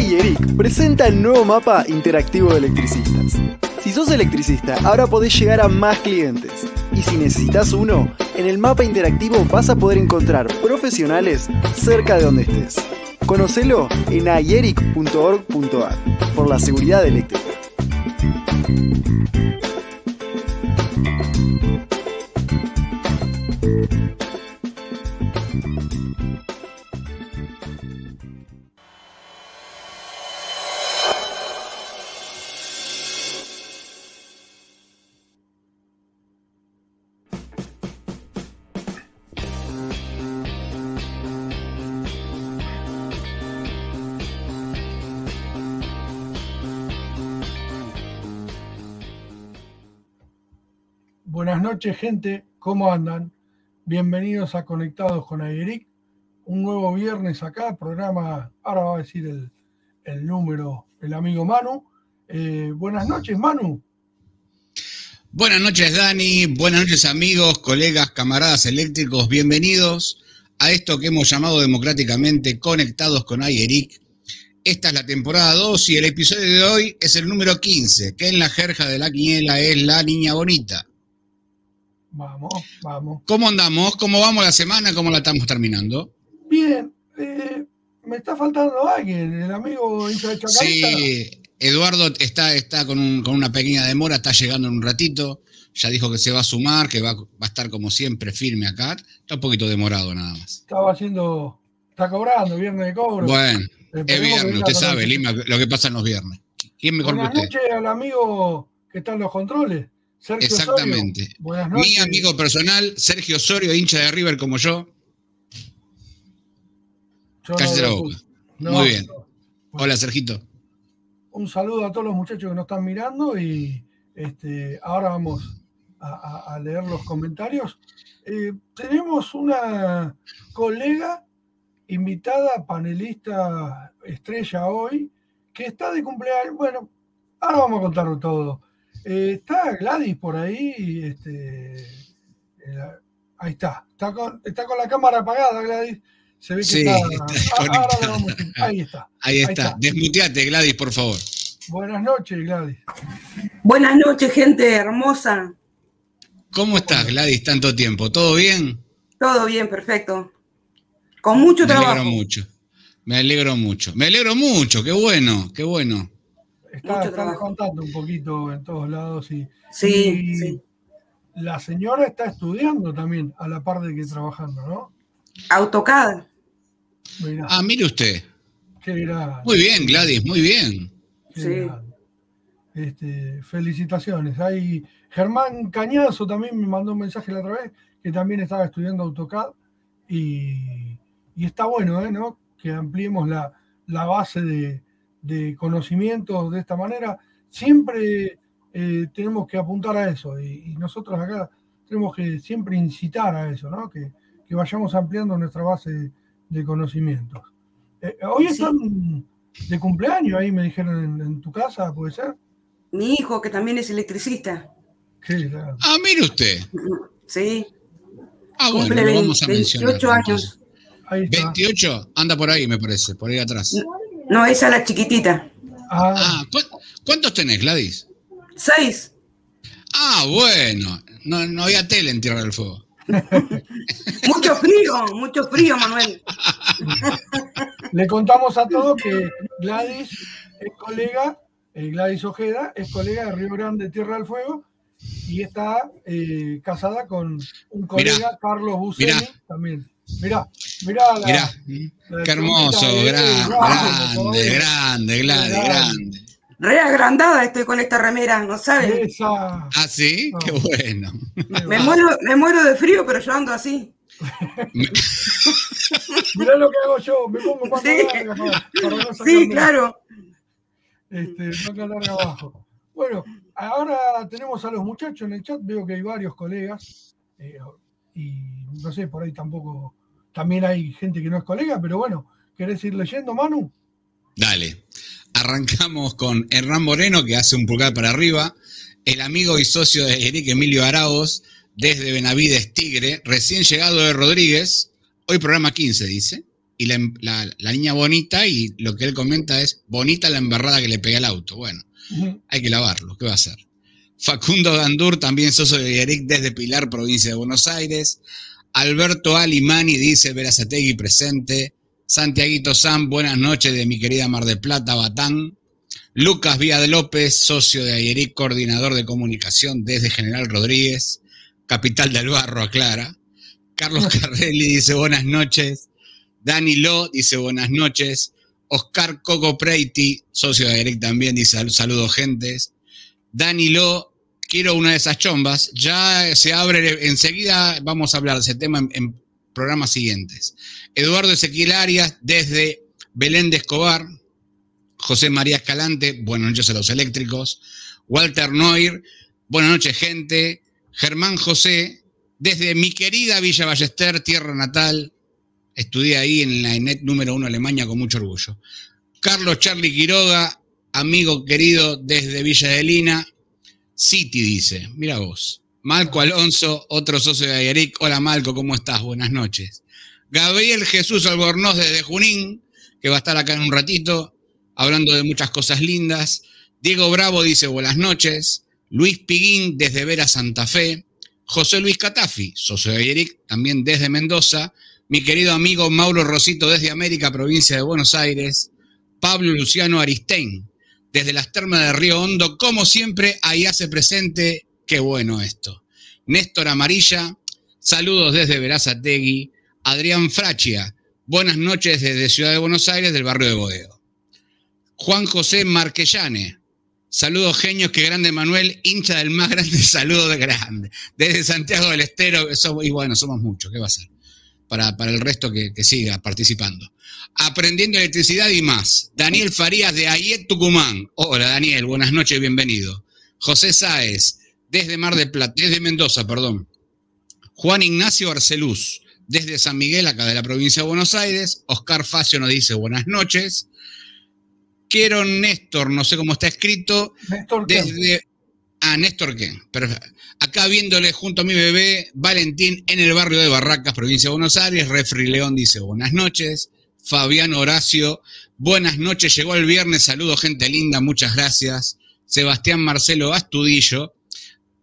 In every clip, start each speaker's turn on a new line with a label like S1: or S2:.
S1: iEric presenta el nuevo mapa interactivo de electricistas. Si sos electricista, ahora podés llegar a más clientes. Y si necesitas uno, en el mapa interactivo vas a poder encontrar profesionales cerca de donde estés. Conocelo en ieric.org.ar por la seguridad eléctrica.
S2: Noches, gente. ¿Cómo andan? Bienvenidos a Conectados con Ayeric. Un nuevo viernes acá, programa, ahora va a decir el, el número el amigo Manu. Eh, buenas noches, Manu.
S3: Buenas noches, Dani. Buenas noches, amigos, colegas, camaradas eléctricos. Bienvenidos a esto que hemos llamado democráticamente Conectados con Ayeric. Esta es la temporada 2 y el episodio de hoy es el número 15, que en la jerja de la quiniela es la niña bonita.
S2: Vamos, vamos.
S3: ¿Cómo andamos? ¿Cómo vamos la semana? ¿Cómo la estamos terminando?
S2: Bien, eh, me está faltando alguien, el amigo de Chacarita.
S3: Sí, Eduardo está, está con, un- con una pequeña demora, está llegando en un ratito. Ya dijo que se va a sumar, que va, va a estar como siempre firme acá. Está un poquito demorado nada más.
S2: Estaba haciendo, está cobrando, viernes de cobro.
S3: Bueno, es
S2: Esperemos
S3: viernes, usted sabe. Lima, lo que pasa en los viernes. ¿Quién mejor
S2: Buenas
S3: que usted?
S2: noches al amigo que está en los controles, Sergio
S3: Exactamente.
S2: Osorio. Buenas noches.
S3: Mi amigo personal, Sergio Osorio, hincha de River como yo.
S2: Yo
S3: Cállate
S2: no
S3: la boca.
S2: No,
S3: Muy bien.
S2: no.
S3: Hola, Sergito.
S2: Un saludo a todos los muchachos que nos están mirando y este, ahora vamos a, a- a leer los comentarios. Eh, tenemos una colega invitada, panelista estrella hoy, que está de cumpleaños. Bueno, ahora vamos a contarlo todo. Eh, está Gladys por ahí. Este, eh, ahí está. Está con, está con la cámara apagada, Gladys. Se ve que
S3: Sí,
S2: está.
S3: está
S2: ah, ahora vamos ahí está.
S3: Ahí está.
S2: está.
S3: Desmuteate, Gladys, por favor.
S2: Buenas noches, Gladys.
S4: Buenas noches, gente hermosa.
S3: ¿Cómo estás, Gladys, tanto tiempo? ¿Todo bien?
S4: Todo bien, perfecto. Con mucho
S3: Me
S4: trabajo.
S3: alegro mucho. Me alegro mucho. Me alegro mucho. Qué bueno, qué bueno.
S2: Está, están contando un poquito en todos lados y,
S4: Sí,
S2: y
S4: sí.
S2: la señora está estudiando también a la par de que trabajando, ¿no?
S4: AutoCAD.
S2: Mirá,
S3: Ah, mire usted.
S2: qué grande.
S3: Muy bien, Gladys, muy bien.
S2: qué
S4: Sí.
S2: grande. Este, felicitaciones. Hay Germán Cañazo también me mandó un mensaje la otra vez que también estaba estudiando AutoCAD y, y está bueno, ¿eh, ¿no? Que ampliemos la, la base de, de conocimientos de esta manera. Siempre eh, tenemos que apuntar a eso y, y nosotros acá tenemos que siempre incitar a eso, ¿no? Que, que vayamos ampliando nuestra base de, de conocimientos. Eh, hoy
S4: Sí.
S2: están de cumpleaños, ahí me dijeron en, en tu casa, ¿puede ser?
S4: Mi hijo, que también es electricista.
S2: Qué grande.
S3: Ah, mire usted.
S4: Sí,
S3: Ah, bueno,
S4: cumple
S3: lo vamos a
S4: 28
S3: mencionar.
S4: años.
S2: Ahí está.
S3: 28, anda por ahí, me parece, por ahí atrás.
S4: No, esa es la chiquitita.
S2: Ah,
S3: Ah, ¿cu- ¿cuántos tenés, Gladys?
S4: Seis.
S3: Ah, bueno. No, no había tele en Tierra del Fuego.
S4: Mucho frío, mucho frío, Manuel.
S2: le contamos a todos que Gladys es colega, eh, Gladys Ojeda es colega de Río Grande, Tierra del Fuego, y está eh, casada con un colega, Carlos Buseni,
S3: mirá.
S2: también. Mirá, mirá la,
S3: Mirá,
S2: la
S3: qué hermoso,
S2: de-
S3: gran- grande, grande, Gladys,
S2: Grande.
S3: grande.
S4: Re agrandada estoy con esta remera, ¿no saben?
S2: Esa.
S3: Ah, sí,
S2: No.
S3: qué bueno.
S4: Me muero, me muero de frío, pero yo ando así.
S2: Mirá lo que hago yo, me pongo pata
S4: Sí.
S2: larga para, para no
S4: Sí, claro.
S2: este, manga larga abajo. Bueno, ahora tenemos a los muchachos en el chat, veo que hay varios colegas, eh, y no sé, por ahí tampoco, también hay gente que no es colega, pero bueno, ¿querés ir leyendo, Manu?
S3: Dale. Arrancamos con Hernán Moreno, que hace un pulgar para arriba. El amigo y socio de Eric Emilio Araos, desde Benavides Tigre, recién llegado de Rodríguez. Hoy programa 15, dice. y la, la, niña bonita y lo que él comenta es bonita la embarrada que le pega al auto. Bueno, hay que lavarlo, ¿qué va a hacer? Facundo Gandur, también socio de Eric desde Pilar, provincia de Buenos Aires. Alberto Alimani dice Verazategui presente. Santiaguito Sam, buenas noches de mi querida Mar de Plata, Batán. Lucas Vía de López, socio de Ayeric, coordinador de comunicación desde General Rodríguez, capital del barro, aclara. Carlos Carrelli dice buenas noches. Dani Lo dice buenas noches. Oscar Coco Preiti, socio de Ayeric también, dice saludos gentes. Dani Lo, quiero una de esas chombas. Ya se abre, enseguida vamos a hablar de ese tema en, programas siguientes. Eduardo Ezequiel Arias, desde Belén de Escobar. José María Escalante, buenas noches a los eléctricos. Walter Noir, buenas noches, gente. Germán José, desde mi querida Villa Ballester, tierra natal. Estudié ahí en la ENET número uno Alemania con mucho orgullo. Carlos Charlie Quiroga, amigo querido desde Villa de Lina. City dice, mira vos. Malco Alonso, otro socio de Ayeric. Hola Malco, ¿cómo estás? Buenas noches. Gabriel Jesús Albornoz desde Junín, que va a estar acá en un ratito, hablando de muchas cosas lindas. Diego Bravo dice buenas noches. Luis Piguín desde Vera Santa Fe. José Luis Catafi, socio de Ayeric, también desde Mendoza. Mi querido amigo Mauro Rosito desde América, provincia de Buenos Aires. Pablo Luciano Aristein, desde las termas de Río Hondo, como siempre, ahí hace presente, qué bueno esto. Néstor Amarilla, saludos desde Verazategui. Adrián Frachia, buenas noches desde Ciudad de Buenos Aires, del barrio de Bodeo. Juan José Marquellane, saludos genios, que grande Manuel, hincha del más grande saludo de grande. Desde Santiago del Estero, y bueno, somos muchos, ¿qué va a ser? Para, para el resto que, que siga participando. Aprendiendo Electricidad y más. Daniel Farías de Ayet, Tucumán. Hola Daniel, buenas noches, bienvenido. José Sáez, desde Mar de Plata, desde Mendoza, perdón. Juan Ignacio Arceluz, desde San Miguel, acá de la provincia de Buenos Aires. Oscar Facio nos dice buenas noches. Quiero Néstor, no sé cómo está escrito. Néstor desde. Ah, Néstor qué. Acá viéndole junto a mi bebé, Valentín, en el barrio de Barracas, provincia de Buenos Aires. Refri León dice buenas noches. Fabián Horacio. Buenas noches, llegó el viernes, saludo gente linda, muchas gracias. Sebastián Marcelo Astudillo,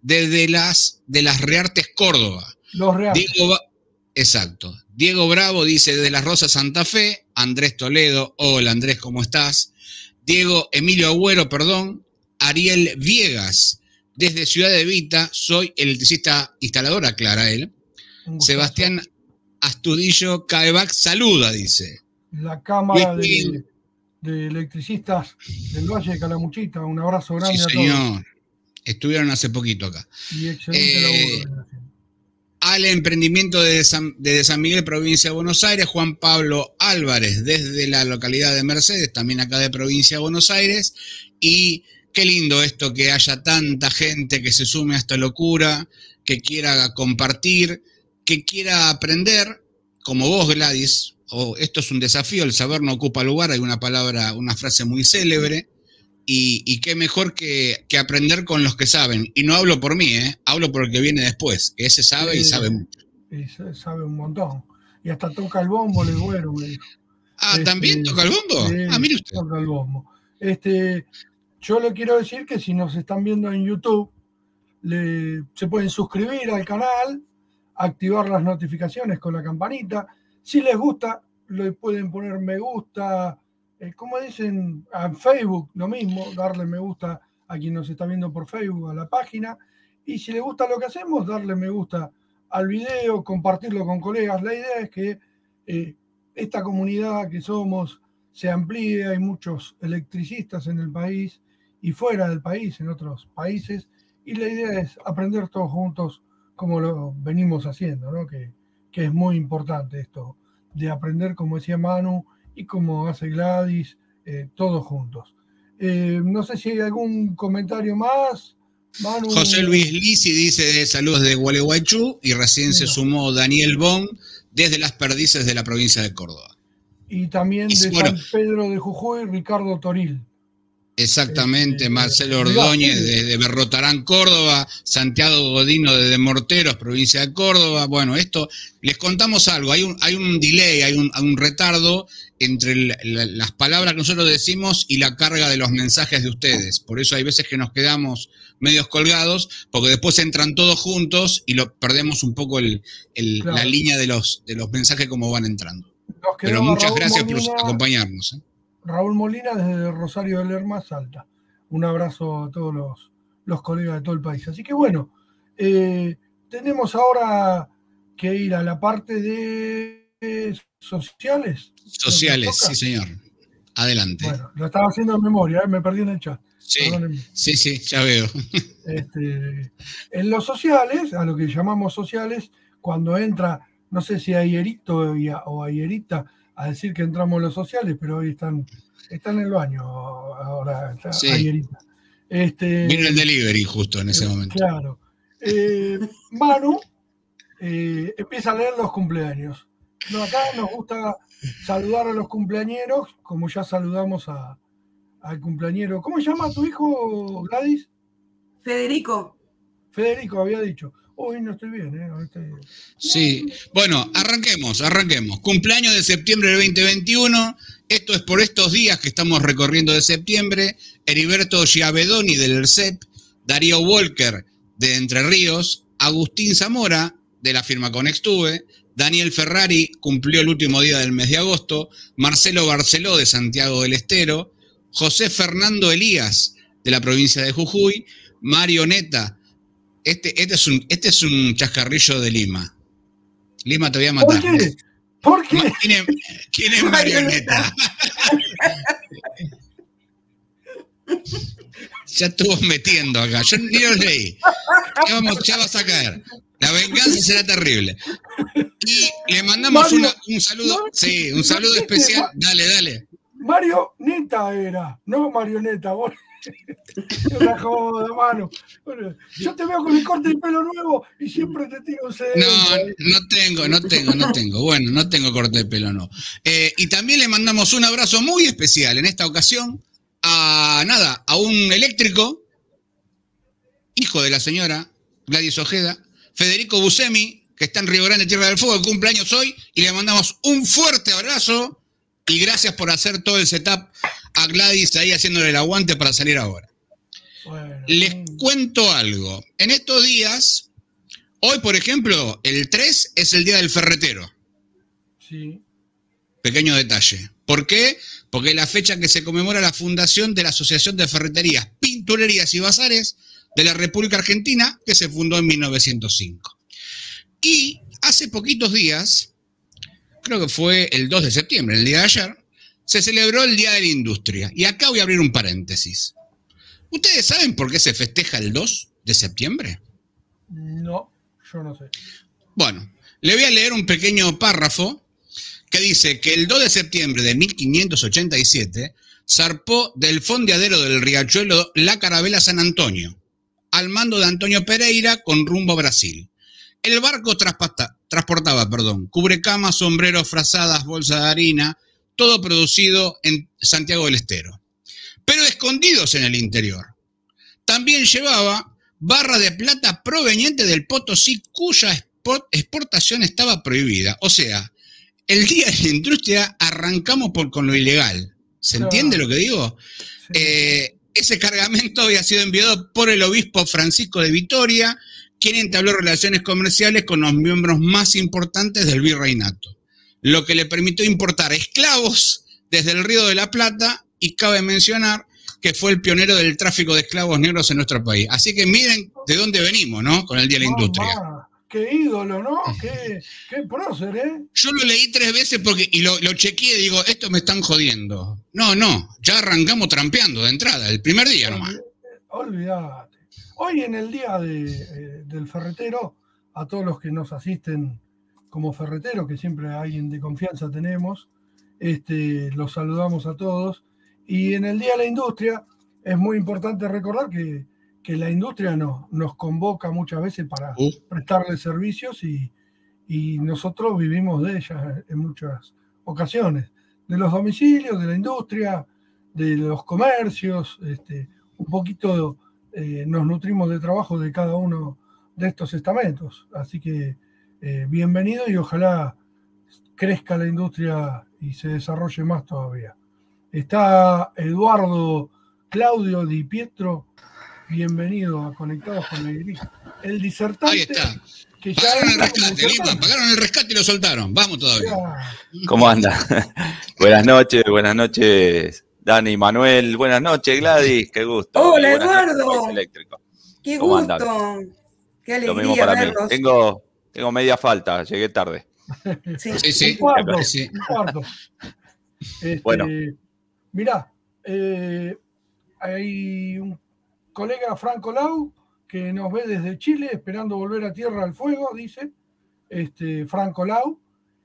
S3: desde las, de las Reartes Córdoba.
S2: Los Reartes.
S3: exacto. Diego Bravo dice desde las Rosas Santa Fe. Andrés Toledo, hola Andrés, ¿cómo estás? Diego Emilio Agüero, perdón. Ariel Viegas, desde Ciudad de Vita, soy electricista instalador, aclara él. Sebastián Astudillo Caebac saluda, dice
S2: la Cámara de, Electricistas del Valle de Calamuchita. Un abrazo grande
S3: sí, señor. Estuvieron hace poquito acá.
S2: Y excelente eh,
S3: Al emprendimiento de San, de San Miguel, provincia de Buenos Aires, Juan Pablo Álvarez, desde la localidad de Mercedes, también acá de provincia de Buenos Aires. Y qué lindo esto que haya tanta gente que se sume a esta locura, que quiera compartir, que quiera aprender, como vos, Gladys, esto es un desafío, el saber no ocupa lugar, hay una palabra, una frase muy célebre, y, qué mejor que, aprender con los que saben. Y no hablo por mí, ¿eh? hablo por el que viene después, que ese sabe y sabe mucho.
S2: Y sabe un montón. Y hasta toca el bombo, le bueno, me dijo.
S3: Ah, ¿también este, toca el bombo? ah, mire usted.
S2: Toca el bombo. Este, yo le quiero decir que si nos están viendo en YouTube, se pueden suscribir al canal, activar las notificaciones con la campanita si les gusta, le pueden poner me gusta, eh, como dicen, a Facebook, lo mismo, darle me gusta a quien nos está viendo por Facebook, a la página. Y si les gusta lo que hacemos, darle me gusta al video, compartirlo con colegas. La idea es que eh, esta comunidad que somos se amplíe, hay muchos electricistas en el país y fuera del país, en otros países, y la idea es aprender todos juntos como lo venimos haciendo, ¿no? que que es muy importante esto, de aprender como decía Manu y como hace Gladys, eh, todos juntos. Eh, no sé si hay algún comentario más.
S3: José Luis Lisi dice saludos de Gualeguaychú y recién se sumó Daniel Bon desde las perdices de la provincia de Córdoba.
S2: Y también de San Pedro de Jujuy, Ricardo Toril.
S3: Exactamente, Marcelo Ordóñez de, Berrotarán, Córdoba, Santiago Godino de Morteros, provincia de Córdoba. Bueno, esto, les contamos algo, hay un, hay un delay, hay un, un retardo entre las palabras que nosotros decimos y la carga de los mensajes de ustedes. Por eso hay veces que nos quedamos medios colgados, porque después entran todos juntos y lo, perdemos un poco el, la línea de los, de los mensajes como van entrando. Pero muchas gracias por acompañarnos. ¿eh?
S2: Raúl Molina desde Rosario de Lerma, Salta. Un abrazo a todos los, colegas de todo el país. Así que bueno, eh, tenemos ahora que ir a la parte de sociales.
S3: Sociales, sí señor. Adelante.
S2: Bueno, lo estaba haciendo en memoria, ¿eh? me perdí en el chat.
S3: Sí, sí, sí, ya veo.
S2: Este, en los sociales, a lo que llamamos sociales, cuando entra, no sé si ayerito o ayerita, a decir que entramos en los sociales, pero hoy están, están en el baño ahora. Está sí.
S3: Este, Viene el delivery justo en ese momento.
S2: Claro. Eh, Manu eh, empieza a leer los cumpleaños. No, acá nos gusta saludar a los cumpleañeros, como ya saludamos al cumpleañero. ¿Cómo se llama tu hijo, Gladys?
S4: Federico.
S2: Federico había dicho. Hoy no estoy bien, ¿eh?
S3: Sí, bueno, arranquemos, arranquemos. Cumpleaños de septiembre del 2021. Esto es por estos días que estamos recorriendo de septiembre. Heriberto Giavedoni del ERCEP, Darío Walker de Entre Ríos, Agustín Zamora de la firma Conextube, Daniel Ferrari cumplió el último día del mes de agosto, Marcelo Barceló de Santiago del Estero, José Fernando Elías de la provincia de Jujuy, Mario Neta este, este, es un, este es un chascarrillo de Lima. Lima te voy a matar.
S2: ¿Por qué? ¿Por qué?
S3: ¿Quién es, Marioneta? ya estuvo metiendo acá. Yo ni lo leí. Ya, vamos, ya vas a caer. La venganza será terrible. Y le mandamos un saludo, sí, un saludo especial. Dale, dale.
S2: Mario Neta era, no marioneta. Vos. Una joda, mano. yo te veo con el corte de pelo nuevo y siempre te tiro un
S3: No, no tengo, no tengo, no tengo. Bueno, no tengo corte de pelo, no. Eh, y también le mandamos un abrazo muy especial en esta ocasión a nada, a un eléctrico, hijo de la señora Gladys Ojeda, Federico Busemi, que está en Río Grande, Tierra del Fuego, el cumpleaños hoy, y le mandamos un fuerte abrazo y gracias por hacer todo el setup a Gladys ahí haciéndole el aguante para salir ahora. Les cuento algo. En estos días, hoy por ejemplo, el 3 es el día del ferretero.
S2: Sí.
S3: Pequeño detalle. ¿Por qué? Porque es la fecha que se conmemora la fundación de la Asociación de Ferreterías, Pinturerías y Bazares de la República Argentina, que se fundó en 1905. Y hace poquitos días, creo que fue el 2 de septiembre, el día de ayer, se celebró el Día de la Industria. Y acá voy a abrir un paréntesis. ¿Ustedes saben por qué se festeja el 2 de septiembre?
S2: No, yo no sé.
S3: Bueno, le voy a leer un pequeño párrafo que dice que el 2 de septiembre de 1587 zarpó del fondeadero del riachuelo la carabela San Antonio, al mando de Antonio Pereira con rumbo a Brasil. El barco transportaba, perdón, cubrecamas, sombreros, frazadas, bolsas de harina, todo producido en Santiago del Estero, pero escondidos en el interior. También llevaba barra de plata proveniente del Potosí cuya exportación estaba prohibida. O sea, el día de la industria arrancamos por, con lo ilegal. ¿Se entiende lo que digo? Eh, ese cargamento había sido enviado por el obispo Francisco de Vitoria, quien entabló relaciones comerciales con los miembros más importantes del virreinato lo que le permitió importar esclavos desde el Río de la Plata y cabe mencionar que fue el pionero del tráfico de esclavos negros en nuestro país. Así que miren de dónde venimos, ¿no? Con el Día de la Industria.
S2: qué ídolo, ¿no? Qué, qué prócer, ¿eh?
S3: Yo lo leí tres veces porque, y lo, lo chequeé y digo, esto me están jodiendo. No, no, ya arrancamos trampeando de entrada, el primer día nomás.
S2: Olvídate. Hoy en el Día eh, del Ferretero, a todos los que nos asisten como ferretero, que siempre alguien de confianza tenemos, este, los saludamos a todos. Y en el Día de la Industria es muy importante recordar que, la industria no, nos convoca muchas veces para prestarle servicios y, nosotros vivimos de ella en muchas ocasiones, de los domicilios, de la industria, de los comercios, este, un poquito eh, nos nutrimos de trabajo de cada uno de estos estamentos. Así que eh, bienvenido y ojalá crezca la industria y se desarrolle más todavía. Está Eduardo Claudio Di Pietro, bienvenido a Conectados con la Iglesia. El disertante.
S3: Ahí está. Que ya pagaron el rescate, Lima, pagaron el rescate y lo soltaron. Vamos todavía.
S5: ¿Cómo anda? buenas noches, buenas noches, Dani, Manuel. Buenas noches, Gladys. Qué gusto.
S4: Hola, Eduardo. Qué gusto. Qué alegría
S5: Lo mismo para mí. Tengo, tengo media falta, llegué tarde.
S3: Sí, sí. sí.
S2: Este, bueno. Mirá, eh, hay un colega Franco Lau que nos ve desde Chile esperando volver a tierra al fuego, dice este, Franco Lau.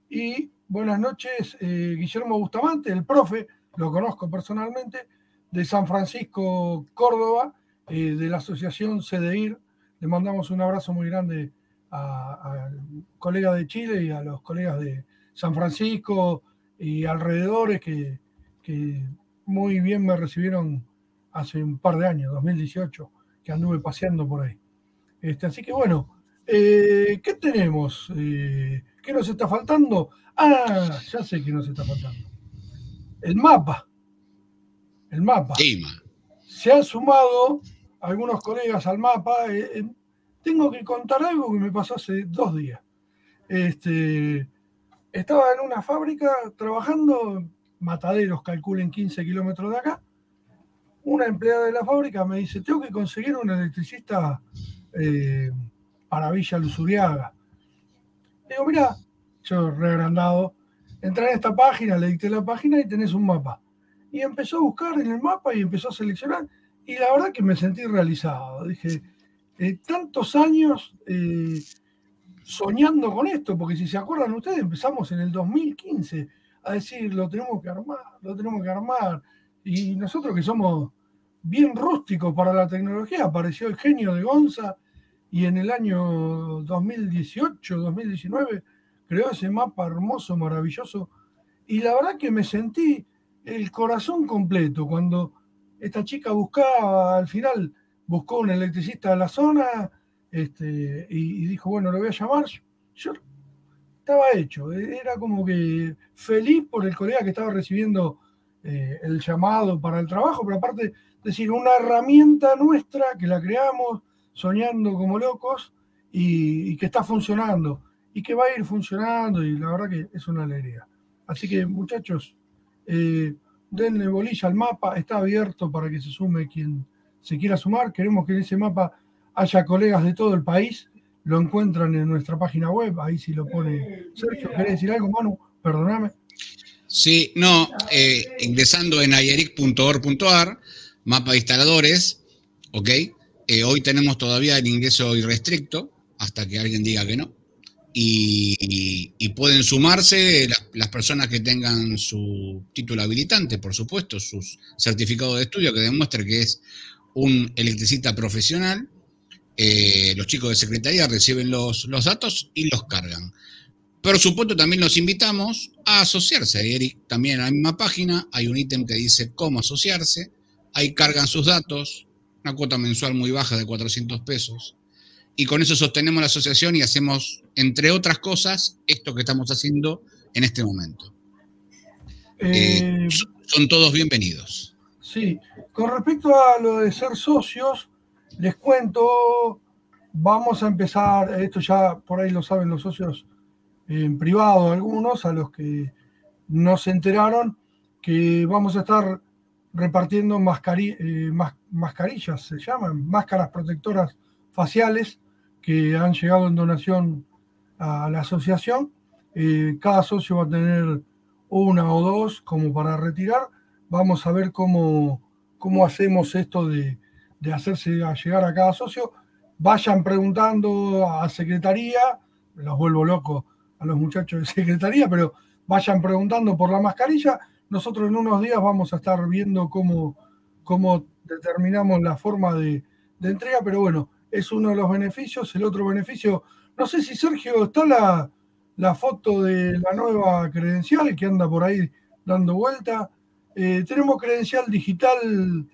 S2: Y buenas noches, eh, Guillermo Bustamante, el profe, lo conozco personalmente, de San Francisco, Córdoba, eh, de la asociación CDIR. Le mandamos un abrazo muy grande al colega de Chile y a los colegas de San Francisco y alrededores que, que muy bien me recibieron hace un par de años, 2018, que anduve paseando por ahí. Este, así que bueno, eh, ¿qué tenemos? Eh, ¿Qué nos está faltando? Ah, ya sé qué nos está faltando. El mapa. El mapa. Se han sumado algunos colegas al mapa. Eh, tengo que contar algo que me pasó hace dos días. Este, estaba en una fábrica trabajando, mataderos calculen 15 kilómetros de acá. Una empleada de la fábrica me dice, tengo que conseguir un electricista eh, para Villa Luzuriaga. Digo, mira, yo reagrandado, entré en esta página, le dicté la página y tenés un mapa. Y empezó a buscar en el mapa y empezó a seleccionar. Y la verdad que me sentí realizado. Dije, eh, tantos años eh, soñando con esto, porque si se acuerdan ustedes, empezamos en el 2015 a decir, lo tenemos que armar, lo tenemos que armar. Y nosotros que somos bien rústicos para la tecnología, apareció el genio de Gonza y en el año 2018, 2019, creó ese mapa hermoso, maravilloso. Y la verdad que me sentí el corazón completo cuando esta chica buscaba, al final buscó un electricista de la zona, este, y, dijo, bueno, lo voy a llamar. Yo estaba hecho, era como que feliz por el colega que estaba recibiendo eh, el llamado para el trabajo, pero aparte, decir, una herramienta nuestra que la creamos soñando como locos y, que está funcionando y que va a ir funcionando y la verdad que es una alegría. Así que muchachos, eh, denle bolilla al mapa, está abierto para que se sume quien se quiera sumar. Queremos que en ese mapa haya colegas de todo el país. Lo encuentran en nuestra página web, ahí si lo pone Sergio. ¿Querés decir algo, Manu? Perdóname.
S3: Sí, no, eh, ingresando en ayeric.org.ar, mapa de instaladores, ¿ok? Eh, hoy tenemos todavía el ingreso irrestricto, hasta que alguien diga que no. Y, pueden sumarse las, personas que tengan su título habilitante, por supuesto, sus certificados de estudio que demuestre que es un electricista profesional eh, los chicos de secretaría reciben los, los, datos y los cargan. Por supuesto, también los invitamos a asociarse. Eric, también en la misma página hay un ítem que dice cómo asociarse. Ahí cargan sus datos, una cuota mensual muy baja de 400 pesos. Y con eso sostenemos la asociación y hacemos, entre otras cosas, esto que estamos haciendo en este momento. Eh, eh, son todos bienvenidos.
S2: Sí, con respecto a lo de ser socios, les cuento, vamos a empezar, esto ya por ahí lo saben los socios en privado algunos, a los que no se enteraron, que vamos a estar repartiendo eh, mascarillas, se llaman, máscaras protectoras faciales que han llegado en donación a la asociación. Eh, cada socio va a tener una o dos como para retirar. Vamos a ver cómo, cómo hacemos esto de, de hacerse llegar a cada socio, vayan preguntando a secretaría, los vuelvo locos a los muchachos de secretaría, pero vayan preguntando por la mascarilla. Nosotros en unos días vamos a estar viendo cómo, cómo determinamos la forma de, entrega, pero bueno, es uno de los beneficios. El otro beneficio, no sé si Sergio está la, la foto de la nueva credencial que anda por ahí dando vuelta. Eh, tenemos credencial digital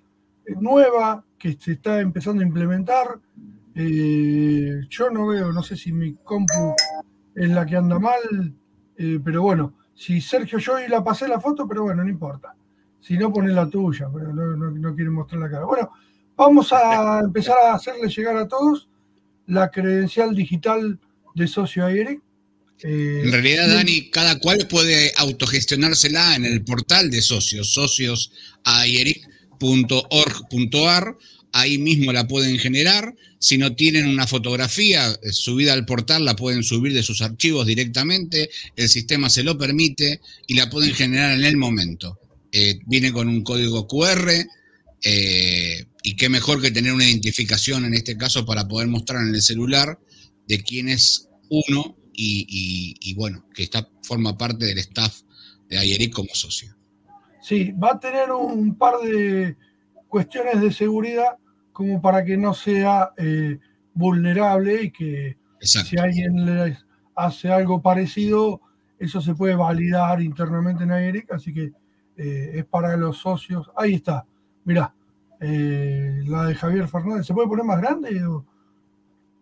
S2: eh, nueva que se está empezando a implementar. Eh, yo no veo, no sé si mi compu es la que anda mal, pero bueno, si Sergio yo hoy la pasé la foto, pero bueno, no importa. Si no, poné la tuya, pero no, no, no quieren mostrar la cara. Bueno, vamos a empezar a hacerle llegar a todos la credencial digital de socio Eric.
S3: En realidad, Dani, cada cual puede autogestionársela en el portal de socios, sociosayeric.org.ar. Ahí mismo la pueden generar. Si no tienen una fotografía eh, subida al portal, la pueden subir de sus archivos directamente. El sistema se lo permite y la pueden generar en el momento. Eh, viene con un código QR. Eh, y qué mejor que tener una identificación en este caso para poder mostrar en el celular de quién es uno y, y, y bueno, que está, forma parte del staff de Ayeric como socio.
S2: Sí, va a tener un par de cuestiones de seguridad como para que no sea eh, vulnerable y que
S3: Exacto.
S2: si alguien le hace algo parecido, eso se puede validar internamente en Ayeric, así que eh, es para los socios. Ahí está, mirá, eh, la de Javier Fernández. ¿Se puede poner más grande? o?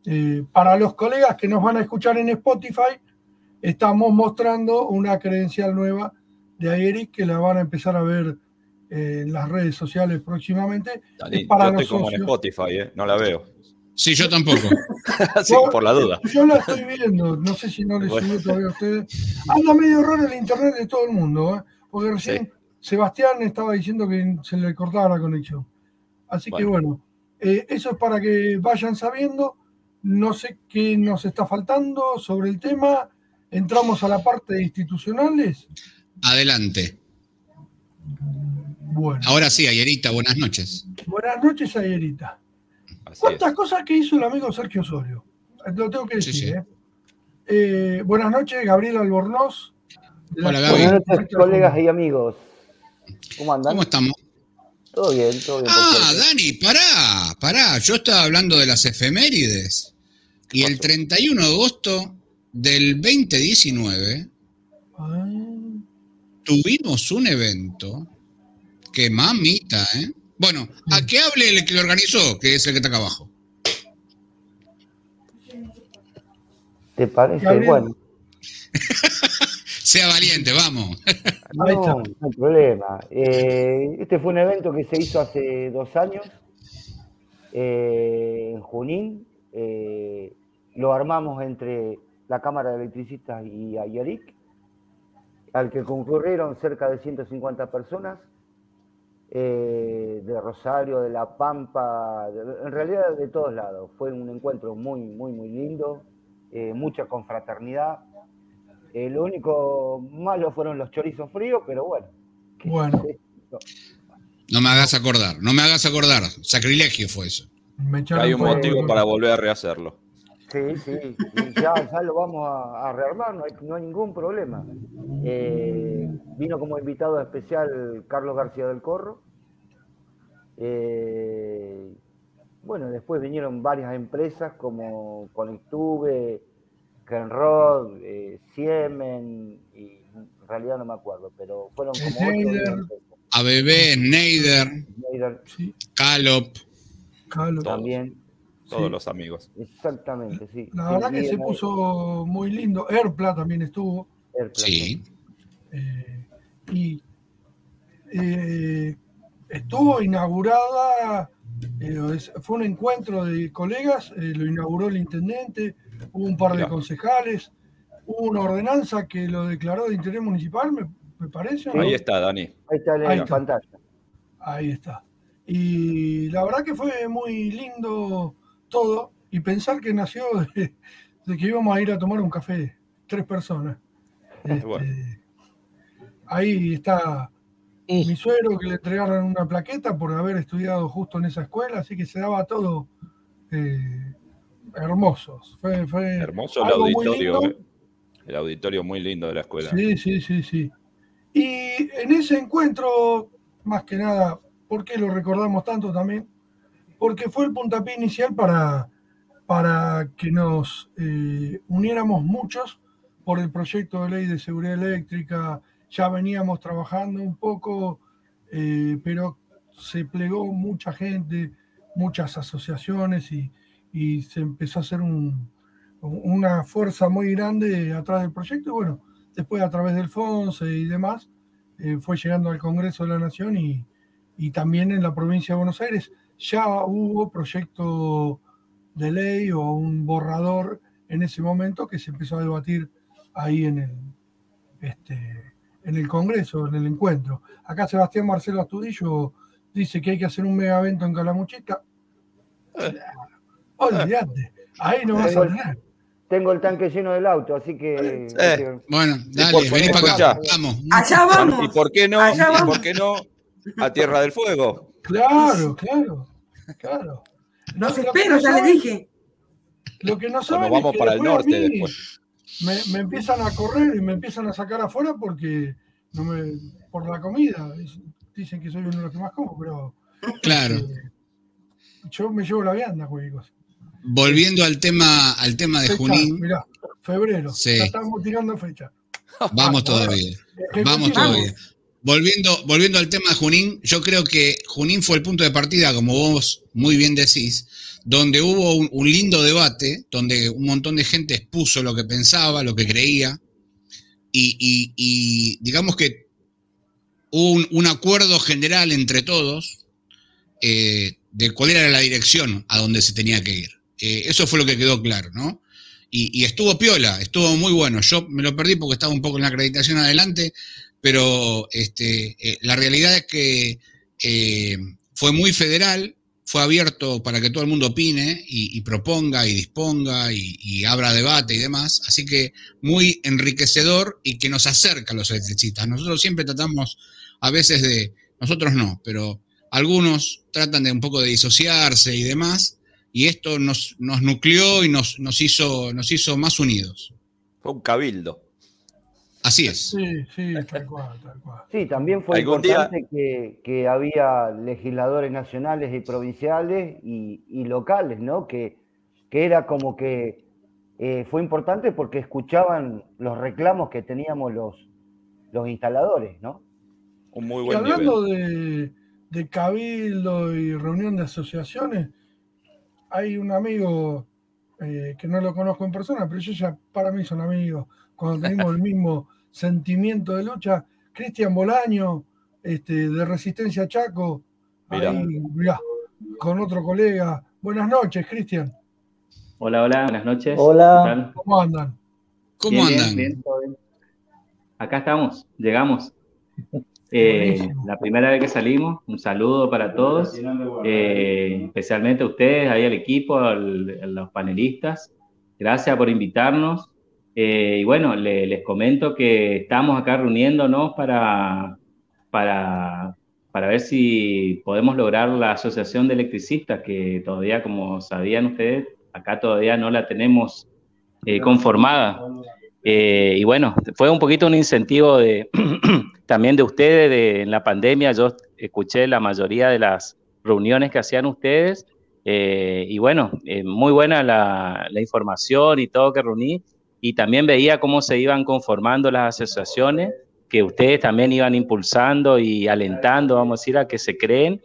S2: Eh, para los colegas que nos van a escuchar en Spotify, estamos mostrando una credencial nueva de Ayeric que la van a empezar a ver eh, en las redes sociales próximamente.
S5: Dani,
S2: Es para
S5: yo
S2: los
S5: estoy como en. Spotify, ¿eh? no la veo.
S3: Sí, yo tampoco.
S5: Así
S2: Yo-
S5: por la duda.
S2: Yo la estoy viendo, no sé si no le
S5: Bueno.
S2: subió todavía a ustedes. Anda medio raro el internet de todo el mundo, ¿eh? porque recién
S5: Sí.
S2: Sebastián estaba diciendo que se le cortaba la conexión. Así que bueno, eh, eso es para que vayan sabiendo. No sé qué nos está faltando sobre el tema. Entramos a la parte de institucionales.
S3: Adelante.
S2: Bueno,
S3: Ahora sí, Ayerita, buenas noches.
S2: buenas noches, Ayerita.
S5: Así es.
S2: ¿Cuántas cosas que hizo el amigo Sergio Osorio? Lo tengo que decir.
S3: sí.
S2: ¿eh? Eh, buenas noches, Gabriel Albornoz.
S3: Hola, Gaby.
S6: Buenas noches, colegas y amigos. ¿Cómo andan?
S3: ¿Cómo estamos?
S6: Todo bien, todo bien.
S3: Ah. Dani, pará, pará. Yo estaba hablando de las efemérides. Y el 31 de agosto del 2019
S2: Ah,
S3: tuvimos un evento que mamita, ¿eh? Bueno, a que hable el que lo organizó, que es el que está acá abajo.
S6: ¿Te parece?
S2: Gabriel.
S6: Bueno,
S3: Sea valiente, vamos.
S6: No, no hay problema. Eh, este fue un evento que se hizo hace dos años eh, en Junín. Eh, lo armamos entre la Cámara de Electricistas y Ayaric, al que concurrieron cerca de 150 personas eh, de Rosario, de La Pampa, de- en realidad de todos lados. Fue un encuentro muy, muy, muy lindo, eh, mucha confraternidad. Eh, lo único malo fueron los chorizos fríos, pero bueno.
S2: Bueno.
S3: No me hagas acordar, no me hagas acordar. Sacrilegio fue eso.
S5: Hay un motivo para volver a rehacerlo.
S6: Sí, sí, y ya, ya lo vamos a, a rearmar, no hay, no hay ningún problema. Eh, vino como invitado especial Carlos García del Corro. Eh, bueno, después vinieron varias empresas como Conectube, Kenrod, eh, Siemen, y en realidad no me acuerdo, pero fueron como
S2: Schneider.
S3: ABB, Schneider,
S6: Schneider
S3: Calop.
S2: Calo.
S6: también,
S5: Todos
S2: Sí.
S5: los amigos.
S6: exactamente, sí.
S2: La
S6: Sí,
S2: verdad que se puso muy lindo. Erpla también estuvo.
S6: Airplane.
S3: Sí.
S2: eh, y eh, estuvo inaugurada, eh, fue un encuentro de colegas, eh, lo inauguró el intendente, hubo un par de concejales, hubo una ordenanza que lo declaró de interés municipal, me, me parece.
S5: Ahí está, Dani.
S6: Ahí está en
S2: Ahí
S6: la
S2: está.
S6: pantalla.
S2: Ahí está. Y la verdad que fue muy lindo todo y pensar que nació de, de que íbamos a ir a tomar un café, tres personas. Este,
S5: Bueno.
S2: Ahí está mi suegro que le entregaron una plaqueta por haber estudiado justo en esa escuela, así que se daba todo eh, hermoso. Fue, fue
S5: Hermoso el auditorio. eh. El auditorio muy lindo de la escuela.
S2: Sí, sí, sí, sí. Y en ese encuentro, más que nada, ¿por qué lo recordamos tanto también? Porque fue el puntapié inicial para, para que nos eh, uniéramos muchos por el proyecto de ley de seguridad eléctrica. Ya veníamos trabajando un poco eh, pero se plegó mucha gente, muchas asociaciones y, y se empezó a hacer un, una fuerza muy grande atrás del proyecto y bueno, después a través del FONSE y demás, eh, fue llegando al Congreso de la Nación y, y, también en la provincia de Buenos Aires ya hubo proyecto de ley o un borrador en ese momento que se empezó a debatir ahí en el, este, en el Congreso, en el encuentro. Acá Sebastián Marcelo Astudillo dice que hay que hacer un mega evento en Calamuchita. Eh. Olvídate, ahí no vas a tener
S6: tengo el tanque lleno del auto, así que.
S3: Eh, bueno, dale, vení para acá. Vamos.
S4: Allá vamos.
S5: ¿Y por qué no? por qué no a Tierra del Fuego?
S2: Claro, claro, claro.
S4: No, pero ya le dije.
S2: Lo que no saben
S5: vamos
S2: es que
S5: para el norte después.
S2: Me, me, empiezan a correr y me empiezan a sacar afuera porque no me, por la comida. Dicen que soy uno de los que más como, pero.
S3: Claro. Eh,
S2: yo me llevo la vianda, cosa.
S3: Volviendo al tema, al tema de Junín.
S2: Mirá, febrero. Ya estamos tirando fecha.
S3: Vamos todavía. Vamos todavía. Volviendo, volviendo al tema de Junín, yo creo que Junín fue el punto de partida, como vos muy bien decís, donde hubo un, lindo debate, donde un montón de gente expuso lo que pensaba, lo que creía, y, digamos que hubo un, acuerdo general entre todos eh, de cuál era la dirección a donde se tenía que ir. Eh, eso fue lo que quedó claro, ¿no? Y, estuvo piola, estuvo muy bueno. Yo me lo perdí porque estaba un poco en la acreditación adelante, pero este, eh, la realidad es que eh, fue muy federal, fue abierto para que todo el mundo opine y, proponga y disponga y, abra debate y demás. Así que muy enriquecedor y que nos acerca a los electricistas. Nosotros siempre tratamos a veces de, nosotros no, pero algunos tratan de un poco de disociarse y demás y esto nos, nos nucleó y nos, nos, hizo, nos hizo más unidos.
S5: Fue un cabildo.
S3: Así es.
S2: Sí, sí, tal cual, tal cual.
S6: Sí, también fue importante que, había legisladores nacionales y provinciales y, locales, ¿no? Que, que, era como que eh, fue importante porque escuchaban los reclamos que teníamos los, los instaladores, ¿no?
S2: Un muy buen y hablando de, de cabildo y reunión de asociaciones, hay un amigo eh, que no lo conozco en persona, pero yo ya para mí son amigos, cuando tenemos el mismo sentimiento de lucha, Cristian Bolaño, este, de Resistencia Chaco, ahí, con otro colega. Buenas noches, Cristian.
S7: Hola, hola, buenas noches.
S6: Hola.
S2: ¿Cómo andan?
S3: ¿Cómo andan? bien.
S7: Acá estamos, llegamos. Eh, la primera vez que salimos, un saludo para todos, eh, especialmente a ustedes, ahí al equipo, a los panelistas. Gracias por invitarnos. Eh, y bueno, les comento que estamos acá reuniéndonos para, para, para ver si podemos lograr la asociación de electricistas, que todavía, como sabían ustedes, acá todavía no la tenemos conformada. y bueno, fue un poquito un incentivo de también de ustedes, de, en la pandemia yo escuché la mayoría de las reuniones que hacían ustedes eh, y bueno, eh, muy buena la, información y todo que reuní y también veía cómo se iban conformando las asociaciones que ustedes también iban impulsando y alentando, vamos a decir, a que se creen.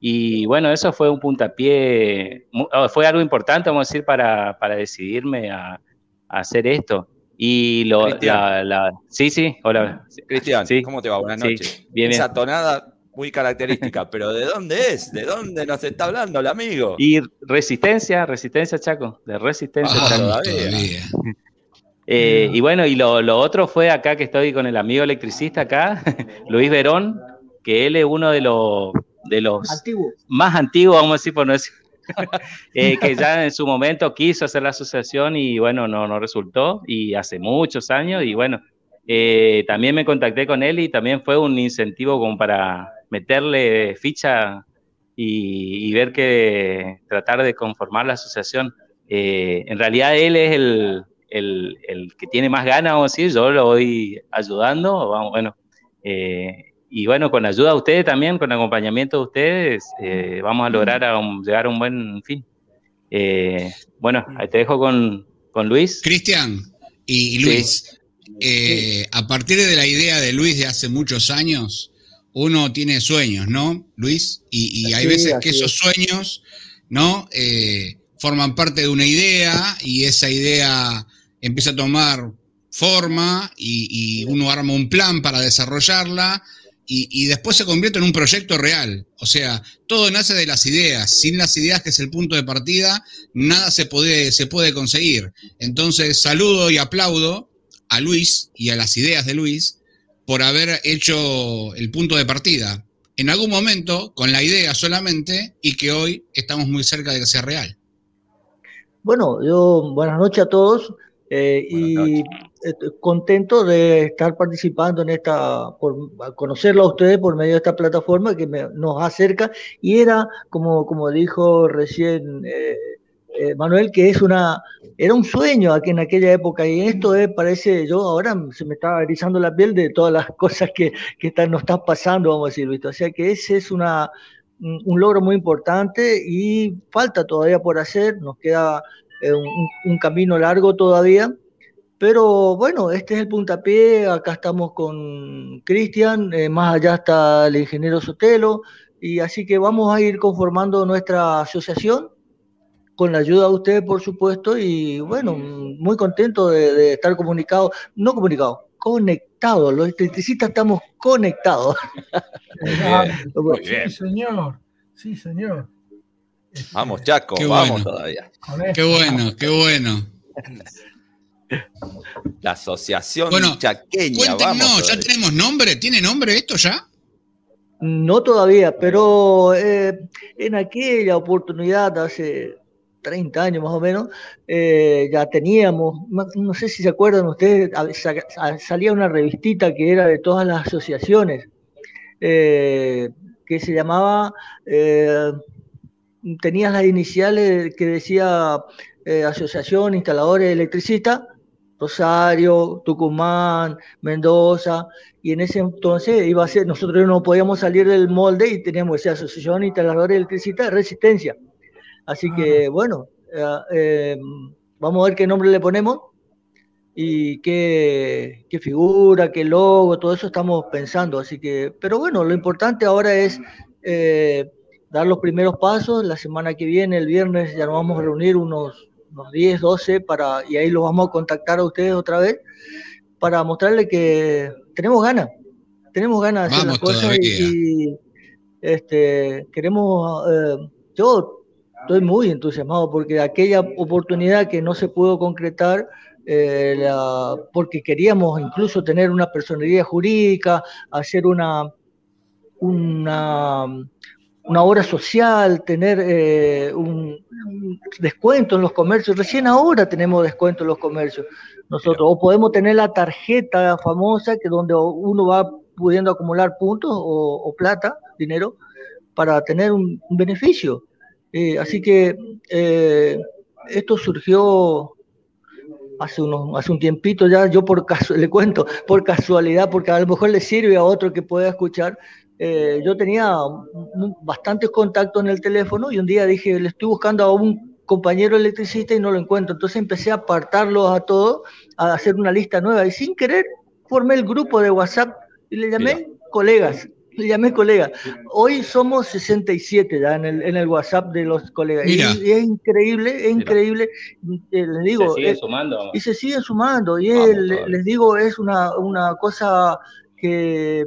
S7: Y bueno, eso fue un puntapié, oh, fue algo importante, vamos a decir, para, para decidirme a, a hacer esto. Y lo, la, sí, sí, hola.
S5: Cristian, ¿cómo te va? Buenas noches. bien, Esa tonada muy característica, pero ¿de dónde es? ¿De dónde nos está hablando el amigo?
S7: Y resistencia, resistencia, Chaco, de resistencia, ah, Chaco. Eh, y bueno, y lo, lo, otro fue acá que estoy con el amigo electricista acá, Luis Verón, que él es uno de los, de los más antiguos, vamos a decir, por no decir, Eh, que ya en su momento quiso hacer la asociación y bueno, no, no resultó, y hace muchos años, y bueno, eh, también me contacté con él y también fue un incentivo como para meterle ficha y, ver que tratar de conformar la asociación. Eh, en realidad él es el, el, el, que tiene más ganas, vamos a decir, yo lo voy ayudando, vamos, bueno, y bueno, con la ayuda de ustedes también, con el acompañamiento de ustedes, eh, vamos a lograr llegar a un buen fin. Eh, bueno, ahí te dejo con, Luis.
S3: Cristian y Luis, eh, a partir de la idea de Luis de hace muchos años, uno tiene sueños, ¿no, Luis? Y, hay veces que esos sueños, ¿no? Eh, forman parte de una idea y esa idea empieza a tomar forma y, uno arma un plan para desarrollarla y, después se convierte en un proyecto real. O sea, todo nace de las ideas. Sin las ideas, que es el punto de partida, nada se puede, se puede conseguir. Entonces, saludo y aplaudo a Luis y a las ideas de Luis por haber hecho el punto de partida. En algún momento, con la idea solamente, y que hoy estamos muy cerca de que sea real.
S8: Bueno, yo buenas noches a todos. Eh, y contento de estar participando en esta, por conocerlo a ustedes por medio de esta plataforma que nos acerca. Y era, como, como dijo recién eh, eh, Manuel, que es una, era un sueño aquí en aquella época. Y esto es, parece, yo ahora se me está erizando la piel de todas las cosas que, que están, nos están pasando, vamos a decir, ¿visto? o sea que ese es una, un logro muy importante y falta todavía por hacer, nos queda un, camino largo todavía. Pero bueno, este es el puntapié, acá estamos con Cristian, eh, más allá está el ingeniero Sotelo, y así que vamos a ir conformando nuestra asociación con la ayuda de ustedes, por supuesto, y bueno, muy contento de, estar comunicado, no comunicado, conectado, los electricistas estamos conectados.
S2: Sí, señor, sí, señor.
S5: Vamos, Chaco, vamos todavía.
S3: Qué bueno, qué bueno.
S5: La asociación
S3: bueno, chaqueña. no, ¿ya tenemos nombre? ¿Tiene nombre esto ya?
S8: No todavía, pero eh, en aquella oportunidad, hace 30 años más o menos, eh, ya teníamos, no sé si se acuerdan ustedes, salía una revistita que era de todas las asociaciones, eh, que se llamaba tenías las iniciales que decía eh, Asociación Instaladores Electricistas, Rosario, Tucumán, Mendoza, y en ese entonces iba a ser, nosotros no podíamos salir del molde y teníamos esa Asociación Instaladores Electricistas de Resistencia. Así que, bueno, eh, eh, vamos a ver qué nombre le ponemos y qué, qué, figura, qué logo, todo eso estamos pensando. Así que, pero bueno, lo importante ahora es dar los primeros pasos. La semana que viene, el viernes, ya nos vamos a reunir unos, unos 10, 12 para, y ahí los vamos a contactar a ustedes otra vez para mostrarles que tenemos ganas, tenemos ganas de hacer las cosas y, este, queremos, eh, yo estoy muy entusiasmado porque aquella oportunidad que no se pudo concretar, eh, porque queríamos incluso tener una personalidad jurídica, hacer una, una una obra social, tener eh, un, descuento en los comercios. Recién ahora tenemos descuento en los comercios. Nosotros, o podemos tener la tarjeta famosa que donde uno va pudiendo acumular puntos o, plata, dinero, para tener un, beneficio. Eh, así que eh, esto surgió hace, unos, hace un tiempito ya, yo por le cuento, por casualidad, porque a lo mejor le sirve a otro que pueda escuchar, eh, yo tenía bastantes contactos en el teléfono y un día dije, le estoy buscando a un compañero electricista y no lo encuentro. Entonces empecé a apartarlos a todos, a hacer una lista nueva y sin querer formé el grupo de WhatsApp y le llamé colegas. Le llamé colegas. Hoy somos 67 ya en el, en el WhatsApp de los colegas. Y, es increíble, es increíble. Eh, les digo,
S7: se siguen sumando.
S8: Y se siguen sumando. Y les digo, es una, una cosa que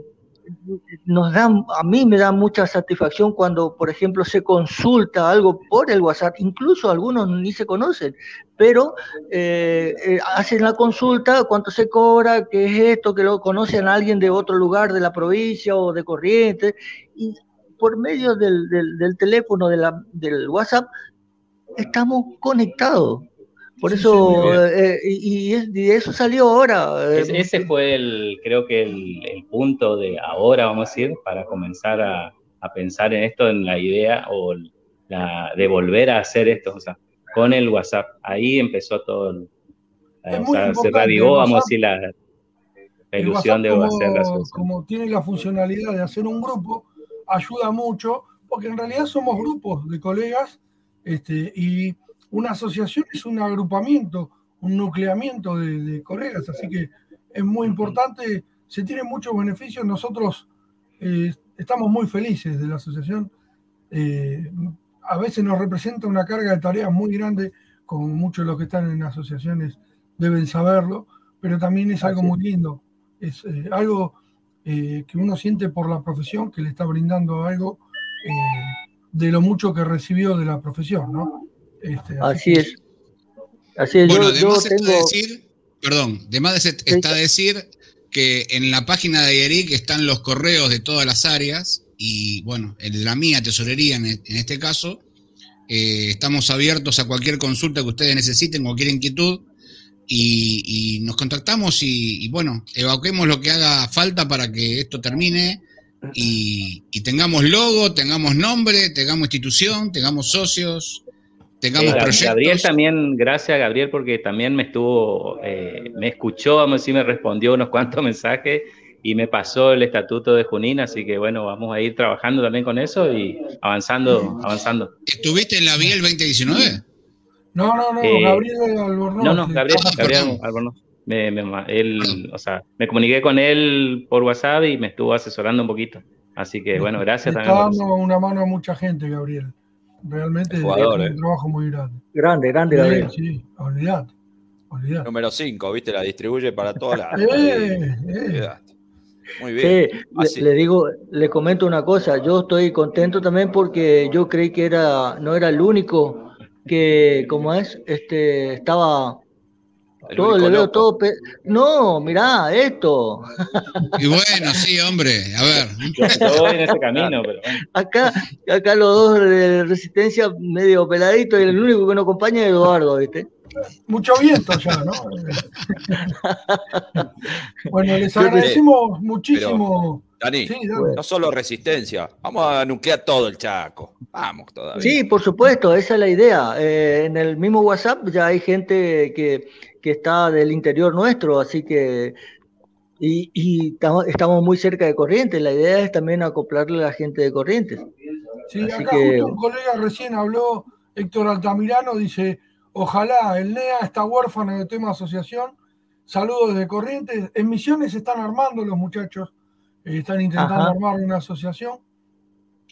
S8: nos da, a mí me da mucha satisfacción cuando, por ejemplo, se consulta algo por el WhatsApp, incluso algunos ni se conocen, pero eh, eh, hacen la consulta, cuánto se cobra, qué es esto, que lo conocen a alguien de otro lugar de la provincia o de Corrientes, y por medio del, del, teléfono, de la, del WhatsApp, estamos conectados. Por eso, eh, y, eso salió ahora.
S7: Eh, ese fue el, creo que el, punto de ahora, vamos a decir, para comenzar a, pensar en esto, en la idea o la, de volver a hacer esto, o sea, con el WhatsApp. Ahí empezó todo, o sea, se revivó, vamos a decir, la, ilusión de hacer la
S2: Como tiene la funcionalidad de hacer un grupo, ayuda mucho, porque en realidad somos grupos de colegas este, y una asociación es un agrupamiento, un nucleamiento de, colegas, así que es muy importante, se tienen muchos beneficios. Nosotros eh, estamos muy felices de la asociación. Eh, a veces nos representa una carga de tareas muy grande, como muchos de los que están en asociaciones deben saberlo, pero también es algo muy lindo. Es eh, algo que uno siente por la profesión, que le está brindando algo de lo mucho que recibió de la profesión, ¿no?
S8: Este, así, es. Así es.
S3: Bueno, yo, tengo... decir, perdón, además está decir que en la página de Eric están los correos de todas las áreas y bueno, el de la mía tesorería en, este caso. Eh, estamos abiertos a cualquier consulta que ustedes necesiten, cualquier inquietud y, nos contactamos y, bueno, evacuemos lo que haga falta para que esto termine y, tengamos logo, tengamos nombre, tengamos institución, tengamos socios, tengamos proyectos.
S7: Gabriel también, gracias Gabriel, porque también me estuvo, eh, me escuchó, vamos a decir, me respondió unos cuantos mensajes y me pasó el estatuto de Junín, así que bueno, vamos a ir trabajando también con eso y avanzando, avanzando.
S3: ¿Estuviste en la Biel 2019?
S2: No, no, no, eh, Gabriel Albornoz.
S7: No, no, Gabriel, Gabriel Albornoz. Me, él, o sea, me comuniqué con él por WhatsApp y me estuvo asesorando un poquito. Así que bueno, gracias
S2: Está dando una mano a mucha gente, Gabriel. Realmente es un eh. trabajo muy grande.
S8: Grande, grande, Gabriel.
S2: Sí, olvidate.
S5: Número 5, ¿viste? La distribuye para todas las. Eh,
S8: eh. Muy bien. Sí, le, digo, le comento una cosa. Yo estoy contento también porque yo creí que era, no era el único que, como es, este, estaba todo, le veo todo. No, mirá, esto.
S3: Y bueno, sí, hombre, a ver.
S7: Yo, voy en ese camino, pero
S8: Acá, acá los dos de resistencia medio peladitos y el único que nos acompaña es Eduardo, ¿viste?
S2: Mucho viento ya, ¿no? bueno, les agradecemos muchísimo.
S5: Dani, no solo resistencia, vamos a nuclear todo el Chaco. Vamos todavía.
S8: Sí, por supuesto, esa es la idea. Eh, en el mismo WhatsApp ya hay gente que, está del interior nuestro, así que. Y, estamos muy cerca de Corrientes. La idea es también acoplarle a la gente de Corrientes.
S2: Sí, acá justo un colega recién habló, Héctor Altamirano, dice: Ojalá el NEA está huérfano de tema asociación. Saludos desde Corrientes. En Misiones están armando los muchachos eh, están intentando armar una asociación.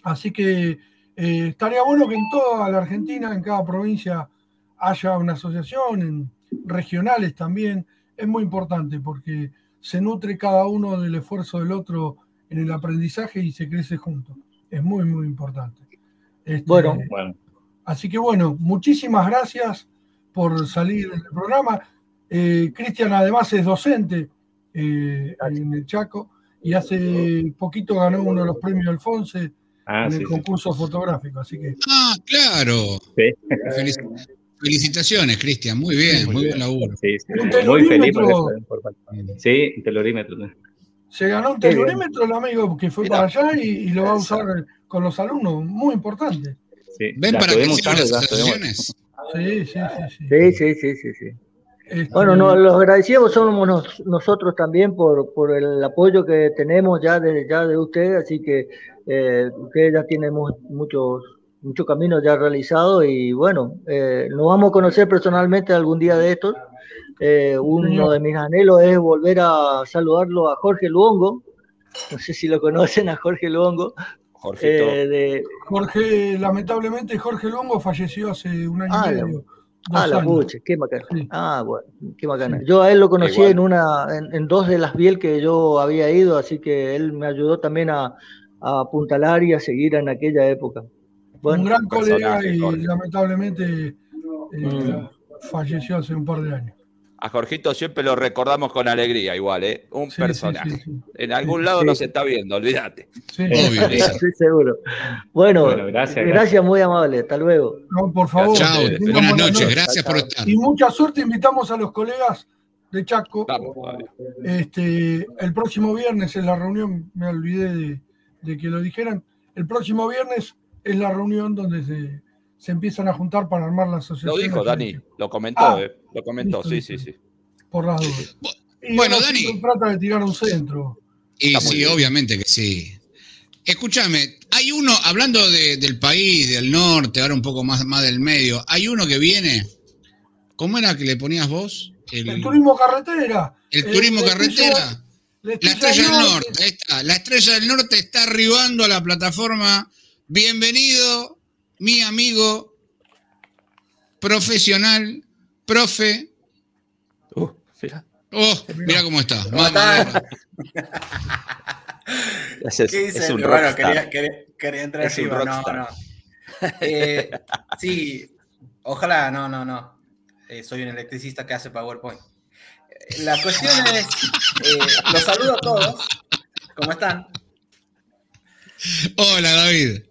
S2: Así que eh, estaría bueno que en toda la Argentina, en cada provincia, haya una asociación, en regionales también. Es muy importante porque se nutre cada uno del esfuerzo del otro en el aprendizaje y se crece juntos. Es muy, muy importante.
S8: Este, bueno,
S2: Así que bueno, muchísimas gracias por salir del programa. Eh, Cristian además es docente en el Chaco y hace poquito ganó uno de los premios Alfonse ah, en el concurso fotográfico, así que...
S3: Ah, claro. Felicitaciones, Cristian, muy bien, muy, buen laburo.
S7: Sí, muy feliz por, Sí, un telorímetro.
S2: Se ganó un telorímetro el amigo que fue para allá y, lo va a usar con los alumnos, muy importante.
S3: ¿Ven para qué sirven las asociaciones?
S2: Sí, sí,
S8: sí. Sí, sí, sí, sí. sí. Este, bueno, los agradecidos somos nosotros también por, por, el apoyo que tenemos ya de, ya de ustedes, así que eh, ustedes ya tienen muchos mucho camino ya realizado y bueno, eh, nos vamos a conocer personalmente algún día de estos. Eh, uno de mis anhelos es volver a saludarlo a Jorge Luongo, no sé si lo conocen a Jorge Luongo.
S2: de... Jorge, lamentablemente Jorge Luongo falleció hace un año y ah, medio.
S8: Ah, la pucha, qué bacana. Ah, bueno, qué bacana. Yo a él lo conocí en una, en, dos de las biel que yo había ido, así que él me ayudó también a, a apuntalar y a seguir en aquella época.
S2: Un gran colega y lamentablemente eh, mm. falleció hace un par de años
S5: a Jorgito siempre lo recordamos con alegría, igual, ¿eh? Un personaje. en algún lado nos está viendo, olvídate.
S8: Sí, Obvio, estoy seguro. Bueno, gracias, gracias, muy amable. Hasta luego.
S2: No, por favor.
S3: Chao, buenas, noches, gracias por estar.
S2: Y mucha suerte, invitamos a los colegas de Chaco. este, el próximo viernes es la reunión, me olvidé de que lo dijeran. El próximo viernes es la reunión donde se se empiezan a juntar para armar la asociación.
S5: Lo dijo Dani, lo comentó, ah, eh, lo comentó, sí, sí, sí.
S2: Por las dudas.
S3: Bueno, Dani.
S2: Se trata de tirar un centro.
S3: Y sí, obviamente que sí. Escúchame, hay uno, hablando del país, del norte, ahora un poco más, más del medio, hay uno que viene. ¿Cómo era que le ponías vos?
S2: El, turismo carretera.
S3: El, turismo carretera. La estrella del norte, ahí está. La estrella del norte está arribando a la plataforma. Bienvenido, mi amigo profesional, profe.
S5: Uh, mira.
S3: Oh, mira cómo está.
S9: ¿Cómo
S3: Mamá,
S9: está?
S5: Es, un
S9: Bueno, quería, quería- quería entrar
S5: Es
S9: arriba. No, no. Eh, sí, ojalá, no, no, no. Eh, soy un electricista que hace PowerPoint. Eh, La cuestión es, eh, los saludo a todos. ¿Cómo están?
S3: Hola, David.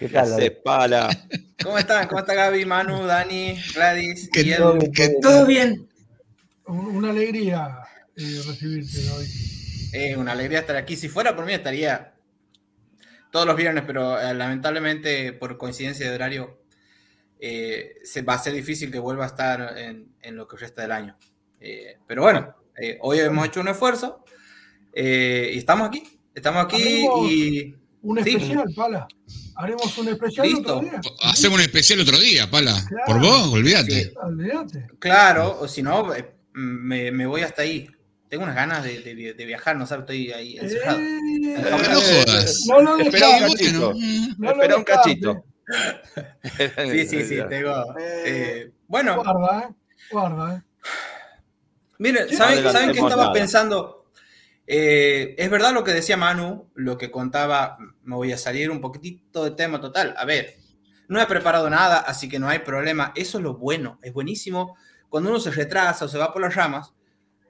S6: ¿Qué
S5: ¿Qué
S6: tal?
S5: hace, pala?
S9: ¿Cómo están? ¿Cómo está Gaby, Manu, Dani, Gladys?
S3: ¿Qué
S9: Guillermo?
S6: Todo bien, todo bien.
S4: Todo bien.
S2: Un- Una alegría eh, recibirte.
S9: Eh, una alegría estar aquí. Si fuera por mí estaría todos los viernes, pero eh, lamentablemente por coincidencia de horario eh, se va a ser difícil que vuelva a estar en, en lo que resta del año. Eh, pero bueno, eh, hoy hemos hecho un esfuerzo eh, y estamos aquí. Estamos aquí y
S2: Un
S9: Sí.
S2: especial, Pala. Haremos un especial
S9: Listo.
S2: otro día.
S3: Hacemos un especial otro día, Pala.
S2: Claro.
S3: Por vos, olvídate.
S9: Sí.
S2: Olvídate.
S9: claro, o si no, eh, me, me voy hasta ahí. Tengo unas ganas de, de- de viajar, no sabes, estoy ahí encerrado.
S2: Eh,
S3: No jodas.
S2: no lo
S5: Espera un cachito.
S3: Bueno,
S2: No lo
S5: Espera un cachito.
S9: Sí, sí, sí, tengo. eh, bueno,
S2: Guarda, eh. Guarda, eh.
S9: Miren, ¿saben, ¿saben qué estaba
S5: nada.
S9: pensando? Eh, es verdad lo que decía Manu, lo que contaba, me voy a salir un poquitito de tema total. A ver, no he preparado nada, así que no hay problema. Eso es lo bueno, es buenísimo. Cuando uno se retrasa o se va por las ramas,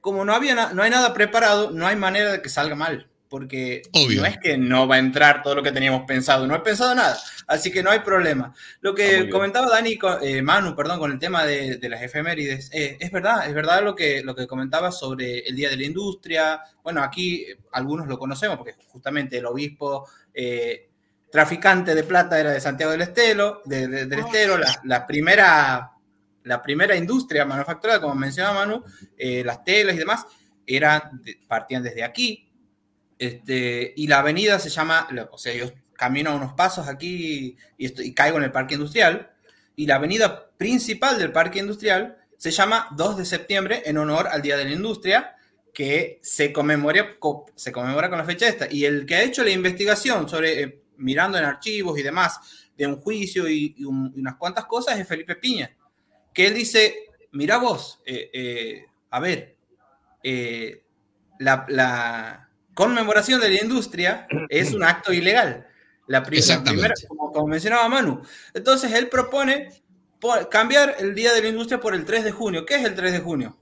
S9: como no, había no hay nada preparado, no hay manera de que salga mal. Porque
S3: Obvio.
S9: no es que no va a entrar todo lo que teníamos pensado, no he pensado nada, así que no hay problema. Lo que
S5: bien.
S9: comentaba Dani, eh, Manu, perdón, con el tema de, de las efemérides, eh, es verdad, es verdad lo que, lo que comentaba sobre el Día de la Industria. Bueno, aquí eh, algunos lo conocemos porque justamente el obispo eh, traficante de plata era de Santiago del Estero, de- de- del Estero, la, la primera, la primera industria manufacturada, como mencionaba Manu, eh, las telas y demás, eran, partían desde aquí. Este, y la avenida se llama, o sea, yo camino unos pasos aquí y, estoy, y caigo en el parque industrial. Y la avenida principal del parque industrial se llama 2 de septiembre en honor al Día de la Industria, que se conmemora, co- se conmemora con la fecha esta. Y el que ha hecho la investigación sobre, eh, mirando en archivos y demás, de un juicio y, y un- y unas cuantas cosas es Felipe Piña, que él dice, mira vos, eh, eh, a ver, eh, la, la conmemoración de la industria es un acto ilegal. La, pri- la
S3: Exactamente.
S9: primera, como, como mencionaba Manu. Entonces él propone po- cambiar el Día de la Industria por el 3 de junio. ¿Qué es el 3 de junio?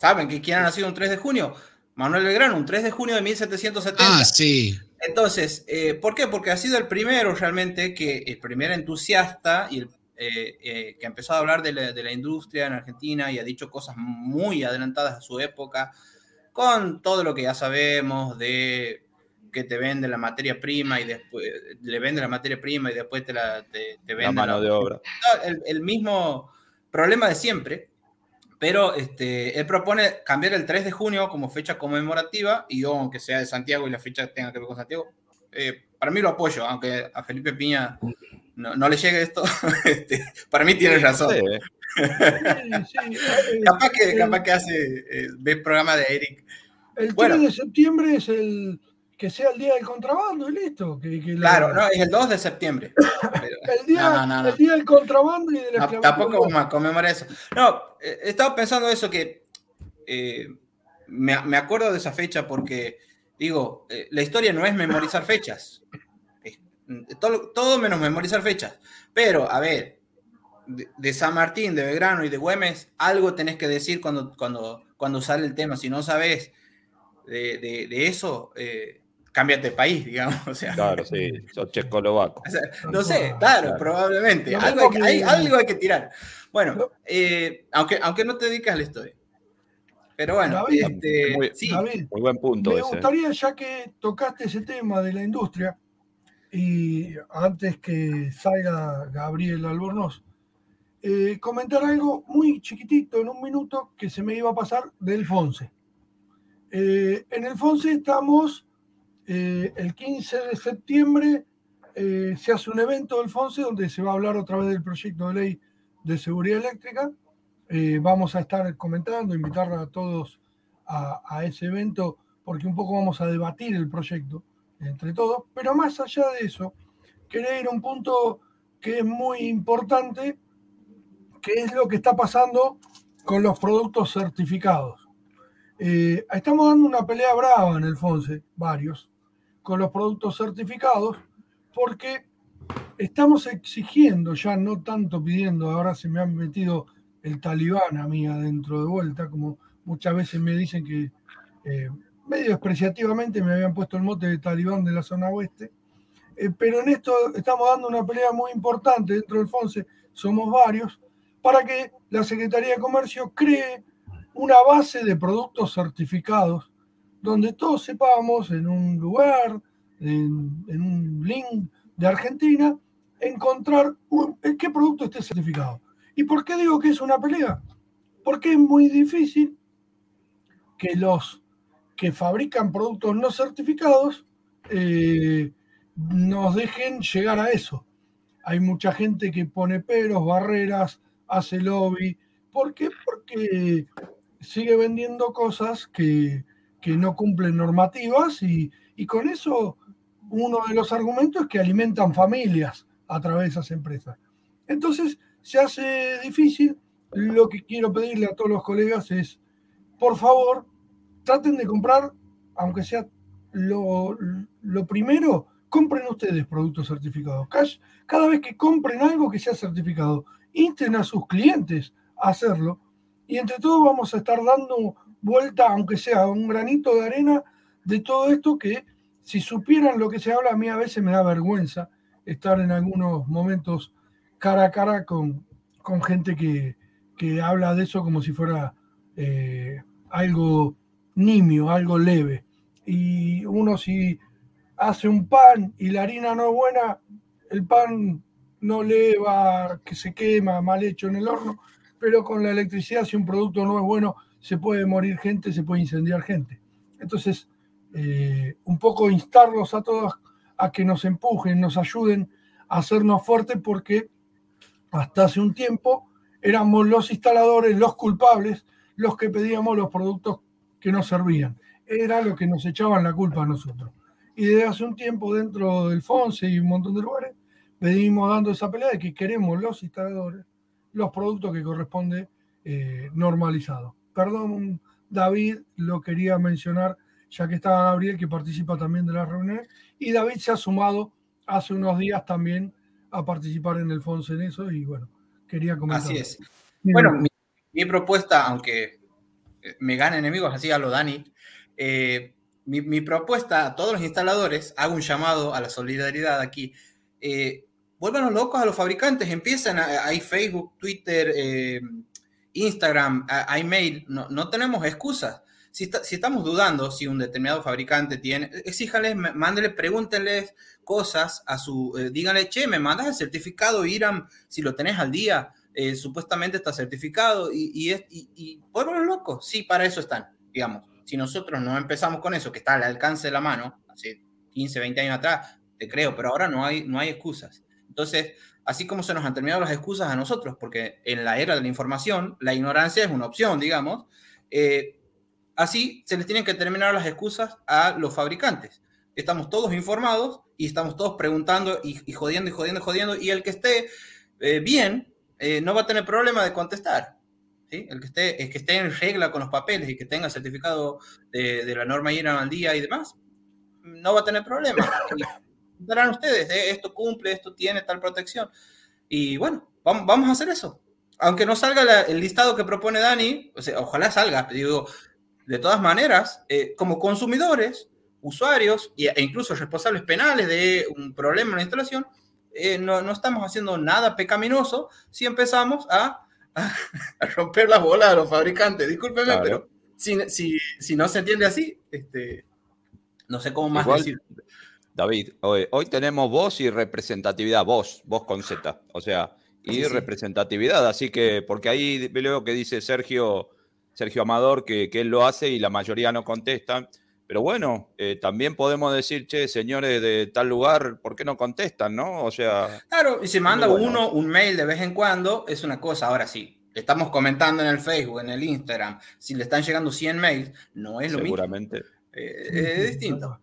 S9: ¿Saben que quién ha nacido un 3 de junio? Manuel Belgrano, un 3 de junio de 1770.
S3: Ah, sí.
S9: Entonces, eh, ¿por qué? Porque ha sido el primero realmente que, el primer entusiasta y el, eh, eh, que empezó a hablar de la, de la industria en Argentina y ha dicho cosas muy adelantadas a su época, con todo lo que ya sabemos de que te venden la materia prima y después le venden la materia prima y después te la te, te
S5: La mano de obra.
S9: el, el mismo problema de siempre, pero este, él propone cambiar el 3 de junio como fecha conmemorativa y yo, aunque sea de Santiago y la fecha tenga que ver con Santiago, eh, para mí lo apoyo, aunque a Felipe Piña no, no le llegue esto, este, para mí tiene razón.
S5: Sí.
S2: Sí, sí,
S9: Capaz que, capaz que hace, eh, ve el programa de Eric.
S2: El 3
S9: Bueno.
S2: de septiembre es el que sea el día del contrabando y listo. Que, que la-
S9: Claro, no, es el 2 de septiembre.
S2: El, día,
S9: no, no, no.
S2: el día del contrabando y de la
S9: tampoco vamos a conmemorar eso. No, eh, he estado pensando eso que eh, me, me acuerdo de esa fecha porque, digo, eh, la historia no es memorizar fechas. Es, mm, todo, todo menos memorizar fechas. Pero, a ver, de, de San Martín, de Belgrano y de Güemes, algo tenés que decir cuando, cuando, cuando sale el tema. Si no sabes de, de- de eso, eh, cámbiate de país, digamos. O sea,
S5: Claro, sí. Sos checoslovaco.
S9: o sea, no sé, claro,
S5: Claro.
S9: probablemente. Algo hay, que, hay- algo hay que tirar. Bueno, eh, aunque, aunque no te dedicas a la historia. Pero bueno,
S2: David,
S9: este,
S5: muy-
S9: sí,
S2: David,
S5: Muy buen punto
S2: me
S5: ese.
S2: gustaría, ya que tocaste ese tema de la industria, y antes que salga Gabriel Albornoz, eh, comentar algo muy chiquitito en un minuto que se me iba a pasar del FONSE. Eh, en el FONSE estamos, eh, el 15 de septiembre eh, se hace un evento del FONSE donde se va a hablar otra vez del proyecto de ley de seguridad eléctrica. Vamos a estar comentando, invitar a todos a, a ese evento porque un poco vamos a debatir el proyecto entre todos, pero más allá de eso, quería ir a un punto que es muy importante, que es lo que está pasando con los productos certificados. Eh, estamos dando una pelea brava en el FONSE, varios, con los productos certificados, porque estamos exigiendo, ya no tanto pidiendo, ahora se me han metido el talibán a mí adentro de vuelta, como muchas veces me dicen que eh, medio despreciativamente me habían puesto el mote de talibán de la zona oeste, eh, pero en esto estamos dando una pelea muy importante dentro del FONSE, somos varios, para que la Secretaría de Comercio cree una base de productos certificados donde todos sepamos en un lugar, en, un link de Argentina, encontrar qué producto esté certificado. ¿Y por qué digo que es una pelea? Porque es muy difícil que los que fabrican productos no certificados eh, nos dejen llegar a eso. Hay mucha gente que pone peros, barreras, hace lobby. ¿Por qué? Porque sigue vendiendo cosas que, no cumplen normativas y, con eso uno de los argumentos es que alimentan familias a través de esas empresas. Entonces se hace difícil. Lo que quiero pedirle a todos los colegas es, por favor, traten de comprar, aunque sea lo, primero, compren ustedes productos certificados. Cada vez que compren algo que sea certificado, insten a sus clientes a hacerlo y entre todos vamos a estar dando vuelta, aunque sea un granito de arena, de todo esto que si supieran lo que se habla, a mí a veces me da vergüenza estar en algunos momentos cara a cara con, con gente que, habla de eso como si fuera eh, algo nimio, algo leve. Y uno si hace un pan y la harina no es buena, el pan no le va, que se quema, mal hecho en el horno, pero con la electricidad, si un producto no es bueno, se puede morir gente, se puede incendiar gente. Entonces, eh, un poco instarlos a todos a que nos empujen, nos ayuden a hacernos fuertes, porque hasta hace un tiempo éramos los instaladores, los culpables, los que pedíamos los productos que nos servían. Era lo que nos echaban la culpa a nosotros. Y desde hace un tiempo, dentro del FONSE y un montón de lugares, venimos dando esa pelea de que queremos los instaladores los productos que corresponde eh, normalizado. Perdón, David, lo quería mencionar, ya que estaba Gabriel, que participa también de la reunión, y David se ha sumado hace unos días también a participar en el FONSE en eso, y bueno, quería comentar.
S9: Así es. Bueno, mi, propuesta, aunque eh, me gane enemigos, así a lo Dani, eh, mi, propuesta a todos los instaladores, hago un llamado a la solidaridad aquí. Eh, vuélvanos locos a los fabricantes, empiezan, hay Facebook, Twitter, eh, Instagram, hay mail, no, no tenemos excusas. Si, si, estamos dudando si un determinado fabricante tiene, exíjales, mándenle, pregúntenles cosas a su, eh, díganle, che, me mandas el certificado IRAM si lo tenés al día, eh, supuestamente está certificado y, y, y, y locos, sí, para eso están, digamos. Si nosotros no empezamos con eso, que está al alcance de la mano, hace 15, 20 años atrás, te creo, pero ahora no hay, no hay excusas. Entonces, así como se nos han terminado las excusas a nosotros, porque en la era de la información, la ignorancia es una opción, digamos, eh, así se les tienen que terminar las excusas a los fabricantes. Estamos todos informados y estamos todos preguntando y, jodiendo y jodiendo y jodiendo, y el que esté eh, bien eh, no va a tener problema de contestar. ¿sí? El, que esté, que esté en regla con los papeles y que tenga certificado de, de la norma IRA al día y demás, no va a tener problema. darán ustedes, eh, esto cumple, esto tiene tal protección. Y bueno, vamos, vamos a hacer eso. Aunque no salga el listado que propone Dani, o sea, ojalá salga, digo, de todas maneras, eh, como consumidores, usuarios e incluso responsables penales de un problema en la instalación, eh, no, no, estamos haciendo nada pecaminoso si empezamos a, a, romper las bolas a los fabricantes. Discúlpeme, pero si, si, si, no se entiende así, este, no sé cómo más decir.
S5: David, hoy, tenemos voz y representatividad, voz, voz con Z, o sea, y representatividad, así que, porque ahí veo que dice Sergio, Sergio Amador que, él lo hace y la mayoría no contestan, pero bueno, eh, también podemos decir, che, señores de tal lugar, ¿por qué no contestan, no? O sea...
S9: Claro, y si manda uno un mail de vez en cuando, es una cosa, ahora sí, le estamos comentando en el Facebook, en el Instagram, si le están llegando 100 mails, no es lo
S5: Seguramente.
S9: mismo. Eh, es distinto.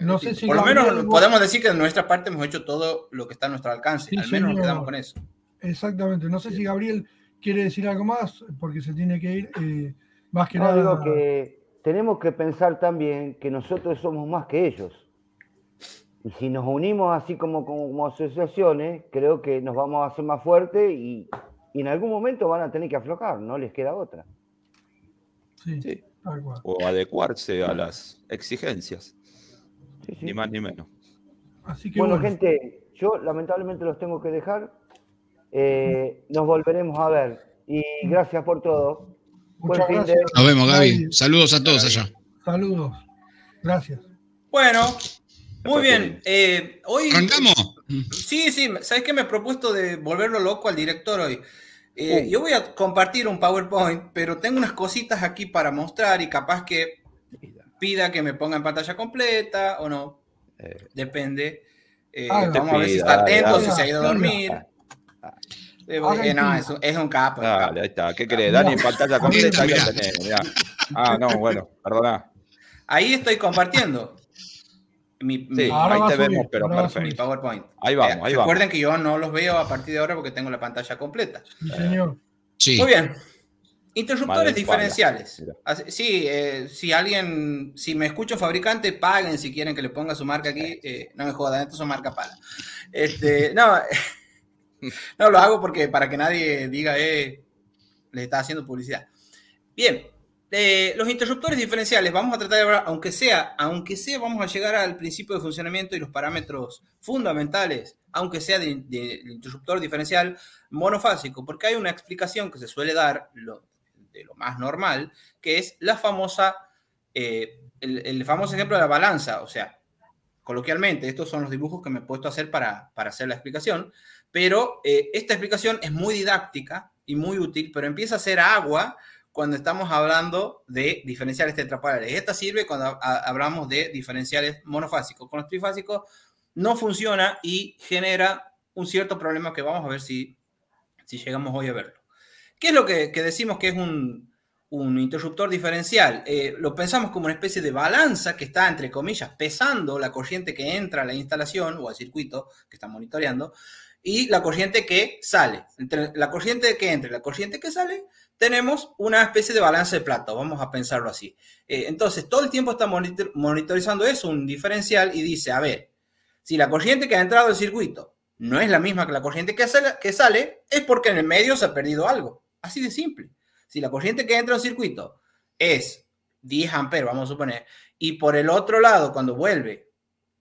S2: No sé si
S9: Por lo menos podemos decir que de nuestra parte hemos hecho todo lo que está a nuestro alcance.
S2: Sí,
S9: Al menos nos quedamos con eso.
S2: Exactamente. No sé si Gabriel quiere decir algo más, porque se tiene que ir. eh, más que
S6: No,
S2: nada.
S6: digo que tenemos que pensar también que nosotros somos más que ellos. Y si nos unimos así como, como, como asociaciones, creo que nos vamos a hacer más fuertes y, y en algún momento van a tener que aflojar, no les queda otra.
S2: Sí,
S5: Sí.
S2: tal cual.
S5: O adecuarse a las exigencias,
S6: Sí, sí.
S5: ni más ni menos.
S2: Así que
S6: Bueno,
S2: bueno,
S6: gente, yo lamentablemente los tengo que dejar. Eh, nos volveremos a ver. Y gracias por todo. Buen
S2: muchas
S6: fin de-
S2: gracias.
S3: Nos vemos, Gaby. Saludos a todos allá.
S2: Saludos. Gracias.
S9: Bueno, muy bien. Eh, hoy.
S3: ¿Arrancamos?
S9: Sí, sí. ¿Sabes qué? Me he propuesto de volverlo loco al director hoy. Eh,
S6: Uh.
S9: Yo voy a compartir un PowerPoint, pero tengo unas cositas aquí para mostrar y capaz que pida que me ponga en pantalla completa o no.
S5: Eh,
S9: Depende. Eh,
S2: Ah,
S9: vamos a ver si está atento,
S5: dale.
S9: si se ha ido a dormir. Eh, eh, no, es un, es un capo.
S5: Dale, ahí está. ¿Qué querés? Dani, en pantalla completa. Ah, no, bueno, perdona.
S9: Ahí estoy compartiendo mi,
S5: Sí,
S2: Ahora
S5: ahí te
S2: subir,
S5: vemos, pero
S2: a
S9: mi
S5: perfecto.
S9: PowerPoint.
S5: Ahí vamos,
S9: Eh,
S5: ahí vamos.
S9: Recuerden que yo no los veo a partir de ahora porque tengo la pantalla completa.
S2: Sí, señor.
S3: Sí.
S9: Muy bien. Interruptores diferenciales. Sí, eh, si alguien, si me escucha un fabricante, paguen si quieren que le ponga su marca aquí. eh, no me jodan, esto son marca pala. Este, no, no lo hago porque para que nadie diga, eh, les está haciendo publicidad. Bien, eh, los interruptores diferenciales, vamos a tratar de hablar, aunque sea, aunque sea, vamos a llegar al principio de funcionamiento y los parámetros fundamentales, aunque sea de- de- del interruptor diferencial monofásico, porque hay una explicación que se suele dar lo- de lo más normal, que es la famosa, eh, el, famoso ejemplo de la balanza, o sea, coloquialmente, estos son los dibujos que me he puesto a hacer para, para hacer la explicación, pero eh, esta explicación es muy didáctica y muy útil, pero empieza a ser agua cuando estamos hablando de diferenciales tetrapolares. Esta sirve cuando ha- ha- hablamos de diferenciales monofásicos. Con los trifásicos no funciona y genera un cierto problema que vamos a ver si, si llegamos hoy a verlo. ¿Qué es lo que, decimos que es un, interruptor diferencial? Eh, lo pensamos como una especie de balanza que está, entre comillas, pesando la corriente que entra a la instalación o al circuito que está monitoreando y la corriente que sale. Entre la corriente que entra y la corriente que sale, tenemos una especie de balance de plato, vamos a pensarlo así. Eh, entonces, todo el tiempo está monitor- monitorizando eso, un diferencial, y dice, a ver, si la corriente que ha entrado al circuito no es la misma que la corriente que sale, es porque en el medio se ha perdido algo. Así de simple. Si la corriente que entra al circuito es 10 amperes, vamos a suponer, y por el otro lado, cuando vuelve,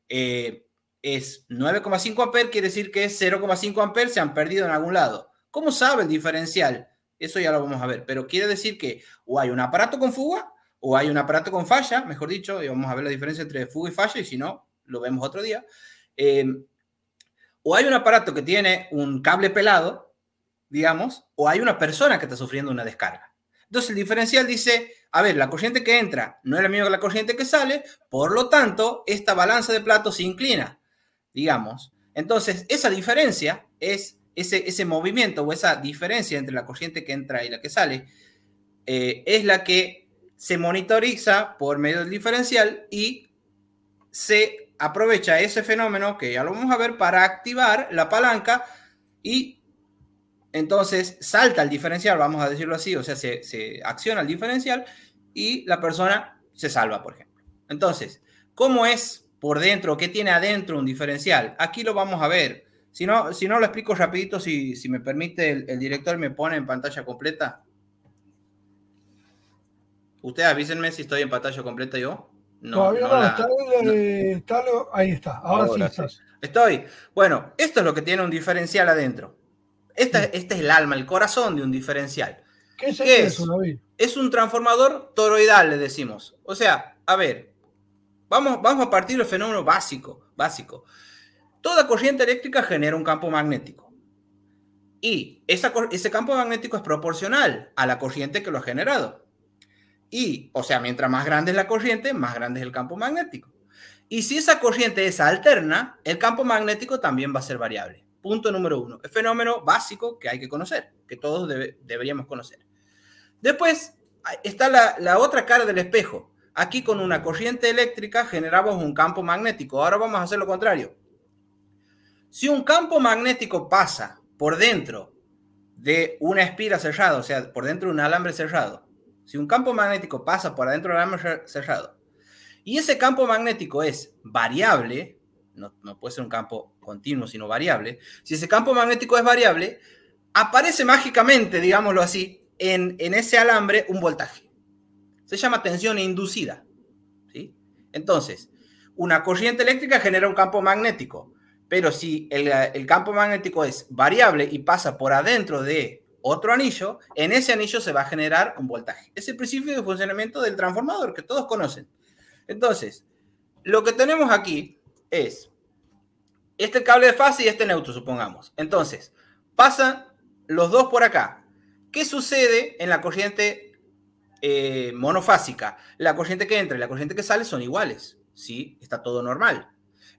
S9: eh, es 9,5 amperes, quiere decir que es 0,5 amperes se han perdido en algún lado. ¿Cómo sabe el diferencial? Eso ya lo vamos a ver, pero quiere decir que o hay un aparato con fuga o hay un aparato con falla, mejor dicho, y vamos a ver la diferencia entre fuga y falla, y si no, lo vemos otro día. Eh, o hay un aparato que tiene un cable pelado, digamos, o hay una persona que está sufriendo una descarga. Entonces el diferencial dice, a ver, la corriente que entra no es la misma que la corriente que sale, por lo tanto, esta balanza de platos se inclina, digamos. Entonces, esa diferencia es ese, ese movimiento o esa diferencia entre la corriente que entra y la que sale, eh, es la que se monitoriza por medio del diferencial y se aprovecha ese fenómeno, que ya lo vamos a ver, para activar la palanca y entonces salta el diferencial, vamos a decirlo así, o sea, se, se acciona el diferencial y la persona se salva, por ejemplo. Entonces, ¿cómo es por dentro? ¿Qué tiene adentro un diferencial? Aquí lo vamos a ver. Si no, si no lo explico rapidito, si, si me permite el, el director me pone en pantalla completa. Ustedes avísenme si estoy en pantalla completa yo. No,
S2: Todavía
S9: no
S2: no,
S9: la-
S2: está, eh, está ahí está. Ahora,
S5: Ahora
S2: sí
S5: sí.
S2: estás.
S9: Estoy. Bueno, esto es lo que tiene un diferencial adentro. Esta, este es el alma, el corazón de un diferencial.
S2: ¿Qué es
S9: ¿Qué
S2: eso,
S9: es? Es un transformador toroidal, le decimos. O sea, a ver, vamos, vamos a partir del fenómeno básico, básico. Toda corriente eléctrica genera un campo magnético. Y esa ese campo magnético es proporcional a la corriente que lo ha generado. Y, o sea, mientras más grande es la corriente, más grande es el campo magnético. Y si esa corriente es alterna, el campo magnético también va a ser variable. Punto número uno. Es fenómeno básico que hay que conocer, que todos deberíamos conocer. Después está la, otra cara del espejo. Aquí con una corriente eléctrica generamos un campo magnético. Ahora vamos a hacer lo contrario. Si un campo magnético pasa por dentro de una espira cerrada, o sea, por dentro de un alambre cerrado, si un campo magnético pasa por adentro del alambre cerrado, y ese campo magnético es variable, no, puede ser un campo continuo, sino variable, si ese campo magnético es variable, aparece mágicamente, digámoslo así, en, en ese alambre un voltaje. Se llama tensión inducida. ¿sí? Entonces, una corriente eléctrica genera un campo magnético. Pero si el, campo magnético es variable y pasa por adentro de otro anillo, en ese anillo se va a generar un voltaje. Es el principio de funcionamiento del transformador que todos conocen. Entonces, lo que tenemos aquí es este cable de fase y este neutro, supongamos. Entonces, pasan los dos por acá. ¿Qué sucede en la corriente eh, monofásica? La corriente que entra y la corriente que sale son iguales. ¿sí? Está todo normal.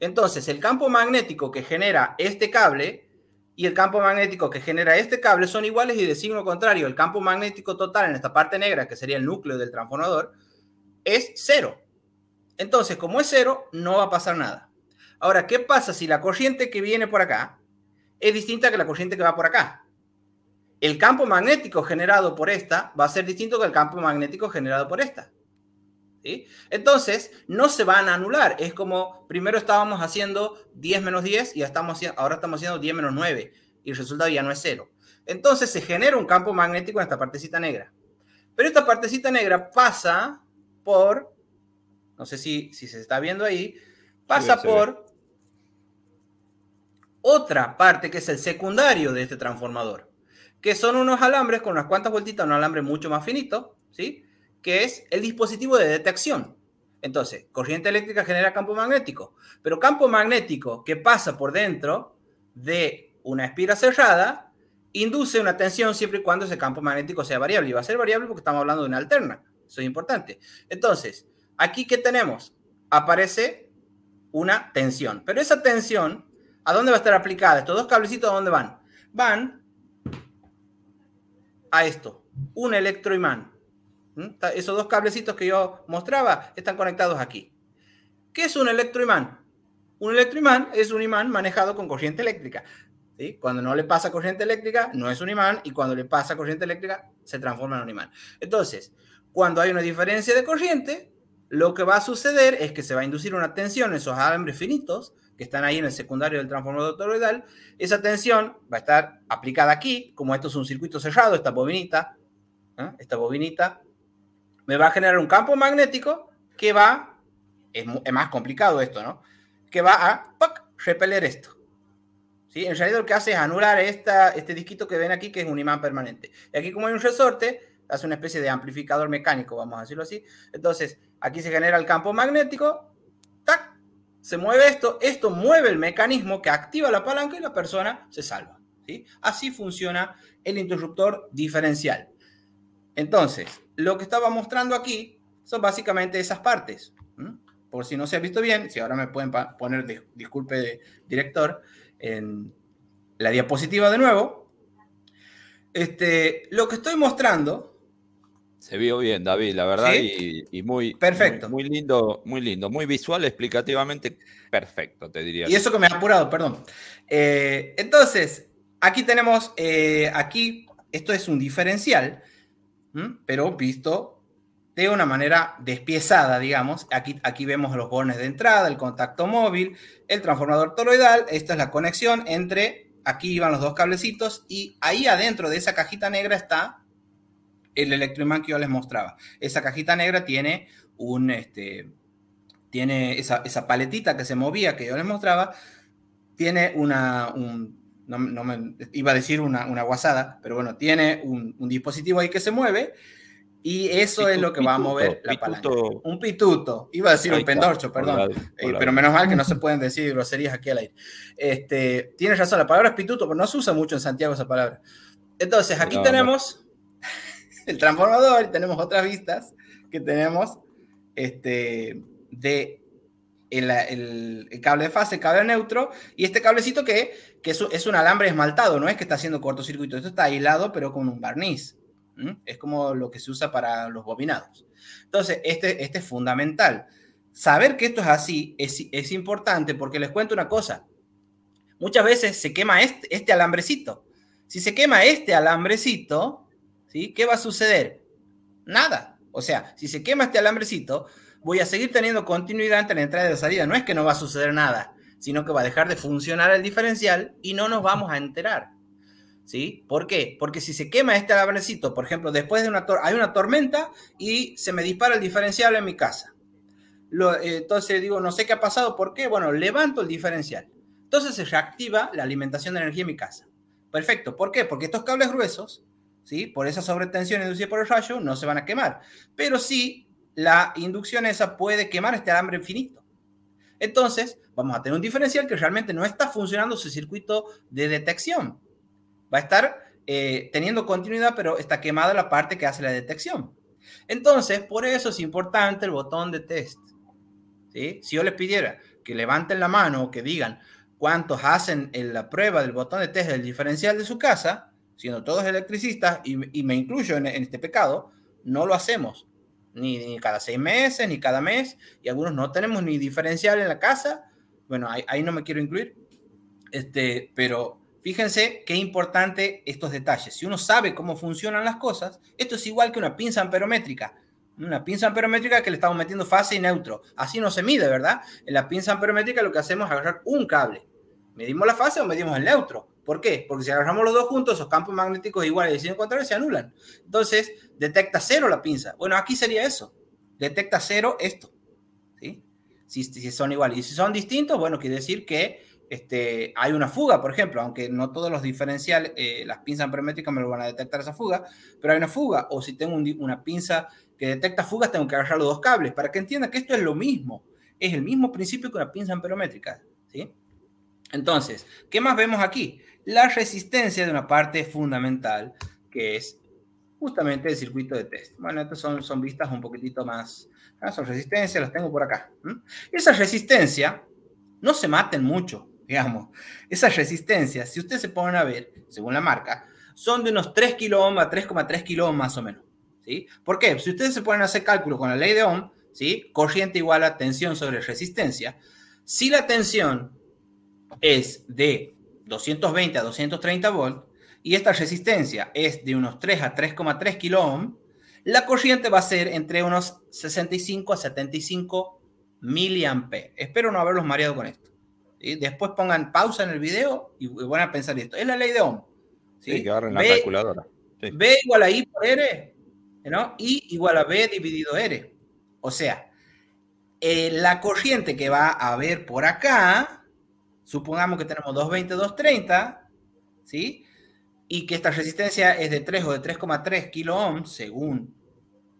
S9: Entonces, el campo magnético que genera este cable y el campo magnético que genera este cable son iguales y de signo contrario. El campo magnético total en esta parte negra, que sería el núcleo del transformador, es cero. Entonces, como es cero, no va a pasar nada. Ahora, ¿qué pasa si la corriente que viene por acá es distinta que la corriente que va por acá? El campo magnético generado por esta va a ser distinto que el campo magnético generado por esta. Entonces, no se van a anular. Es como primero estábamos haciendo 10 menos 10 y estamos, ahora estamos haciendo 10 menos 9 y el resultado ya no es cero. Entonces se genera un campo magnético en esta partecita negra. Pero esta partecita negra pasa por, no sé si, si se está viendo ahí, pasa por otra parte que es el secundario de este transformador, que son unos alambres con unas cuantas vueltitas, un alambre mucho más finito, ¿sí? que es el dispositivo de detección. Entonces, corriente eléctrica genera campo magnético, pero campo magnético que pasa por dentro de una espira cerrada induce una tensión siempre y cuando ese campo magnético sea variable. Y va a ser variable porque estamos hablando de una alterna. Eso es importante. Entonces, aquí que tenemos? Aparece una tensión. Pero esa tensión, ¿a dónde va a estar aplicada? Estos dos cablecitos, ¿a dónde van? Van a esto, un electroimán. ¿Mm? Esos dos cablecitos que yo mostraba están conectados aquí. ¿Qué es un electroimán? Un electroimán es un imán manejado con corriente eléctrica. Cuando no le pasa corriente eléctrica, no es un imán, y cuando le pasa corriente eléctrica, se transforma en un imán. Entonces, cuando hay una diferencia de corriente, lo que va a suceder es que se va a inducir una tensión en esos alambres finitos que están ahí en el secundario del transformador toroidal. Esa tensión va a estar aplicada aquí, como esto es un circuito cerrado, esta bobinita, ¿eh? esta bobinita me va a generar un campo magnético que va, es, más complicado esto, ¿no? Que va a repeler esto. ¿Sí? En realidad lo que hace es anular esta, este disquito que ven aquí, que es un imán permanente. Y aquí como hay un resorte, hace una especie de amplificador mecánico, vamos a decirlo así. Entonces, aquí se genera el campo magnético. Se mueve esto, esto mueve el mecanismo que activa la palanca y la persona se salva. ¿sí? Así funciona el interruptor diferencial. Entonces, lo que estaba mostrando aquí son básicamente esas partes. Por si no se ha visto bien, si ahora me pueden poner, disculpe, director, en la diapositiva de nuevo. Este, lo que estoy mostrando.
S5: Se vio bien, David, la verdad, y, muy,
S9: perfecto.
S5: Muy, lindo, muy lindo, muy visual, explicativamente perfecto, te diría.
S9: Y eso que me ha apurado, perdón. Eh, entonces, aquí tenemos, eh, aquí, esto es un diferencial pero visto de una manera despiezada, digamos. Aquí, aquí vemos los bornes de entrada, el contacto móvil, el transformador toroidal. Esta es la conexión entre, aquí iban los dos cablecitos y ahí adentro de esa cajita negra está el electroimán que yo les mostraba. Esa cajita negra tiene un, este, tiene esa, paletita que se movía que yo les mostraba, tiene una, un, no, me, iba a decir una, una guasada, pero bueno, tiene un, dispositivo ahí que se mueve y eso es lo que va a mover la palanca. Un pituto, iba a decir un pendorcho, perdón, eh, pero menos mal que no se pueden decir groserías aquí al aire. Este, tienes razón, la palabra es pituto, pero no se usa mucho en Santiago esa palabra. Entonces, aquí tenemos el transformador y tenemos otras vistas que tenemos este, de el, cable de fase, el cable neutro, y este cablecito que, que es, un alambre esmaltado, no es que está haciendo cortocircuito, esto está aislado pero con un barniz. Es como lo que se usa para los bobinados. Entonces, este, este es fundamental. Saber que esto es así es, es importante porque les cuento una cosa. Muchas veces se quema este, este alambrecito. Si se quema este alambrecito, ¿sí? ¿qué va a suceder? Nada. O sea, si se quema este alambrecito, voy a seguir teniendo continuidad entre la entrada y la salida. No es que no va a suceder nada, sino que va a dejar de funcionar el diferencial y no nos vamos a enterar. ¿Sí? ¿Por qué? Porque si se quema este alambrecito, por ejemplo, después de una hay una tormenta y se me dispara el diferencial en mi casa. Lo- eh, entonces digo, no sé qué ha pasado, ¿por qué? Bueno, levanto el diferencial. Entonces se reactiva la alimentación de energía en mi casa. Perfecto, ¿por qué? Porque estos cables gruesos, ¿sí? Por esa sobretensión inducida por el rayo, no se van a quemar. Pero sí, la inducción esa puede quemar este alambre infinito. Entonces, vamos a tener un diferencial que realmente no está funcionando su circuito de detección. Va a estar eh, teniendo continuidad, pero está quemada la parte que hace la detección. Entonces, por eso es importante el botón de test. ¿sí? Si yo les pidiera que levanten la mano o que digan cuántos hacen en la prueba del botón de test del diferencial de su casa, siendo todos electricistas, y, me incluyo en, este pecado, no lo hacemos. Ni, ni cada seis meses, ni cada mes, y algunos no tenemos ni diferencial en la casa. Bueno, ahí, ahí no me quiero incluir. Este, pero fíjense qué importante estos detalles. Si uno sabe cómo funcionan las cosas, esto es igual que una pinza amperométrica. Una pinza amperométrica que le estamos metiendo fase y neutro. Así no se mide, ¿verdad? En la pinza amperométrica lo que hacemos es agarrar un cable. ¿Medimos la fase o medimos el neutro? ¿Por qué? Porque si agarramos los dos juntos, esos campos magnéticos iguales y signo contrario se anulan. Entonces, detecta cero la pinza. Bueno, aquí sería eso. Detecta cero esto. ¿sí? Si, son iguales. Y si son distintos, bueno, quiere decir que este, hay una fuga, por ejemplo, aunque no todos los diferenciales, eh, las pinzas amperométricas me lo van a detectar esa fuga, pero hay una fuga. O si tengo un, una pinza que detecta fugas, tengo que agarrar los dos cables para que entienda que esto es lo mismo. Es el mismo principio que una pinza amperométrica. ¿sí? Entonces, ¿qué más vemos aquí? La resistencia de una parte fundamental, que es justamente el circuito de test. Bueno, estas son, son vistas un poquitito más, ah, son resistencias, las tengo por acá. ¿m? Esa resistencia, no se maten mucho, digamos. Esas resistencias, si ustedes se ponen a ver, según la marca, son de unos 3 kilo ohm a 3,3 kilo ohm más o menos. ¿sí? ¿Por qué? Si ustedes se ponen a hacer cálculo con la ley de Ohm, ¿sí? corriente igual a tensión sobre resistencia, si la tensión es de 220 a 230 volt y esta resistencia es de unos 3 a 3,3 kilo ohm, la corriente va a ser entre unos 65 a 75 miliamperes. Espero no haberlos mareado con esto. ¿sí? Después pongan pausa en el video y van a pensar esto. Es la ley de Ohm. ¿sí?
S5: Sí, que agarren la
S9: B-
S5: calculadora. Sí.
S9: B igual a I por R, ¿no? I igual a B dividido R. O sea, eh, la corriente que va a haber por acá, supongamos que tenemos 220, 230, ¿sí? Y que esta resistencia es de 3 o de 3,3 kilo ohm, según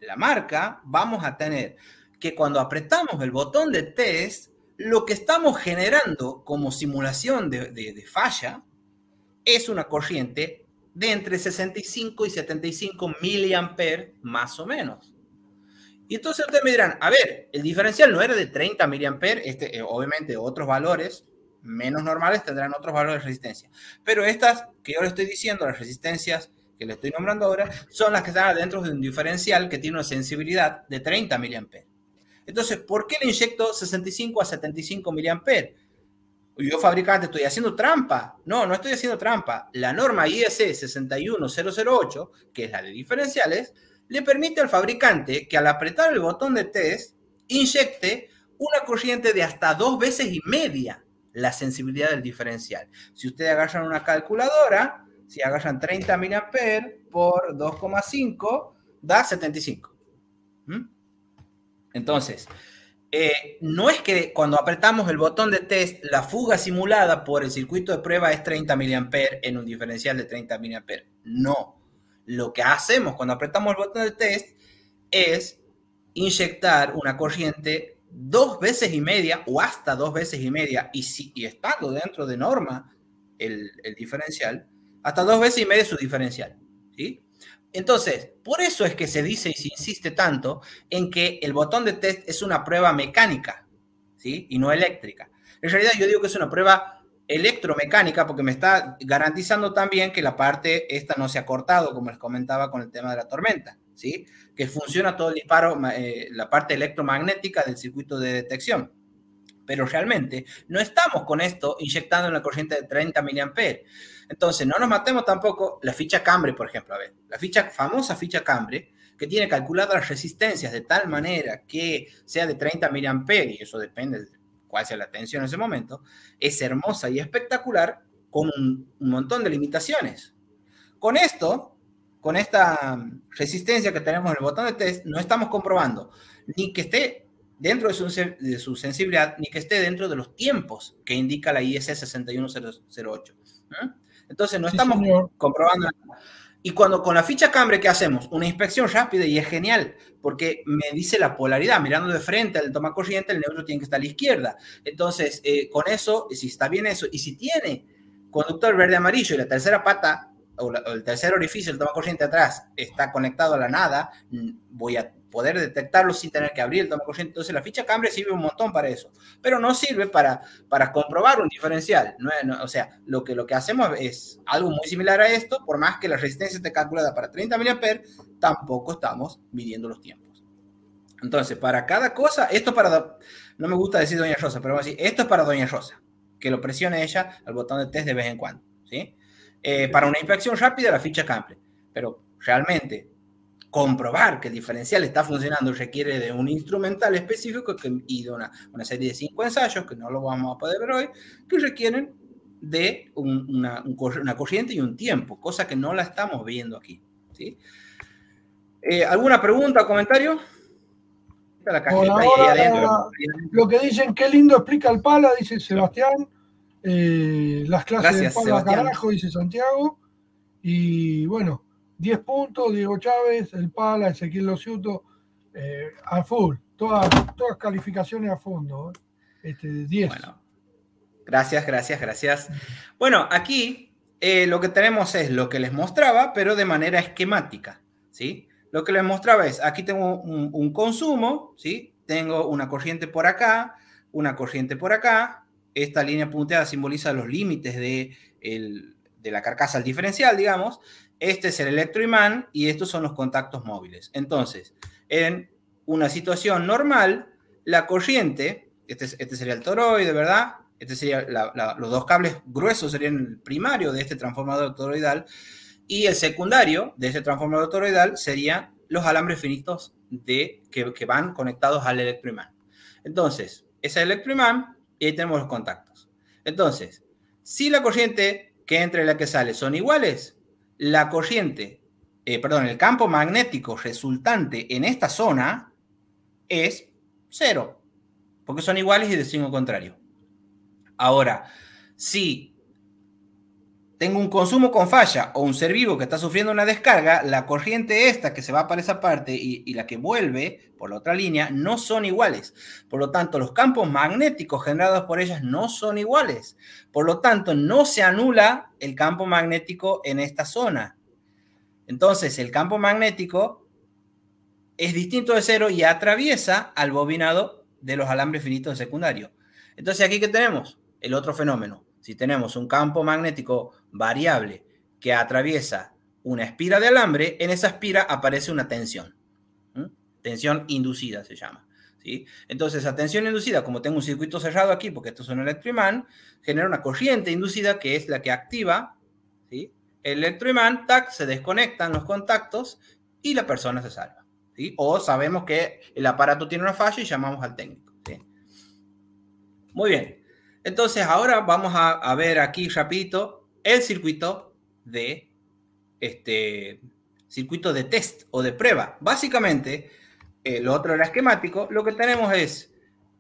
S9: la marca, vamos a tener que cuando apretamos el botón de test, lo que estamos generando como simulación de falla es una corriente de entre 65 y 75 miliamperes más o menos. Y entonces ustedes me dirán, a ver, el diferencial no era de 30 miliamperes, este, eh, obviamente otros valores menos normales tendrán otros valores de resistencia. Pero estas que yo le estoy diciendo, las resistencias que le estoy nombrando ahora, son las que están adentro de un diferencial que tiene una sensibilidad de 30 miliamperes. Entonces, ¿por qué le inyecto 65 a 75 miliamperes? Yo, fabricante, estoy haciendo trampa. No, no estoy haciendo trampa. La norma IEC 61008, que es la de diferenciales, le permite al fabricante que al apretar el botón de test, inyecte una corriente de hasta dos veces y media la sensibilidad del diferencial. Si ustedes agarran una calculadora, si agarran 30 mA por 2,5, da 75. ¿Mm? Entonces, eh, no es que cuando apretamos el botón de test, la fuga simulada por el circuito de prueba es 30 mA en un diferencial de 30 mA. No. Lo que hacemos cuando apretamos el botón de test es inyectar una corriente dos veces y media o hasta dos veces y media, y, si, y estando dentro de norma el, el diferencial, hasta dos veces y media su diferencial. ¿sí? Entonces, por eso es que se dice y se insiste tanto en que el botón de test es una prueba mecánica. ¿sí? Y no eléctrica. En realidad yo digo que es una prueba electromecánica porque me está garantizando también que la parte esta no se ha cortado, como les comentaba con el tema de la tormenta, ¿sí? Que funciona todo el disparo, eh, la parte electromagnética del circuito de detección. Pero realmente no estamos con esto inyectando una corriente de 30 mA. Entonces, no nos matemos tampoco la ficha Cambre, por ejemplo. A ver, la ficha, famosa ficha Cambre, que tiene calculadas las resistencias de tal manera que sea de 30 mA, y eso depende de cuál sea la tensión en ese momento, es hermosa y espectacular con un, montón de limitaciones. Con esto, con esta resistencia que tenemos en el botón de test, no estamos comprobando ni que esté dentro de su, de su sensibilidad, ni que esté dentro de los tiempos que indica la IS 61008. Entonces, no estamos comprobando nada. Y cuando con la ficha cambre, ¿qué hacemos? Una inspección rápida y es genial, porque me dice la polaridad, mirando de frente al toma corriente, el neutro tiene que estar a la izquierda. Entonces, eh, con eso, si está bien eso, y si tiene conductor verde-amarillo y la tercera pata, o, el tercer orificio, el toma corriente atrás, está conectado a la nada, mm, voy a poder detectarlo sin tener que abrir el toma corriente. Entonces la ficha cambre sirve un montón para eso, pero no sirve para, para comprobar un diferencial. No, o sea, lo que, lo que hacemos es algo muy similar a esto, por más que la resistencia esté calculada para 30 mA, tampoco estamos midiendo los tiempos. Entonces, para cada cosa, esto para, no me gusta decir Doña Rosa, pero vamos a decir, esto es para Doña Rosa, que lo presione ella al botón de test de vez en cuando, ¿sí? Eh, para una inspección rápida, la ficha cambre, pero realmente comprobar que el diferencial está funcionando requiere de un instrumental específico que, y de una, una, serie de cinco ensayos, que no lo vamos a poder ver hoy, que requieren de una, una, corriente y un tiempo, cosa que no la estamos viendo aquí. ¿sí? Eh, ¿Alguna pregunta o comentario?
S2: La ahora, lo que dicen, qué lindo explica el Pala, dice Sebastián. Eh, las clases de Pala carajo, dice Santiago. Y bueno, 10 puntos, Diego Chávez, El Pala, Ezequiel Lociuto, eh, a full, todas, todas calificaciones a fondo, ¿eh? este, 10.
S9: Bueno, gracias, gracias, gracias. Bueno, aquí eh, lo que tenemos es lo que les mostraba, pero de manera esquemática, ¿sí? Lo que les mostraba es, aquí tengo un, consumo, ¿sí? Tengo una corriente por acá, una corriente por acá, esta línea punteada simboliza los límites de, de la carcasa al diferencial, digamos, este es el electroimán y estos son los contactos móviles. Entonces, en una situación normal, la corriente, este, este sería el toroide, ¿verdad? Este sería los dos cables gruesos serían el primario de este transformador toroidal y el secundario de este transformador toroidal serían los alambres finitos de, que, que van conectados al electroimán. Entonces, ese es el electroimán y ahí tenemos los contactos. Entonces, si la corriente que entra y la que sale son iguales, la corriente, eh, perdón, el campo magnético resultante en esta zona es cero, porque son iguales y de signo contrario. Ahora, si tengo un consumo con falla o un ser vivo que está sufriendo una descarga, la corriente esta que se va para esa parte y, la que vuelve por la otra línea no son iguales. Por lo tanto, los campos magnéticos generados por ellas no son iguales. Por lo tanto, no se anula el campo magnético en esta zona. Entonces, el campo magnético es distinto de cero y atraviesa al bobinado de los alambres finitos de secundario. Entonces, aquí que tenemos el otro fenómeno. Si tenemos un campo magnético variable que atraviesa una espira de alambre, en esa espira aparece una tensión. Tensión inducida se llama. Entonces, esa tensión inducida, como tengo un circuito cerrado aquí, porque esto es un electroimán, genera una corriente inducida que es la que activa ¿sí? el electroimán, tac, se desconectan los contactos y la persona se salva. ¿sí? O sabemos que el aparato tiene una falla y llamamos al técnico. Muy bien. Entonces, ahora vamos a, ver aquí rapidito el circuito de este circuito de test o de prueba. Básicamente, eh, lo otro era esquemático, lo que tenemos es,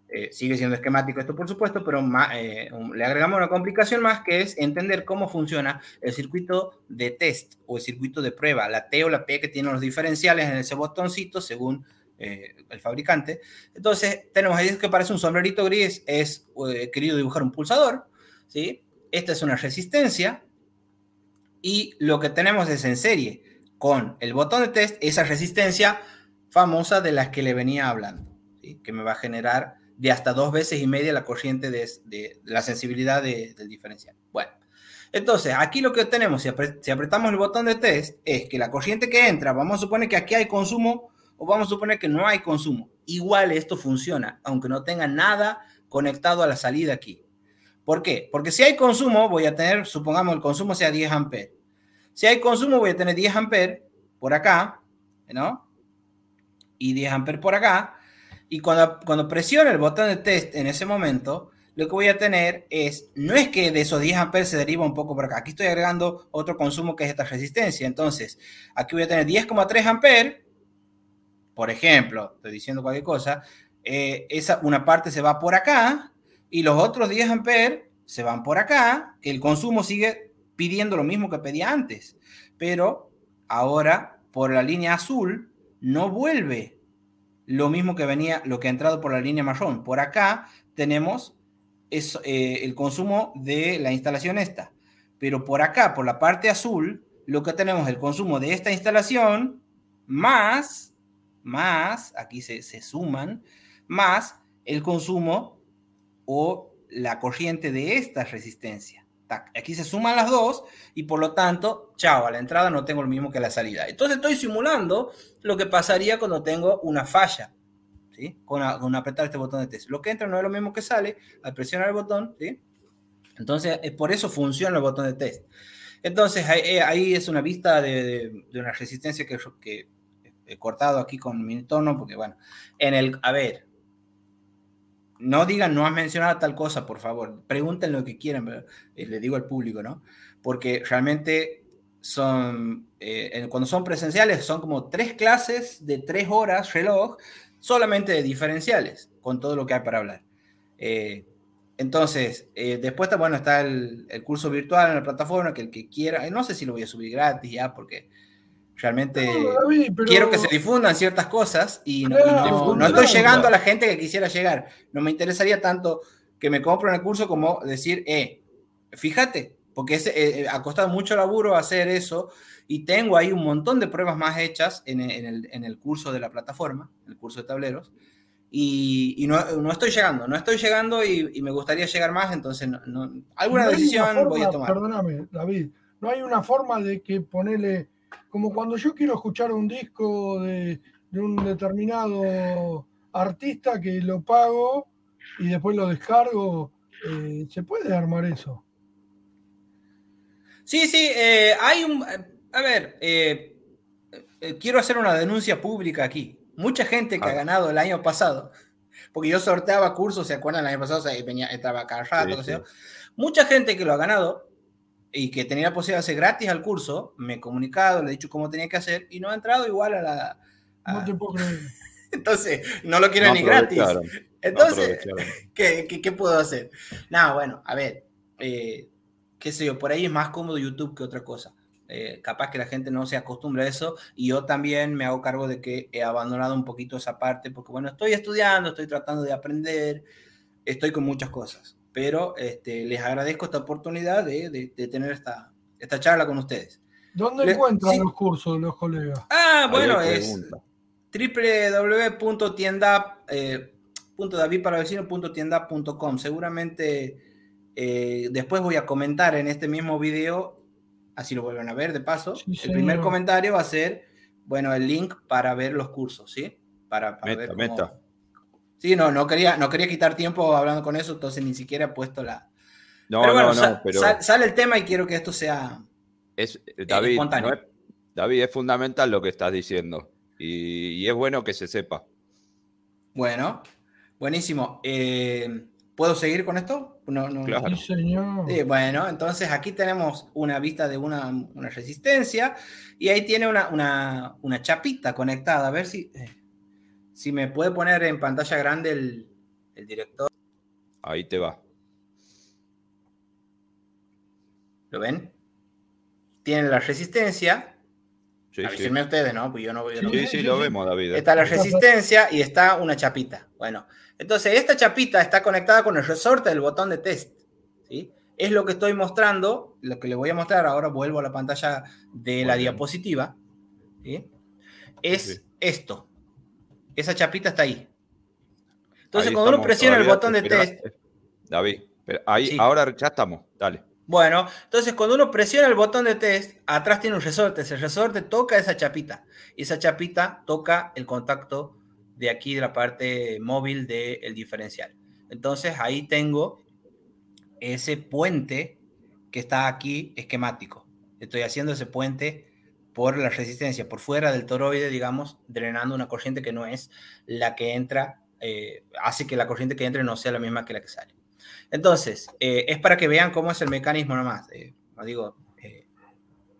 S9: eh, sigue siendo esquemático esto por supuesto, pero eh, le agregamos una complicación más que es entender cómo funciona el circuito de test o el circuito de prueba, la T o la P que tienen los diferenciales en ese botoncito según el fabricante. Entonces tenemos ahí que parece un sombrerito gris, es querido dibujar un pulsador, ¿sí? Esta es una resistencia y lo que tenemos es en serie con el botón de test, esa resistencia famosa de las que le venía hablando. que me va a generar de hasta dos veces y media la corriente de, la sensibilidad de- del diferencial. Bueno, entonces aquí lo que tenemos, si apretamos el botón de test, es que la corriente que entra, vamos a suponer que aquí hay consumo o vamos a suponer que no hay consumo. Igual esto funciona, aunque no tenga nada conectado a la salida aquí. ¿Por qué? Porque si hay consumo, voy a tener, supongamos el consumo sea 10 amperes. Si hay consumo, voy a tener 10 amperes por acá, ¿no? Y 10 amperes por acá. Y cuando, cuando presiono el botón de test en ese momento, lo que voy a tener es, no es que de esos 10 amperes se deriva un poco por acá. Aquí estoy agregando otro consumo que es esta resistencia. Entonces, aquí voy a tener 10,3 amperes. Por ejemplo, estoy diciendo cualquier cosa. eh, esa, una parte se va por acá y los otros 10 amperes se van por acá, que el consumo sigue pidiendo lo mismo que pedía antes, pero ahora por la línea azul no vuelve lo mismo que venía, lo que ha entrado por la línea marrón. Por acá tenemos eh, el consumo de la instalación esta, pero por acá, por la parte azul, lo que tenemos es el consumo de esta instalación más, más, aquí se, se suman, más el consumo o la corriente de esta resistencia. Aquí se suman las dos y por lo tanto, chao, a la entrada no tengo lo mismo que a la salida. Entonces estoy simulando lo que pasaría cuando tengo una falla, ¿sí? Con, a- con apretar este botón de test. Lo que entra no es lo mismo que sale al presionar el botón, ¿sí? Entonces, es por eso funciona el botón de test. Entonces, ahí, eh, es una vista de, de- una resistencia que, que cortado aquí con mi tono, porque bueno, en el, a ver, no digan, no has mencionado tal cosa, por favor. Pregunten lo que quieran, pero, eh, le digo al público, ¿no? Porque realmente son, eh, cuando son presenciales, son como tres clases de tres horas reloj, solamente de diferenciales, con todo lo que hay para hablar. Eh, entonces, eh, después está, bueno, está el, el curso virtual en la plataforma, que el que quiera, eh, no sé si lo voy a subir gratis ya, porque realmente
S2: No, David, pero-
S9: quiero que se difundan ciertas cosas y no, y
S2: Claro,
S9: no- no
S2: claro.
S9: estoy llegando a la gente que quisiera llegar. No me interesaría tanto que me compren el curso como decir, eh, fíjate, porque es, eh, ha costado mucho laburo hacer eso y tengo ahí un montón de pruebas más hechas en, el- en el, en el curso de la plataforma, el curso de tableros, y, y no, no estoy llegando, no estoy llegando y, y me gustaría llegar más, entonces no- no- alguna
S2: No
S9: decisión
S2: forma-
S9: voy a tomar.
S2: Perdóname, David. No hay una forma de que ponerle. Como cuando yo quiero escuchar un disco de, de un determinado artista que lo pago y después lo descargo. eh, ¿Se puede armar eso?
S9: Sí, sí, eh, hay un... A ver, eh, eh, quiero hacer una denuncia pública aquí. Mucha gente que ha ganado el año pasado, porque yo sorteaba cursos, ¿se acuerdan? El año pasado o sea, venía, estaba cada rato,
S5: Sí.
S9: Mucha gente que lo ha ganado y que tenía la posibilidad de hacer gratis al curso, me he comunicado, le he dicho cómo tenía que hacer y no ha entrado igual a la...
S2: No te puedo creer.
S9: Entonces, no lo quiero
S5: No
S9: ni gratis.
S5: no
S9: Entonces,
S5: aprovecharon.
S9: ¿qué, qué, qué puedo hacer? Nada, bueno, a ver, eh, qué sé yo, por ahí es más cómodo YouTube que otra cosa. Eh, capaz que la gente no se acostumbra a eso y yo también me hago cargo de que he abandonado un poquito esa parte porque bueno, estoy estudiando, estoy tratando de aprender, estoy con muchas cosas, pero este, les agradezco esta oportunidad de, de- de tener esta, esta charla con ustedes.
S2: ¿Dónde
S9: Le-
S2: encuentran
S9: sí.
S2: los cursos los colegas?
S9: Ah, bueno, es www.tienda.davidparavecino.tienda.com. Seguramente eh, después voy a comentar en este mismo video, así lo vuelven a ver de paso.
S2: Sí,
S9: el primer comentario va a ser, bueno, el link para ver los cursos, ¿sí? Para, para
S5: Meta,
S9: ver cómo-
S5: meta.
S9: Sí, no, no quería, no quería quitar tiempo hablando con eso, entonces ni siquiera he puesto la...
S5: No,
S9: pero bueno,
S5: no, no, pero
S9: sal- sale el tema y quiero que esto sea...
S5: es, David,
S9: espontáneo.
S5: no es- David, es fundamental lo que estás diciendo. Y, y es bueno que se sepa.
S9: Bueno, buenísimo. Eh, ¿Puedo seguir con esto? No, no,
S5: Claro.
S2: Sí, señor.
S9: Sí, bueno, entonces aquí tenemos una vista de una, una resistencia y ahí tiene una, una- una chapita conectada. A ver si, eh, si me puede poner en pantalla grande el, el director.
S5: Ahí te va.
S9: ¿Lo ven? Tiene la resistencia.
S5: Sí, sí.
S9: Avísenme ustedes, ¿no? Pues yo no veo.
S5: Sí, sí, lo vemos, David.
S9: Está la resistencia y está una chapita. Bueno, entonces esta chapita está conectada con el resorte del botón de test. ¿sí? Es lo que estoy mostrando, lo que le voy a mostrar ahora, vuelvo a la pantalla de la diapositiva. ¿sí? Es
S5: Sí.
S9: esto. Esa chapita está ahí. Entonces,
S5: Ahí
S9: cuando uno presiona el botón de
S5: espera,
S9: test,
S5: eh, David, pero ahí,
S9: Sí.
S5: ahora ya estamos, dale.
S9: Bueno, entonces cuando uno presiona el botón de test, atrás tiene un resorte. Ese resorte toca esa chapita. Y esa chapita toca el contacto de aquí de la parte móvil del diferencial. Entonces ahí tengo ese puente que está aquí esquemático. Estoy haciendo ese puente por la resistencia, por fuera del toroide, digamos, drenando una corriente que no es la que entra, eh, hace que la corriente que entre no sea la misma que la que sale. Entonces, eh, es para que vean cómo es el mecanismo nomás. Eh, digo, eh,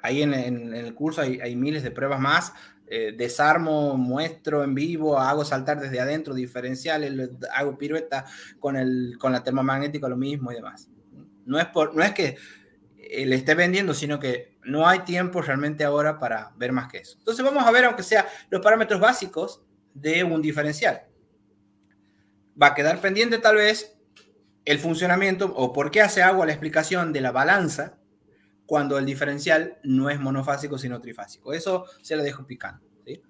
S9: ahí en, en- en el curso hay, hay miles de pruebas más. Eh, desarmo, muestro en vivo, hago saltar desde adentro diferenciales, le- hago pirueta con, el, con la termomagnética, lo mismo y demás. No es, por, no es que eh, le esté vendiendo, sino que no hay tiempo realmente ahora para ver más que eso. Entonces vamos a ver, aunque sea los parámetros básicos de un diferencial. Va a quedar pendiente tal vez el funcionamiento o por qué hace agua la explicación de la balanza cuando el diferencial no es monofásico sino trifásico. Eso se lo dejo picando. ¿sí?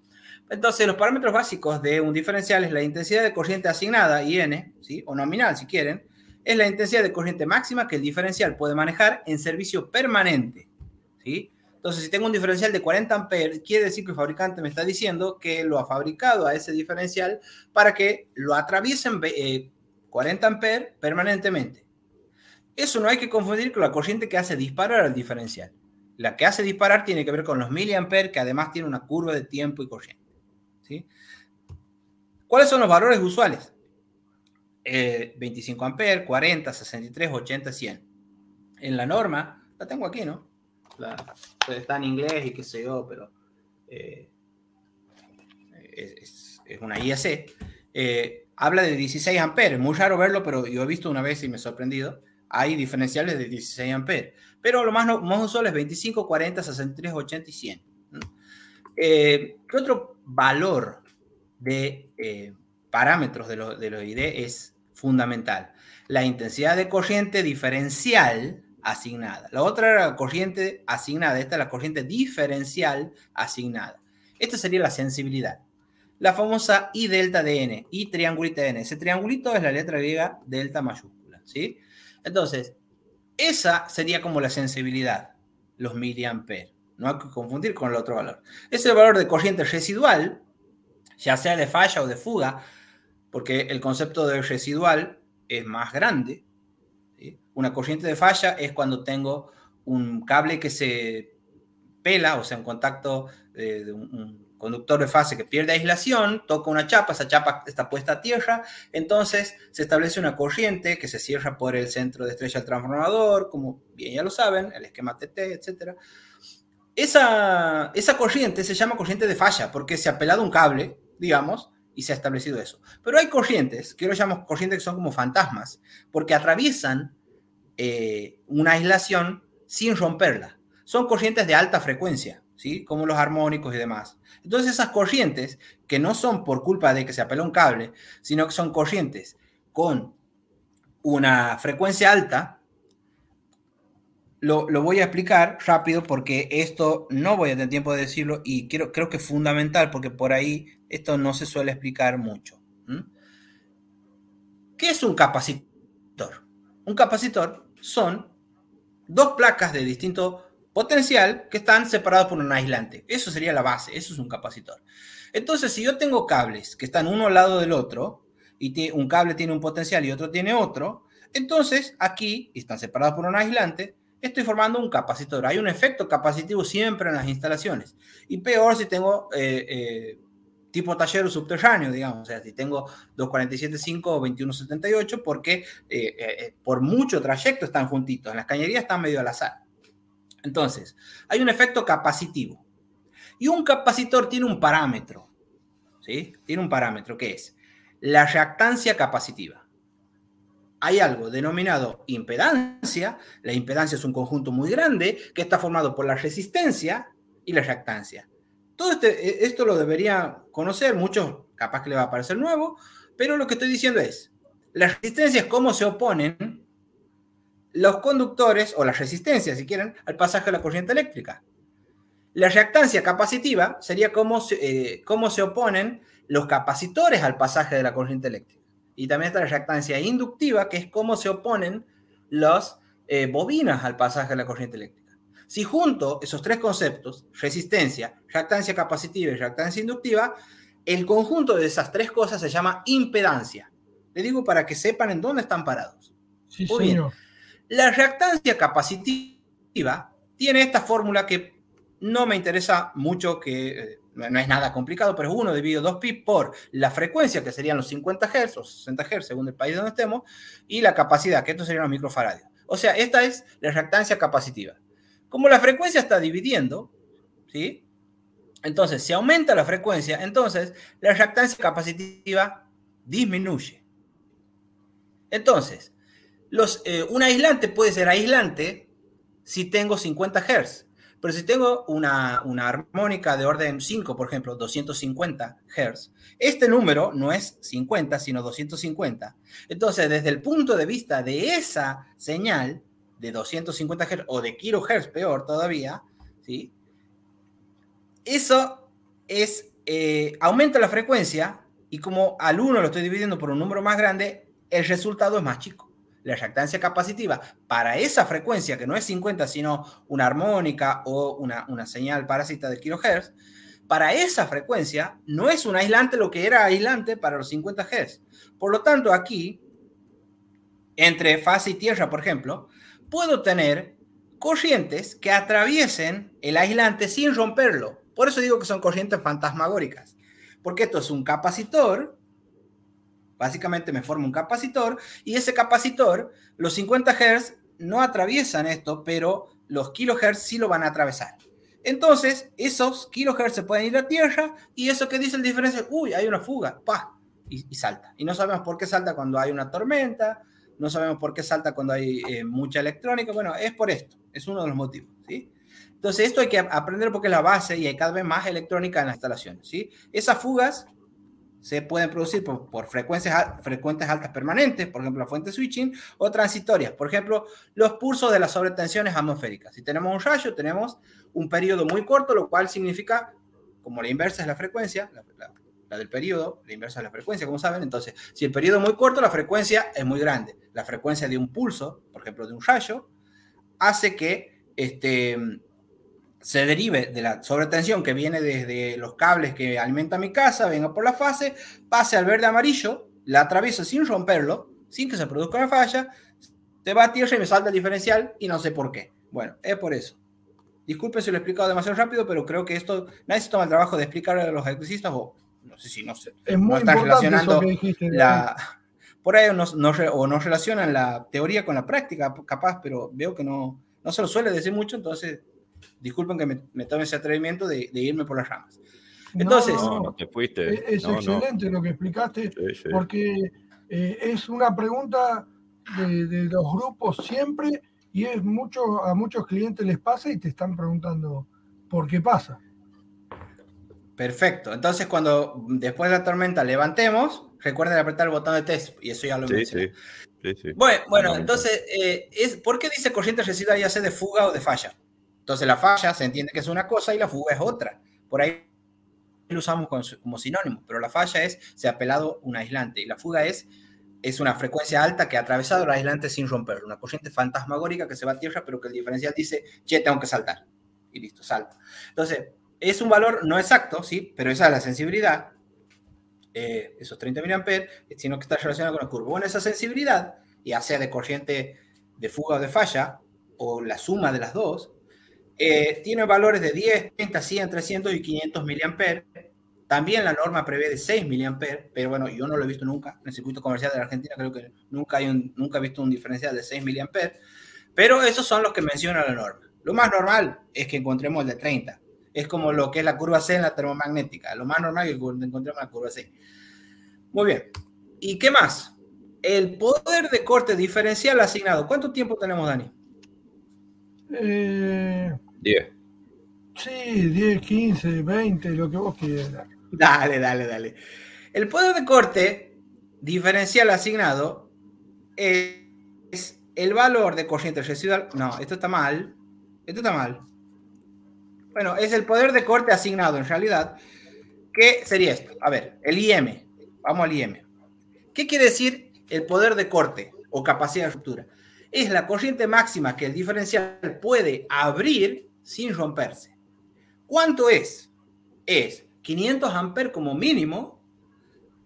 S9: Entonces, los parámetros básicos de un diferencial es la intensidad de corriente asignada, IN, ¿sí? o nominal si quieren, es la intensidad de corriente máxima que el diferencial puede manejar en servicio permanente. Entonces, si tengo un diferencial de 40 amperes, quiere decir que el fabricante me está diciendo que lo ha fabricado a ese diferencial para que lo atraviesen eh, 40 amperes permanentemente. Eso no hay que confundir con la corriente que hace disparar al diferencial. La que hace disparar tiene que ver con los miliamperes, que además tiene una curva de tiempo y corriente. ¿sí? ¿Cuáles son los valores usuales? Eh, 25 amperes, 40, 63, 80, 100. En la norma, la tengo aquí, ¿no? La, está en inglés y qué sé yo, pero eh, es, una IEC. Eh, habla de 16 amperes. Muy raro verlo, pero yo he visto una vez y me he sorprendido. Hay diferenciales de 16 amperes. Pero lo más, no, más usual es 25, 40, 63, 80 y 100. Eh, ¿Qué otro valor de eh, parámetros de los de lo ID es fundamental? La intensidad de corriente diferencial asignada. La otra era la corriente asignada. Esta es la corriente diferencial asignada. Esta sería la sensibilidad la famosa I delta de n, I triangulita de n. Ese triangulito es la letra griega delta mayúscula, ¿sí? Entonces, esa sería como la sensibilidad, los miliamperes. No hay que confundir con el otro valor. Es el valor de corriente residual, ya sea de falla o de fuga, porque el concepto de residual es más grande. Una corriente de falla es cuando tengo un cable que se pela, o sea, un contacto de, un, conductor de fase que pierde aislación, toca una chapa, esa chapa está puesta a tierra, entonces se establece una corriente que se cierra por el centro de estrella del transformador, como bien ya lo saben, el esquema TT, etc. Esa, esa corriente se llama corriente de falla porque se ha pelado un cable, digamos, y se ha establecido eso. Pero hay corrientes, que yo llamo corrientes que son como fantasmas, porque atraviesan eh, una aislación sin romperla. Son corrientes de alta frecuencia, ¿sí? Como los armónicos y demás. Entonces esas corrientes, que no son por culpa de que se apeló un cable, sino que son corrientes con una frecuencia alta, lo, lo, voy a explicar rápido porque esto no voy a tener tiempo de decirlo y quiero, creo que es fundamental porque por ahí esto no se suele explicar mucho. ¿Qué es un capacitor? Un capacitor son dos placas de distinto potencial que están separados por un aislante. Eso sería la base, eso es un capacitor. Entonces, si yo tengo cables que están uno al lado del otro, y un cable tiene un potencial y otro tiene otro, entonces aquí, y están separados por un aislante, estoy formando un capacitor. Hay un efecto capacitivo siempre en las instalaciones. Y peor si tengo eh, eh, tipo taller subterráneo, digamos, o sea, si tengo 247.5 o 2178, porque eh, por mucho trayecto están juntitos. En las cañerías están medio al azar. Entonces, hay un efecto capacitivo. Y un capacitor tiene un parámetro, ¿sí? Tiene un parámetro que es la reactancia capacitiva. Hay algo denominado impedancia. La impedancia es un conjunto muy grande que está formado por la resistencia y la reactancia. Todo este, esto lo debería conocer, muchos capaz que le va a parecer nuevo, pero lo que estoy diciendo es, la resistencia es cómo se oponen los conductores, o las resistencias, si quieren, al pasaje de la corriente eléctrica. La reactancia capacitiva sería cómo se, eh, cómo se oponen los capacitores al pasaje de la corriente eléctrica. y también está la reactancia inductiva, que es cómo se oponen las eh, bobinas al pasaje de la corriente eléctrica. Si junto esos tres conceptos, resistencia, reactancia capacitiva y reactancia inductiva, el conjunto de esas tres cosas se llama impedancia. Le digo para que sepan en dónde están parados.
S2: Sí,
S9: Muy bien.
S2: señor.
S9: La reactancia capacitiva tiene esta fórmula que no me interesa mucho, que eh, no es nada complicado, pero es 1 dividido 2pi por la frecuencia, que serían los 50 Hz o 60 Hz, según el país donde estemos, y la capacidad, que esto serían los microfaradios. O sea, esta es la reactancia capacitiva. Como la frecuencia está dividiendo, ¿sí? Entonces, si aumenta la frecuencia, entonces la reactancia capacitiva disminuye. Entonces, eh, un aislante puede ser aislante si tengo 50 Hz, pero si tengo una, una armónica de orden 5, por ejemplo, 250 Hz, este número no es 50, sino 250. Entonces, desde el punto de vista de esa señal de 250 Hz o de kilohertz, peor todavía, ¿sí? Eso es, eh, aumenta la frecuencia y como al 1 lo estoy dividiendo por un número más grande, el resultado es más chico. La reactancia capacitiva para esa frecuencia, que no es 50, sino una armónica o una, una señal parásita de kilohertz, para esa frecuencia no es un aislante lo que era aislante para los 50 Hz. Por lo tanto, aquí, entre fase y tierra, por ejemplo, puedo tener corrientes que atraviesen el aislante sin romperlo. Por eso digo que son corrientes fantasmagóricas. Porque esto es un capacitor, básicamente me forma un capacitor, y ese capacitor, los 50 Hz no atraviesan esto, pero los kilohertz sí lo van a atravesar. Entonces, esos kilohertz se pueden ir a tierra y eso que dice el diferencial, uy, hay una fuga, pa, y, y salta. Y no sabemos por qué salta cuando hay una tormenta, no sabemos por qué salta cuando hay eh, mucha electrónica. Bueno, es por esto, es uno de los motivos, ¿sí? Entonces, esto hay que aprender porque es la base y hay cada vez más electrónica en las instalaciones, ¿sí? Esas fugas se pueden producir por, por frecuencias, frecuentes altas permanentes, por ejemplo, la fuente switching, o transitorias, por ejemplo, los pulsos de las sobretensiones atmosféricas. Si tenemos un rayo, tenemos un periodo muy corto, lo cual significa, como la inversa es la frecuencia, la, la- la del periodo, la inversa es la frecuencia, como saben, entonces, si el periodo es muy corto, la frecuencia es muy grande. La frecuencia de un pulso, por ejemplo, de un rayo, hace que este, se derive de la sobretensión que viene desde los cables que alimentan mi casa, venga por la fase, pase al verde amarillo, la atravieso sin romperlo, sin que se produzca una falla, se va a tierra y me salta el diferencial y no sé por qué. Bueno, es por eso. Disculpen si lo he explicado demasiado rápido, pero creo que esto nadie se toma el trabajo de explicar a los electricistas o no sé si no sé.
S2: Es muy
S9: no están
S2: importante
S9: relacionando
S2: dijiste.
S9: la, por ahí no, no re- o no relacionan la teoría con la práctica, capaz, pero veo que no, no se lo suele decir mucho, entonces disculpen que me, me tome ese atrevimiento de, de irme por las ramas. Entonces,
S2: No,
S5: No, no te fuiste.
S2: Es, es
S5: No, no.
S2: excelente lo que explicaste,
S5: Sí, sí.
S2: porque eh, es una pregunta de, de los grupos siempre y es mucho a muchos clientes les pasa y te están preguntando por qué pasa.
S9: Perfecto. Entonces, cuando después de la tormenta levantemos, recuerden apretar el botón de test, y eso ya lo
S5: Sí,
S9: mencioné.
S5: sí. sí.
S9: Bueno, bueno entonces, eh, es, ¿por qué dice corriente residual ya sea de fuga o de falla? Entonces, la falla se entiende que es una cosa y la fuga es otra. Por ahí lo usamos como, como sinónimo, pero la falla es, se ha pelado un aislante y la fuga es, es una frecuencia alta que ha atravesado el aislante sin romperlo, una corriente fantasmagórica que se va a tierra, pero que el diferencial dice, che, tengo que saltar. Y listo, salta. Entonces, es un valor no exacto, sí, pero esa es la sensibilidad, eh, esos 30 mA, sino que está relacionado con la curva. Bueno, esa sensibilidad, ya sea de corriente de fuga o de falla, o la suma de las dos, eh, tiene valores de 10, 30, 100, 300 y 500 mA. También la norma prevé de 6 mA, pero bueno, yo no lo he visto nunca. En el circuito comercial de la Argentina creo que nunca, hay un, nunca he visto un diferencial de 6 mA. Pero esos son los que menciona la norma. Lo más normal es que encontremos el de 30. Es como lo que es la curva C en la termomagnética. Lo más normal es que encontremos la curva C. Muy bien. ¿Y qué más? El poder de corte diferencial asignado. ¿Cuánto tiempo tenemos, Dani?
S2: Eh,
S5: 10.
S2: sí, 10, 15, 20, lo que vos quieras.
S9: Dale, dale, dale. El poder de corte diferencial asignado es el valor de corriente residual. No, esto está mal. Esto está mal. Bueno, es el poder de corte asignado en realidad. ¿Qué sería esto? A ver, el IM. Vamos al IM. ¿Qué ¿Qué quiere decir el poder de corte o capacidad de ruptura? Es la corriente máxima que el diferencial puede abrir sin romperse. ¿Cuánto es? Es 500 amperes como mínimo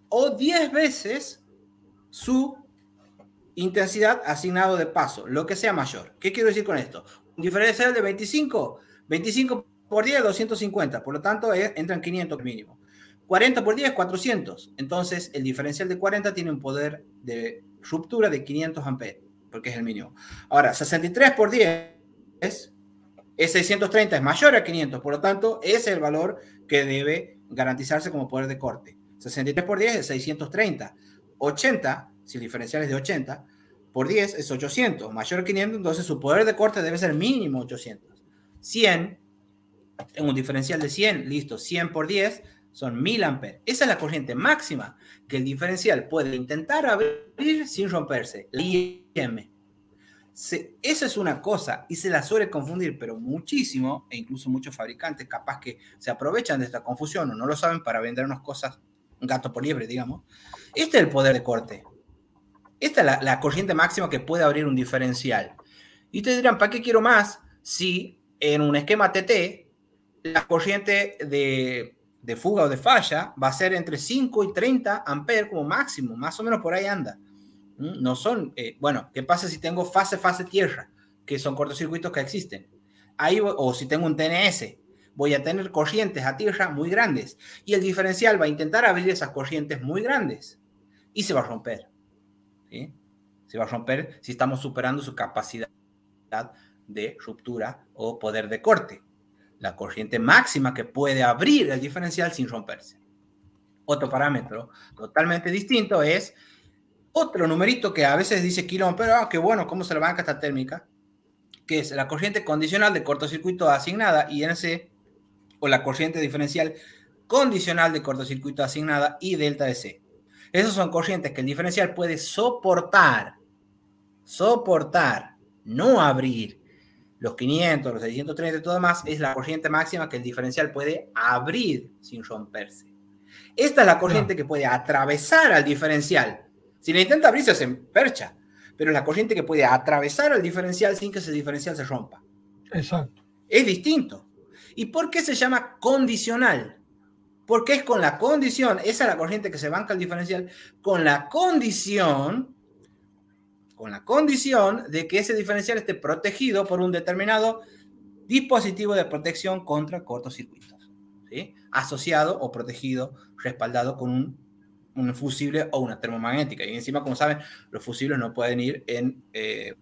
S9: o 10 veces su intensidad asignado de paso, lo que sea mayor. ¿Qué quiero decir con esto? Un diferencial de 25, 25 por 10, 250, por lo tanto eh, entran 500 mínimo. 40 por 10, 400. Entonces, el diferencial de 40 tiene un poder de ruptura de 500 amperes, porque es el mínimo. Ahora, 63 por 10 es, 630, es mayor a 500, por lo tanto, es el valor que debe garantizarse como poder de corte. 63 por 10 es 630. 80, si el diferencial es de 80, por 10 es 800. Mayor a 500, entonces su poder de corte debe ser mínimo 800. 100, en un diferencial de 100, listo, 100 por 10 son 1000 amperes. Esa es la corriente máxima que el diferencial puede intentar abrir sin romperse, la IM. esa es una cosa y se la suele confundir, pero muchísimo, e incluso muchos fabricantes capaz que se aprovechan de esta confusión o no lo saben para vendernos cosas, gato por liebre, digamos. Este es el poder de corte. Esta es la, corriente máxima que puede abrir un diferencial. Y ustedes dirán, ¿para qué quiero más si en un esquema TT la corriente de de fuga o de falla va a ser entre 5 y 30 amperes como máximo, más o menos por ahí anda. ¿Mm? No son, eh, bueno, ¿qué pasa si tengo fase, fase tierra? Que son cortocircuitos que existen. Ahí, o si tengo un TNS, voy a tener corrientes a tierra muy grandes y el diferencial va a intentar abrir esas corrientes muy grandes y se va a romper. Se va a romper si estamos superando su capacidad de ruptura o poder de corte la corriente máxima que puede abrir el diferencial sin romperse. Otro parámetro totalmente distinto es otro numerito que a veces dice kilómetro, pero ah, qué bueno, ¿cómo se le banca esta térmica? Que es la corriente condicional de cortocircuito asignada, INC, o la corriente diferencial condicional de cortocircuito asignada, y delta de C. Esas son corrientes que el diferencial puede soportar, soportar, no abrir los 500, los 630 y todo más, es la corriente máxima que el diferencial puede abrir sin romperse. Esta es la corriente que puede atravesar al diferencial. Si le intenta abrirse, se percha. Pero es la corriente que puede atravesar al diferencial sin que ese diferencial se rompa.
S2: Exacto.
S9: Es distinto. ¿Y por qué se llama condicional? Porque es con la condición, esa es la corriente que se banca al diferencial, con la condición con la condición de que ese diferencial esté protegido por un determinado dispositivo de protección contra cortocircuitos, ¿sí? asociado o protegido, respaldado con un, fusible o una termomagnética. Y encima, como saben, los fusibles no pueden ir en, eh,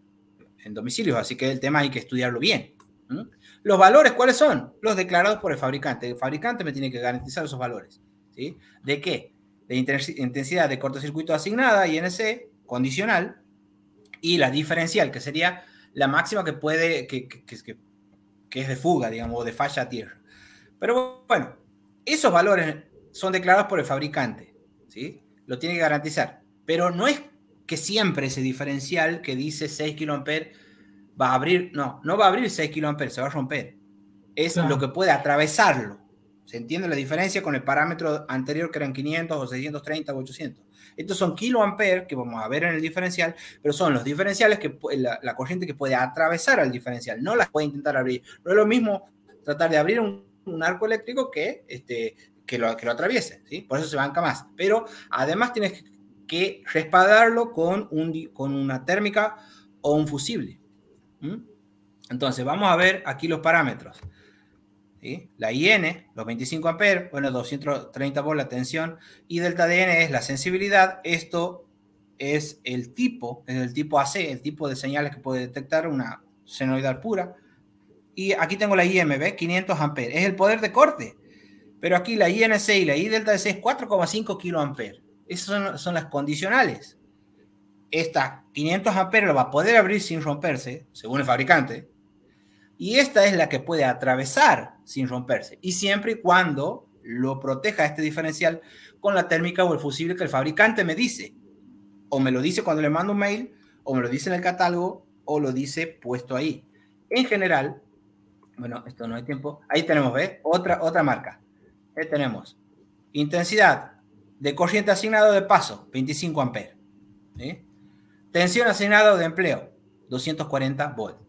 S9: en domicilios, así que el tema hay que estudiarlo bien. Los valores, ¿cuáles son? Los declarados por el fabricante. El fabricante me tiene que garantizar esos valores. ¿sí? ¿De qué? De intensidad de cortocircuito asignada, INC, condicional, y la diferencial, que sería la máxima que puede, que, que, que, es de fuga, digamos, o de falla a tierra. Pero bueno, esos valores son declarados por el fabricante, ¿sí? Lo tiene que garantizar. Pero no es que siempre ese diferencial que dice 6 kA va a abrir, no, no va a abrir 6 kA, se va a romper. Es lo que puede atravesarlo. ¿Se entiende la diferencia con el parámetro anterior que eran 500 o 630 o 800? Estos son kiloamperes que vamos a ver en el diferencial, pero son los diferenciales que la, corriente que puede atravesar al diferencial, no las puede intentar abrir. No es lo mismo tratar de abrir un, arco eléctrico que, este, que, lo, que lo atraviese, ¿sí? Por eso se banca más. Pero además tienes que respaldarlo con, un, con una térmica o un fusible. Entonces, vamos a ver aquí los parámetros. La IN, los 25 amperes, bueno, 230 volts la tensión, y delta DN es la sensibilidad. Esto es el tipo, es el tipo AC, el tipo de señales que puede detectar una senoidal pura. Y aquí tengo la IMB, 500 amperes, es el poder de corte. Pero aquí la INC y la I delta DC es 4,5 kiloamperes. Esas son, son, las condicionales. Esta 500 amperes lo va a poder abrir sin romperse, según el fabricante. Y esta es la que puede atravesar sin romperse. Y siempre y cuando lo proteja este diferencial con la térmica o el fusible que el fabricante me dice. O me lo dice cuando le mando un mail, o me lo dice en el catálogo, o lo dice puesto ahí. En general, bueno, esto no hay tiempo. Ahí tenemos, ¿ves? Otra, otra marca. Ahí tenemos intensidad de corriente asignado de paso, 25 amperes. Tensión asignado de empleo, 240 volts.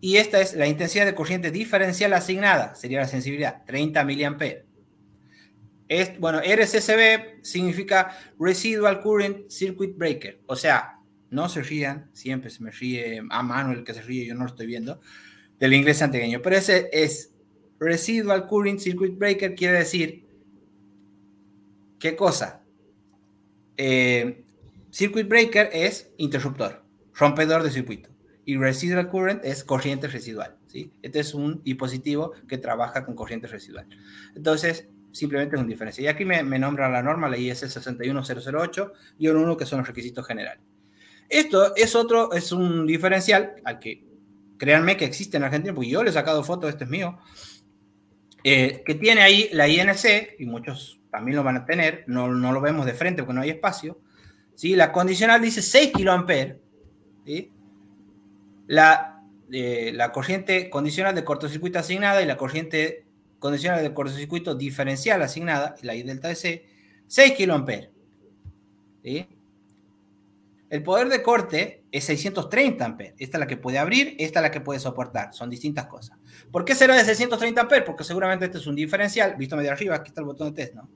S9: Y esta es la intensidad de corriente diferencial asignada, sería la sensibilidad, 30 miliamperes. Es, bueno, RCCB significa Residual Current Circuit Breaker. O sea, no se rían, siempre se me ríe a mano el que se ríe, yo no lo estoy viendo, del inglés antiguo. Pero ese es Residual Current Circuit Breaker, quiere decir, ¿qué cosa? Eh, circuit Breaker es interruptor, rompedor de circuito. Y Residual Current es corriente residual. ¿sí? Este es un dispositivo que trabaja con corriente residual. Entonces, simplemente es un diferencia. Y aquí me, nombra la norma, la IS 61008 y un 1 que son los requisitos generales. Esto es otro, es un diferencial al que créanme que existe en Argentina, porque yo le he sacado fotos, este es mío, eh, que tiene ahí la INC, y muchos también lo van a tener, no, no lo vemos de frente porque no hay espacio. ¿sí? La condicional dice 6 kiloamperes. ¿sí? La, eh, la corriente condicional de cortocircuito asignada y la corriente condicional de cortocircuito diferencial asignada, la I delta de C, 6 kiloamperes. El poder de corte es 630 amperes. Esta es la que puede abrir, esta es la que puede soportar. Son distintas cosas. ¿Por qué será de 630 amperes? Porque seguramente este es un diferencial, visto medio arriba, aquí está el botón de test, ¿no?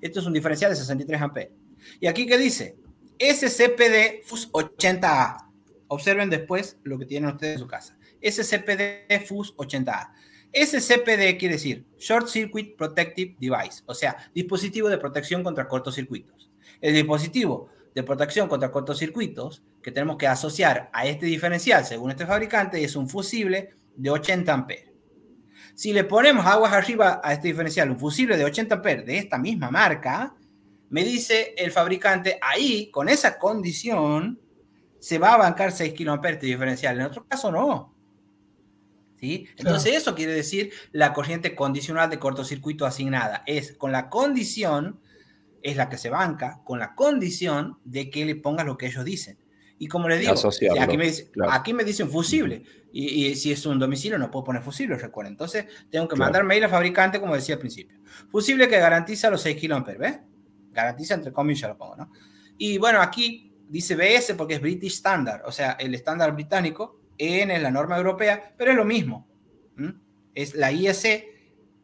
S9: Esto es un diferencial de 63 amperes. Y aquí, ¿qué dice? SCPD FUS 80A. Observen después lo que tienen ustedes en su casa. SCPD FUS 80A. SCPD quiere decir Short Circuit Protective Device, o sea, dispositivo de protección contra cortocircuitos. El dispositivo de protección contra cortocircuitos que tenemos que asociar a este diferencial, según este fabricante, es un fusible de 80 amperes. Si le ponemos aguas arriba a este diferencial, un fusible de 80 amperes de esta misma marca, me dice el fabricante, ahí, con esa condición, se va a bancar 6 kiloamperes de diferencial. En otro caso, no. Entonces eso quiere decir la corriente condicional de cortocircuito asignada. Es con la condición, es la que se banca, con la condición de que le pongas lo que ellos dicen. Y como les digo, aquí, me dice, aquí me dicen fusible. Y, si es un domicilio no puedo poner fusible, recuerden. Entonces tengo que mandar mail al fabricante, como decía al principio. Fusible que garantiza los 6 kiloamperes, ¿ves? Garantiza entre comillas, lo pongo, ¿no? Y bueno, aquí dice BS porque es British Standard, o sea, el estándar británico EN es la norma europea, pero es lo mismo. Es la IEC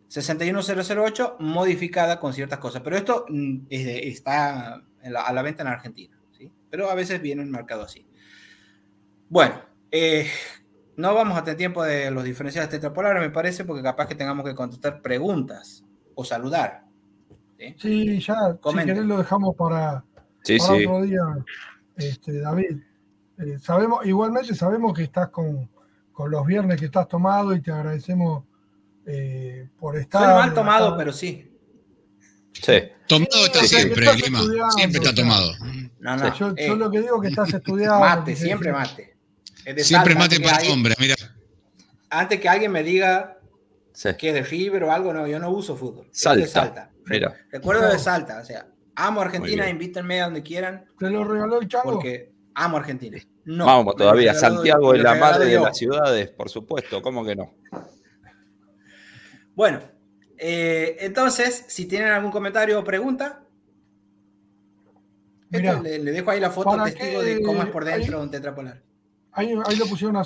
S9: 61008 modificada con ciertas cosas. Pero esto mm, está a la venta en Argentina. ¿sí? Pero a veces viene marcado así. Bueno, eh, no vamos a tener tiempo de los diferenciales tetrapolares, me parece, porque capaz que tengamos que contestar preguntas o saludar.
S2: Sí, ya, si querés lo dejamos para, otro día, este, David. Eh, sabemos, igualmente sabemos que estás con, los viernes que estás tomado y te agradecemos eh, por estar. Soy
S9: mal tomado, pero sí.
S3: Sí. Tomado está siempre, Lima. Siempre está tomado.
S2: No, no, yo, eh, lo que digo es que estás estudiando.
S9: Mate, siempre mate.
S3: siempre mate para el hombre, mira.
S9: Antes que alguien me diga que es de River o algo, no, yo no uso fútbol.
S5: Salta. salta.
S9: Mira. Recuerdo de Salta, o sea, amo Argentina, invítenme a donde quieran.
S2: Te lo regaló el chavo.
S9: Porque amo Argentina. No,
S5: Vamos todavía. Santiago es la madre de las ciudades, por supuesto. ¿Cómo que no?
S9: Bueno, eh, entonces, si tienen algún comentario o pregunta, le, dejo ahí la foto testigo de cómo es por dentro un tetrapolar.
S2: Ahí, ahí lo pusieron a,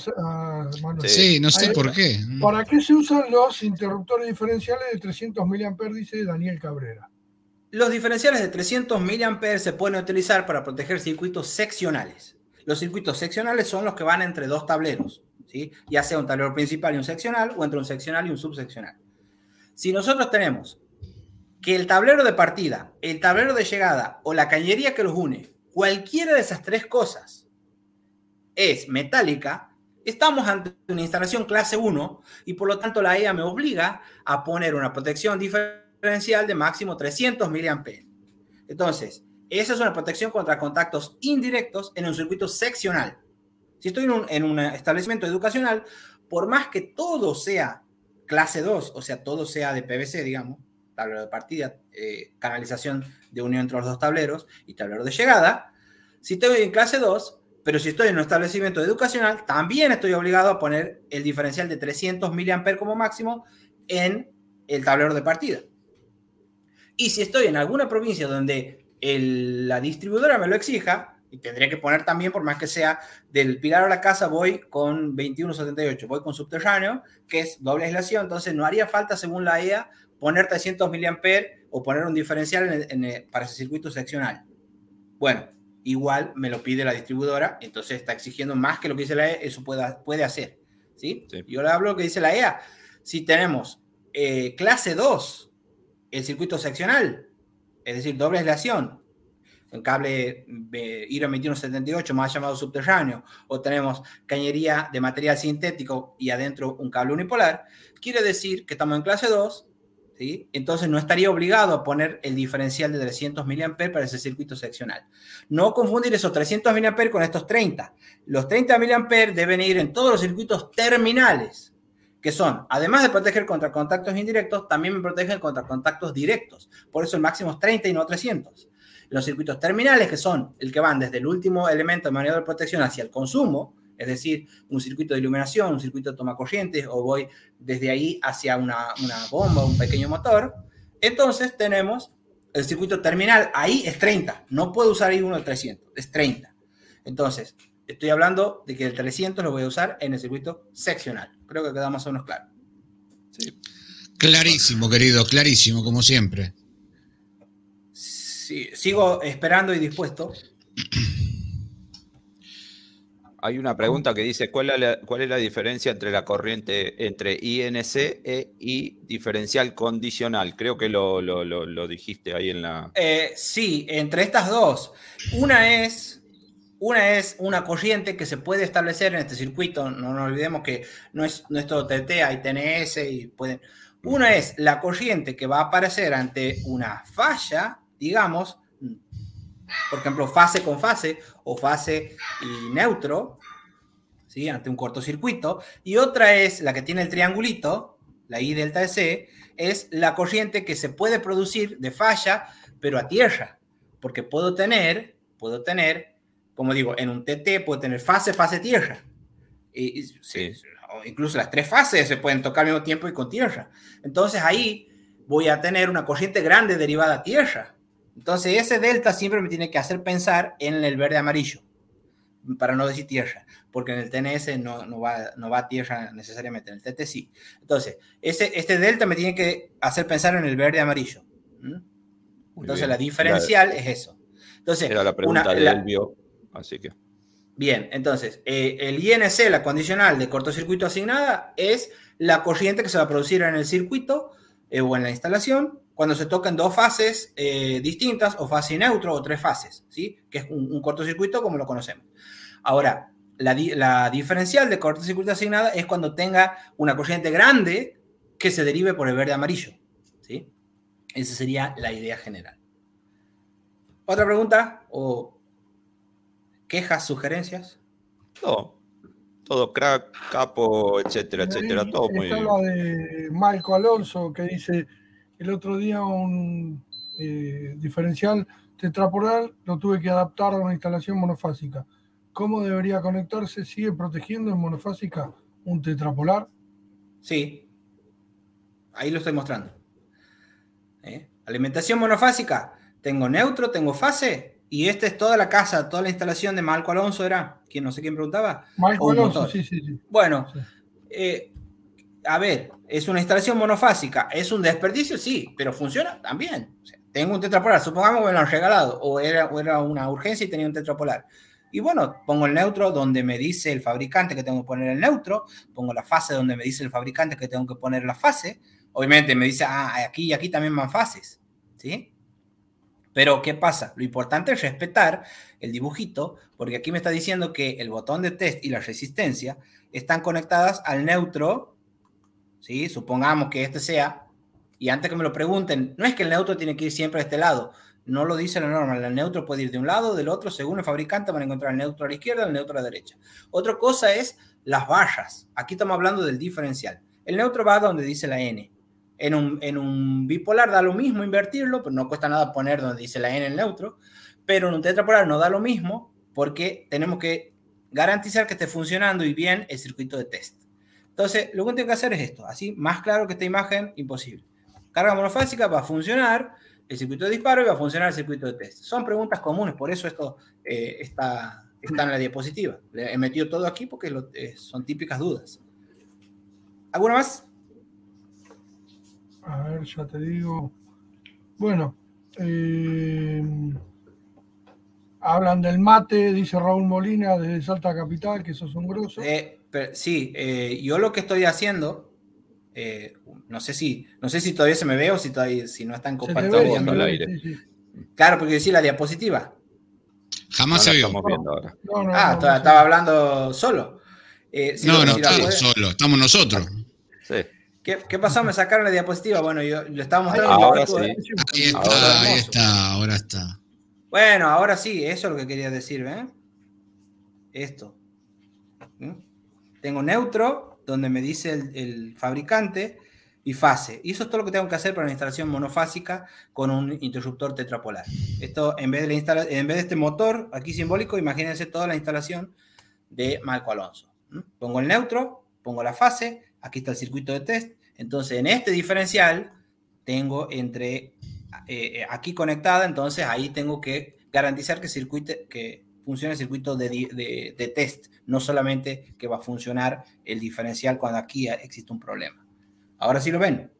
S3: Sí, no sé por qué.
S2: ¿Para qué se usan los interruptores diferenciales de 300 mA? Dice Daniel Cabrera.
S9: Los diferenciales de 300 mA se pueden utilizar para proteger circuitos seccionales. Los circuitos seccionales son los que van entre dos tableros, ya sea un tablero principal y un seccional o entre un seccional y un subseccional. Si nosotros tenemos que el tablero de partida, el tablero de llegada o la cañería que los une, cualquiera de esas tres cosas es metálica, estamos ante una instalación clase 1 y por lo tanto la EA me obliga a poner una protección diferencial de máximo 300 mA. Entonces, esa es una protección contra contactos indirectos en un circuito seccional. Si estoy en un, establecimiento educacional, por más que todo sea clase 2, o sea, todo sea de PVC, digamos, tablero de partida, eh, canalización de unión entre los dos tableros y tablero de llegada, si estoy en clase 2, pero si estoy en un establecimiento educacional, también estoy obligado a poner el diferencial de 300 mA como máximo en el tablero de partida. Y si estoy en alguna provincia donde el- la distribuidora me lo exija, y tendría que poner también, por más que sea del pilar a la casa, voy con 2178, voy con subterráneo, que es doble aislación, entonces no haría falta, según la EA, poner 300 mA o poner un diferencial en el- en el- para ese circuito seccional. Bueno, igual me lo pide la distribuidora, entonces está exigiendo más que lo que dice la EA, eso puede, puede hacer. ¿sí?
S5: Sí.
S9: Yo le hablo lo que dice la EA. Si tenemos eh, clase 2, el circuito seccional, es decir, doble aislación, en cable IRA 2178, más llamado subterráneo, o tenemos cañería de material sintético y adentro un cable unipolar, quiere decir que estamos en clase 2, ¿sí? entonces no estaría obligado a poner el diferencial de 300 mA para ese circuito seccional. No confundir esos 300 mA con estos 30. Los 30 mA deben ir en todos los circuitos terminales, que son, además de proteger contra contactos indirectos, también me protegen contra contactos directos. Por eso el máximo es 30 y no 300. Los circuitos terminales, que son el que van desde el último elemento de maniobra de protección hacia el consumo, es decir, un circuito de iluminación, un circuito de toma corrientes, o voy desde ahí hacia una, una bomba, un pequeño motor, entonces tenemos el circuito terminal, ahí es 30, no puedo usar ahí uno de 300, es 30. Entonces, estoy hablando de que el 300 lo voy a usar en el circuito seccional. Creo que queda más o menos claro.
S3: Clarísimo, querido, clarísimo, como siempre.
S9: Sí, sigo esperando y dispuesto.
S5: Hay una pregunta que dice, ¿cuál es la, cuál es la diferencia entre la corriente, entre INC e I diferencial condicional? Creo que lo, lo- lo- lo dijiste ahí en la...
S9: Eh, sí, entre estas dos. Una es, una es una corriente que se puede establecer en este circuito. No nos olvidemos que no es, no es todo TT, hay TNS y pueden. Una es la corriente que va a aparecer ante una falla, digamos, por ejemplo, fase con fase o fase y neutro, ¿sí? ante un cortocircuito. Y otra es la que tiene el triangulito, la I delta de C, es la corriente que se puede producir de falla, pero a tierra, porque puedo tener, puedo tener, como digo, en un TT puedo tener fase, fase, tierra. Y, y o incluso las tres fases se pueden tocar al mismo tiempo y con tierra. Entonces ahí voy a tener una corriente grande derivada a tierra. Entonces ese delta siempre me tiene que hacer pensar en el verde amarillo, para no decir tierra, porque en el TNS no, no, va, no va a tierra necesariamente, en el TT sí. Entonces, ese, este delta me tiene que hacer pensar en el verde amarillo. ¿Mm? Entonces
S5: bien.
S9: la diferencial es eso. Entonces,
S5: Era la pregunta
S9: una-
S5: de
S9: la-
S5: Elvio, así que...
S9: Bien, entonces, eh, el INC, la condicional de cortocircuito asignada, es la corriente que se va a producir en el circuito eh, o en la instalación cuando se tocan dos fases eh, distintas, o fase neutro, o tres fases, ¿sí? Que es un, cortocircuito como lo conocemos. Ahora, la, la diferencial de cortocircuito asignada es cuando tenga una corriente grande que se derive por el verde amarillo, ¿sí? Esa sería la idea general. ¿Otra pregunta? ¿O quejas, sugerencias?
S5: Todo, todo crack, capo, etcétera, etcétera,
S2: Ahí
S5: todo muy
S2: está la de Marco Alonso que dice el otro día un eh, diferencial tetrapolar lo tuve que adaptar a una instalación monofásica. ¿Cómo debería conectarse? ¿Sigue protegiendo en monofásica un tetrapolar?
S9: Sí. Ahí lo estoy mostrando. ¿Eh? Alimentación monofásica. Tengo neutro, tengo fase. Y esta es toda la casa, toda la instalación de Marco Alonso, ¿era? ¿Quién no sé quién preguntaba?
S2: Marco Alonso, sí, sí, sí.
S9: Bueno, eh, a ver, es una instalación monofásica. ¿Es un desperdicio? Sí, pero funciona también. O sea, tengo un tetrapolar, supongamos que me lo han regalado, o era, o era una urgencia y tenía un tetrapolar. Y bueno, pongo el neutro donde me dice el fabricante que tengo que poner el neutro, pongo la fase donde me dice el fabricante que tengo que poner la fase. Obviamente me dice, ah, aquí y aquí también van fases, ¿sí? Pero, ¿qué pasa? Lo importante es respetar el dibujito, porque aquí me está diciendo que el botón de test y la resistencia están conectadas al neutro, ¿sí? Supongamos que este sea, y antes que me lo pregunten, no es que el neutro tiene que ir siempre a este lado, no lo dice la norma, el neutro puede ir de un lado, del otro, según el fabricante van a encontrar el neutro a la izquierda, el neutro a la derecha. Otra cosa es las barras, aquí estamos hablando del diferencial. El neutro va donde dice la N. En un, bipolar da lo mismo invertirlo, pero no cuesta nada poner donde dice la N el neutro, pero en un tetrapolar no da lo mismo porque tenemos que garantizar que esté funcionando y bien el circuito de test. Entonces, lo que tengo que hacer es esto, así más claro que esta imagen, imposible. Carga monofásica va a funcionar, el circuito de disparo y va a funcionar el circuito de test. Son preguntas comunes, por eso esto eh, está, está en la diapositiva. Le he metido todo aquí porque eh, son típicas dudas. ¿Alguna más?
S2: A ver, ya te digo. Bueno, eh, hablan del mate, dice Raúl Molina desde Salta Capital, que sos un grosso.
S9: Eh, pero- sí, eh, yo lo que estoy haciendo, eh, no sé si, no sé si todavía se me ve o si todavía, si no está en
S2: Se te
S9: compacto.
S2: ve, se
S5: al
S2: te ve,
S5: aire.
S2: sí, sí.
S9: Claro, porque decía la diapositiva.
S3: Jamás
S5: No
S3: se vio.
S5: estamos viendo ahora.
S2: No, no,
S9: Ah,
S2: no,
S9: estaba,
S2: no,
S9: estaba hablando solo. Eh, si
S3: No, no,
S9: puede-
S3: solo, estamos nosotros.
S9: ¿Qué, qué pasó? Me sacaron la diapositiva. Bueno, yo lo estaba mostrando.
S5: Ahora sí.
S9: ¿eh?
S3: Ahí está,
S5: Ahora
S3: ahí está, ahora está.
S9: Bueno, ahora sí, eso es lo que quería decir, ¿ven? Esto. ¿Mm? Tengo neutro, donde me dice el, el fabricante, y fase. Y eso es todo lo que tengo que hacer para una instalación monofásica con un interruptor tetrapolar. Esto, en vez de, la instala- en vez de este motor aquí simbólico, imagínense toda la instalación de Marco Alonso. ¿Mm? Pongo el neutro, pongo la fase, aquí está el circuito de test. Entonces, en este diferencial, tengo entre eh, eh, aquí conectada, entonces ahí tengo que garantizar que, circuite, que funcione el circuito de, di- de- de test, no solamente que va a funcionar el diferencial cuando aquí existe un problema. Ahora sí lo ven.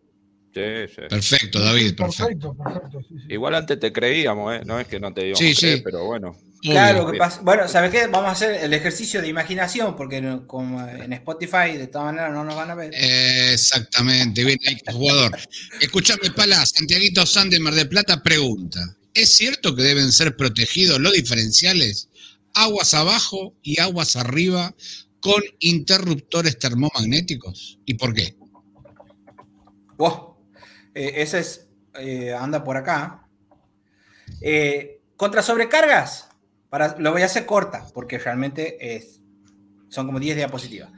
S5: Sí, sí.
S3: Perfecto, David, perfecto.
S2: Perfecto, perfecto. sí, sí.
S5: Igual antes te creíamos, ¿eh? No es que no te íbamos
S3: Sí,
S5: a creer,
S3: sí.
S5: pero bueno.
S9: Claro, que pasa, bueno, ¿sabes qué? Vamos a hacer el ejercicio de imaginación, porque como en Spotify de todas maneras no nos van a ver.
S3: Eh, Exactamente, bien, ahí jugador. Escuchame, Pala, Santiaguito San de Mar del Plata pregunta: ¿Es cierto que deben ser protegidos los diferenciales aguas abajo y aguas arriba con interruptores termomagnéticos? ¿Y por qué?
S9: Wow. Eh, ese es, eh, anda por acá. Eh, contra sobrecargas, para, lo voy a hacer corta, porque realmente es, son como 10 diapositivas.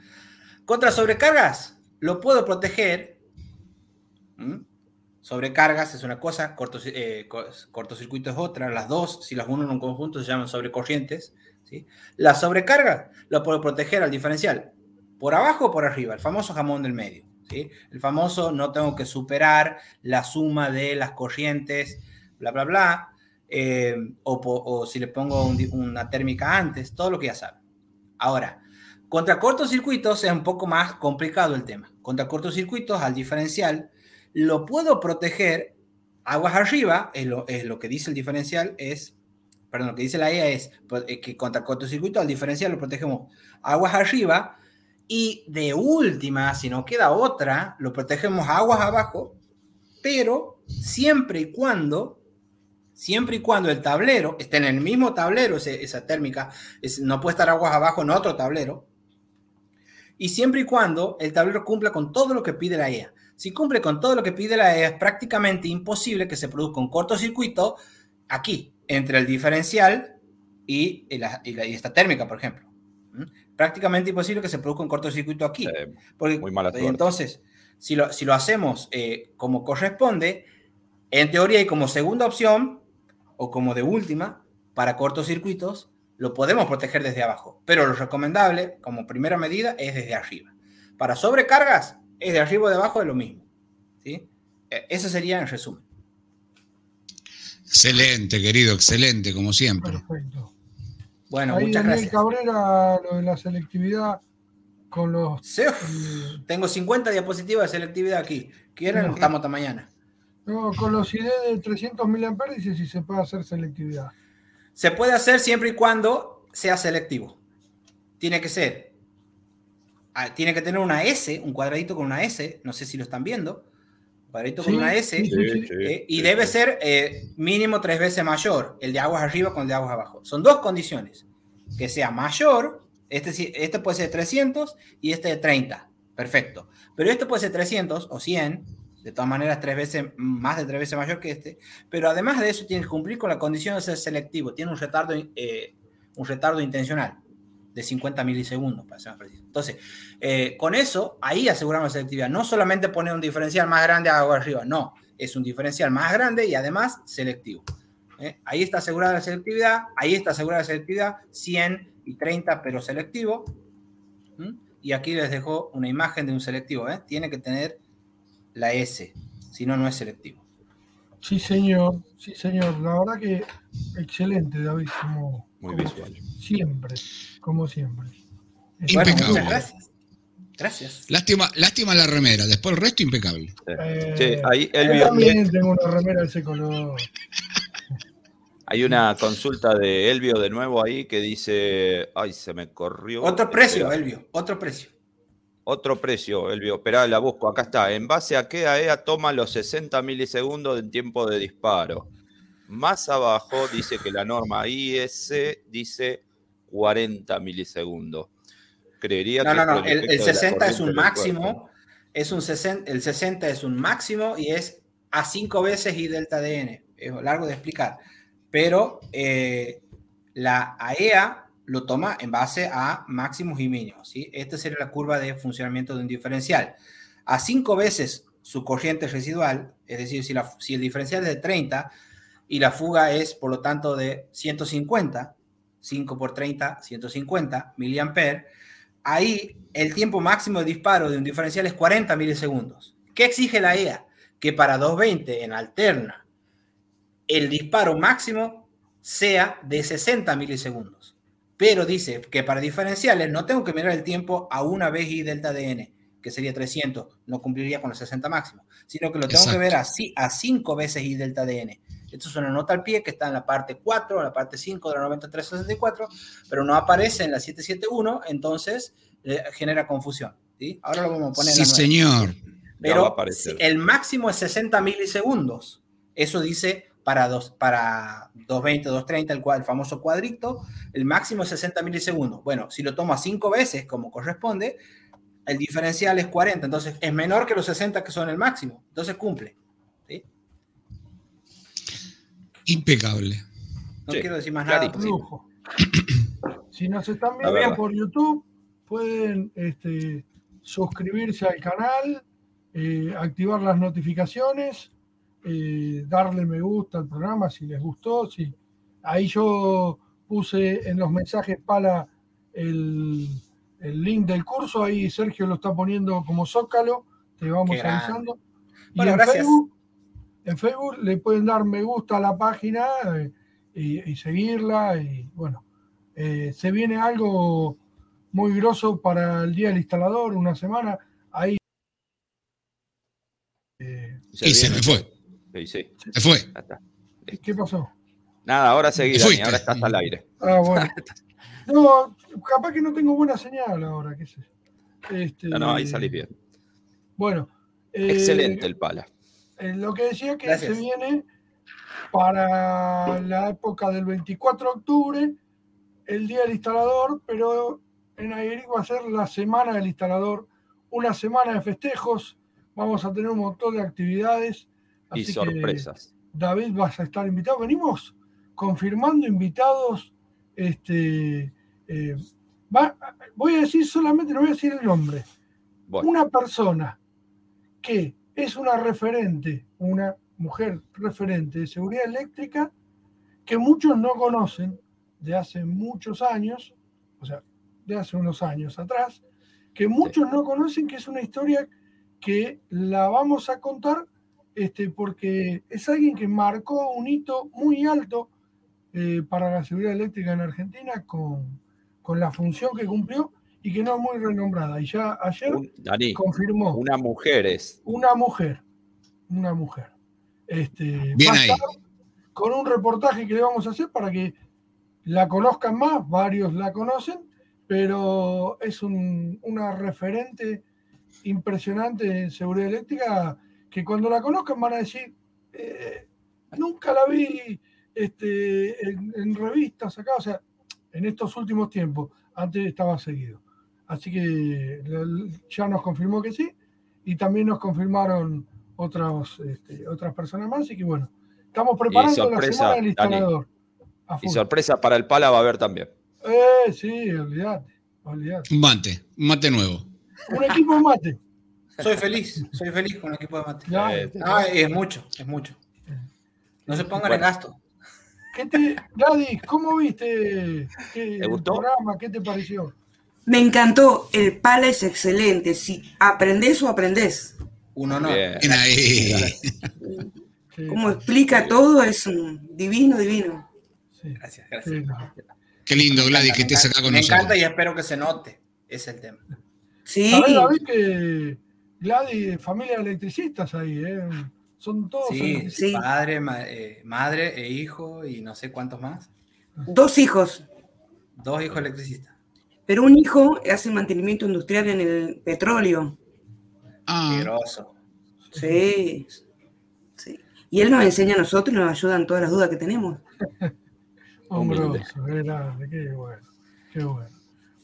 S9: Contra sobrecargas, lo puedo proteger. ¿Mm? Sobrecargas es una cosa, cortos- eh, co- cortocircuito es otra, las dos, si las uno en un conjunto, se llaman sobrecorrientes. ¿sí? La sobrecarga lo puedo proteger al diferencial, por abajo o por arriba, el famoso jamón del medio. El famoso no tengo que superar la suma de las corrientes, bla, bla, bla, eh, o, o si le pongo un una térmica antes, todo lo que ya saben. Ahora, contra cortocircuitos es un poco más complicado el tema. Contra cortocircuitos, al diferencial, lo puedo proteger aguas arriba, es lo, es lo que dice el diferencial, es, perdón, lo que dice la EA es pues, eh, que contra cortocircuito al diferencial lo protegemos aguas arriba y de última, si no queda otra, lo protegemos aguas abajo, pero siempre y cuando, siempre y cuando el tablero esté en el mismo tablero, ese- esa térmica, es- no puede estar aguas abajo en otro tablero, y siempre y cuando el tablero cumpla con todo lo que pide la EA. Si cumple con todo lo que pide la EA, es prácticamente imposible que se produzca un cortocircuito aquí, entre el diferencial y, la- y la- y esta térmica, por ejemplo. ¿Mm? Prácticamente imposible que se produzca un cortocircuito aquí.
S5: Eh,
S9: Porque,
S5: muy mala
S9: entonces, si lo, si lo hacemos eh, como corresponde, en teoría y como segunda opción, o como de última, para cortocircuitos, lo podemos proteger desde abajo. Pero lo recomendable, como primera medida, es desde arriba. Para sobrecargas, es de arriba o de abajo, es lo mismo. ¿sí? Eh, Eso sería en resumen.
S3: Excelente, querido, excelente, como siempre.
S2: Perfecto.
S9: Bueno,
S2: Ahí
S9: muchas
S2: Daniel
S9: gracias.
S2: Cabrera, lo de la selectividad con los.
S9: Sí,
S2: eh,
S9: Tengo 50 diapositivas de selectividad aquí. ¿Quieren? Estamos hasta mañana.
S2: No, con los ID de 300 mA dice si se puede hacer selectividad.
S9: Se puede hacer siempre y cuando sea selectivo. Tiene que ser. ah, Tiene que tener una S, un cuadradito con una S. No sé si lo están viendo. Un cuadradito con
S2: Sí,
S9: una S.
S2: sí, sí,
S5: Sí,
S9: eh, y
S5: sí,
S9: debe
S5: sí.
S9: ser eh, mínimo tres veces mayor. El de aguas arriba con el de aguas abajo. Son dos condiciones. Que sea mayor. Este, este puede ser 300 y este de 30. Perfecto. Pero este puede ser 300 o 100. De todas maneras, tres veces, más de tres veces mayor que este. Pero además de eso, tiene que cumplir con la condición de ser selectivo. Tiene un retardo, eh, un retardo intencional de 50 milisegundos, para ser más preciso. Entonces, eh, con eso, ahí aseguramos la selectividad. No solamente poner un diferencial más grande agua arriba, no. Es un diferencial más grande y además selectivo. ¿eh? Ahí está asegurada la selectividad, ahí está asegurada la selectividad, 100 y 30, pero selectivo. ¿Mm? Y aquí les dejo una imagen de un selectivo. ¿eh? Tiene que tener la S, si no, no es selectivo.
S2: Sí, señor, sí, señor. La verdad que excelente, David, como,
S5: Muy
S2: como
S5: visual.
S2: siempre, como siempre.
S9: Bueno,
S3: Impecable.
S9: muchas gracias. Gracias.
S3: Lástima, lástima la remera, después el resto impecable.
S2: Eh,
S5: Sí, ahí
S2: yo
S5: Elvio,
S2: también tengo una remera de ese color.
S5: hay una consulta de Elvio de nuevo ahí que dice, ay, se me corrió.
S9: Otro precio,
S5: Espera.
S9: Elvio, otro precio.
S5: Otro precio, Elvio. Esperá, la busco. Acá está. ¿En base a qué AEA toma los 60 milisegundos de tiempo de disparo? Más abajo dice que la norma IS dice 40 milisegundos. Creería
S9: No,
S5: que
S9: no,
S5: por
S9: no. El, el
S5: efecto de la
S9: 60 es un
S5: del
S9: máximo. Es un 60, el 60 es un máximo y es a 5 veces y delta DN. Es largo de explicar. Pero eh, la AEA lo toma en base a máximos y mínimos. Esta sería la curva de funcionamiento de un diferencial. A 5 veces su corriente residual, es decir, si, la- el diferencial es de 30 y la fuga es, por lo tanto, de 150, 5 por 30, 150 miliamperes, ahí el tiempo máximo de disparo de un diferencial es 40 milisegundos. ¿Qué exige la EA? Que para 220 en alterna el disparo máximo sea de 60 milisegundos. Pero dice que para diferenciales no tengo que mirar el tiempo a una vez y delta de n, que sería 300, no cumpliría con los 60 máximos, sino que lo tengo que ver así a 5 veces y delta de n. Esto es una nota al pie que está en la parte 4, en la parte 5 de la 9364, pero no aparece en la 771, entonces eh, genera confusión. ¿sí? Ahora lo vamos a poner en
S3: Sí,
S9: la nueva.
S3: señor.
S5: Ya va a
S9: Pero el máximo es 60 milisegundos. Eso dice para, dos, para 220, 230, el, el famoso cuadrito, el máximo es 60 milisegundos. Bueno, si lo tomo a 5 veces como corresponde, el diferencial es 40, entonces es menor que los 60 que son el máximo. Entonces cumple. ¿sí?
S3: Impecable.
S9: No
S5: Sí,
S9: quiero decir más nada.
S2: Si nos están viendo por YouTube, pueden este, suscribirse al canal, eh, activar las notificaciones, eh, darle me gusta al programa si les gustó. Si... Ahí yo puse en los mensajes para el, el link del curso, ahí Sergio lo está poniendo como zócalo, te vamos
S9: Qué
S2: avisando. Y
S9: Bueno,
S2: en
S9: gracias.
S2: Facebook, en Facebook le pueden dar me gusta a la página eh, y, y seguirla y bueno, eh, se viene algo muy grosso para el día del instalador, una semana. Ahí eh,
S3: Y se
S5: viene.
S3: me fue.
S5: Sí, sí,
S3: Se fue.
S2: ¿qué pasó?
S5: Nada, ahora seguí, Dani, ahora estás al aire.
S2: Ah, bueno. No, capaz que no tengo buena señal ahora, qué sé. Este,
S5: No, no, ahí salís bien.
S2: Bueno. eh,
S5: Excelente el pala.
S2: Eh, lo que decía que
S9: Gracias.
S2: se viene para la época del 24 de octubre, el día del instalador, pero en Ayeric va a ser la semana del instalador, una semana de festejos, vamos a tener un montón de actividades.
S5: Y
S2: así que,
S5: sorpresas.
S2: David, vas a estar invitado. Venimos confirmando invitados. Este, eh, va- voy a decir solamente, no voy a decir el nombre
S5: Bueno,
S2: una persona que es una referente, una mujer referente de seguridad eléctrica, que muchos no conocen de hace muchos años, o sea, de hace unos años atrás, que muchos no conocen, que es una historia que la vamos a contar este, porque es alguien que marcó un hito muy alto eh, para la seguridad eléctrica en Argentina con, con la función que cumplió y que no es muy renombrada. Y ya ayer
S5: un- Dani,
S2: confirmó
S5: una mujer es.
S2: una mujer, una mujer. Este,
S3: Bien ahí.
S2: con un reportaje que le vamos a hacer para que la conozcan más, varios la conocen, pero es un- una referente impresionante en seguridad eléctrica que cuando la conozcan van a decir, eh, nunca la vi este, en, en revistas acá, o sea, en estos últimos tiempos, antes estaba seguido. Así que la- ya nos confirmó que sí, y también nos confirmaron otras, este, otras personas más, así que bueno, estamos preparando la
S5: sorpresa,
S2: semana del instalador.
S5: Y sorpresa para el pala va a haber también.
S2: Eh, sí, olvídate, olvídate.
S3: Un mate, un mate nuevo.
S2: Un equipo mate.
S9: Soy feliz, soy feliz con el equipo de mate.
S5: Eh,
S9: Ah, es mucho, es mucho. No se pongan en gasto.
S2: ¿Qué te, Gladys, cómo viste
S5: ¿Te
S2: el
S5: gustó?
S2: programa? ¿Qué te pareció?
S4: Me encantó, el pala es excelente. Si aprendés o aprendés.
S9: Un honor.
S2: Sí,
S4: Cómo explica todo es un divino, divino.
S2: sí,
S9: Gracias, gracias.
S2: sí, no.
S3: Qué lindo, Gladys, que
S9: Me
S3: estés
S9: encanta,
S3: acá con
S9: Me
S3: nosotros.
S9: encanta y espero que se note. Es el tema.
S4: Sí,
S2: ¿Sabés, David, que Gladys, familia de electricistas ahí, ¿eh? Son todos
S9: Sí.
S4: Sí.
S9: padre, ma- eh, madre e hijo y no sé cuántos más.
S4: dos hijos,
S9: Dos hijos electricistas.
S4: pero un hijo hace mantenimiento industrial en el petróleo.
S3: Ah.
S4: Sí, sí. Y él nos enseña a nosotros y nos ayuda en todas las dudas que tenemos.
S2: Hombroso, qué grande, qué bueno, qué bueno.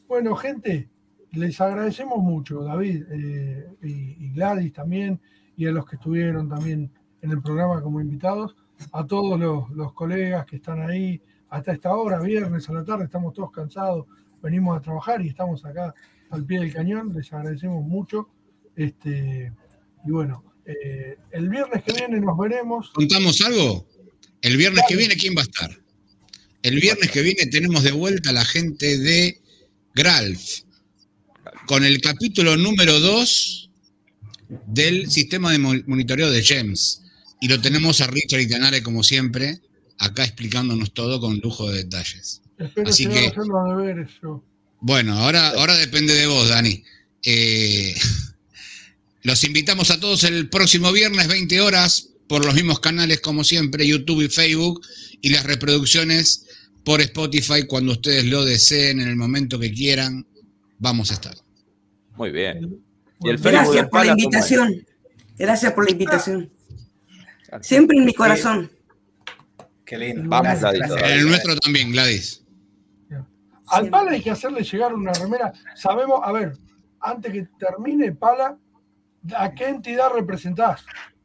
S2: Bueno, gente, les agradecemos mucho, David eh, y, y Gladys también, y a los que estuvieron también en el programa como invitados, a todos los, los colegas que están ahí hasta esta hora, viernes a la tarde, estamos todos cansados, venimos a trabajar y estamos acá al pie del cañón, les agradecemos mucho. Este, y bueno, eh, el viernes que viene nos veremos.
S3: ¿Contamos algo? El viernes que viene, ¿quién va a estar? El viernes que viene tenemos de vuelta a la gente de Gralf con el capítulo número 2 del sistema de mo- monitoreo de GEMS. Y lo tenemos a Richard y Tanare, como siempre, acá explicándonos todo con lujo de detalles.
S2: Espero
S3: Así que-
S2: a deberes yo.
S3: Bueno, ahora, ahora depende de vos, Dani. Eh, los invitamos a todos el próximo viernes, 20 horas, por los mismos canales como siempre, YouTube y Facebook, y las reproducciones por Spotify cuando ustedes lo deseen, en el momento que quieran. Vamos a estar.
S5: Muy bien. Y el
S2: Bueno,
S5: Facebook
S4: Gracias por la invitación. Gracias por la invitación. Siempre en mi corazón.
S9: Qué lindo.
S5: Vamos,
S9: Gracias,
S5: Gladys,
S3: el nuestro también, Gladys.
S2: Al Pala hay que hacerle llegar una remera. Sabemos, a ver, antes que termine, Pala, ¿a qué entidad representás?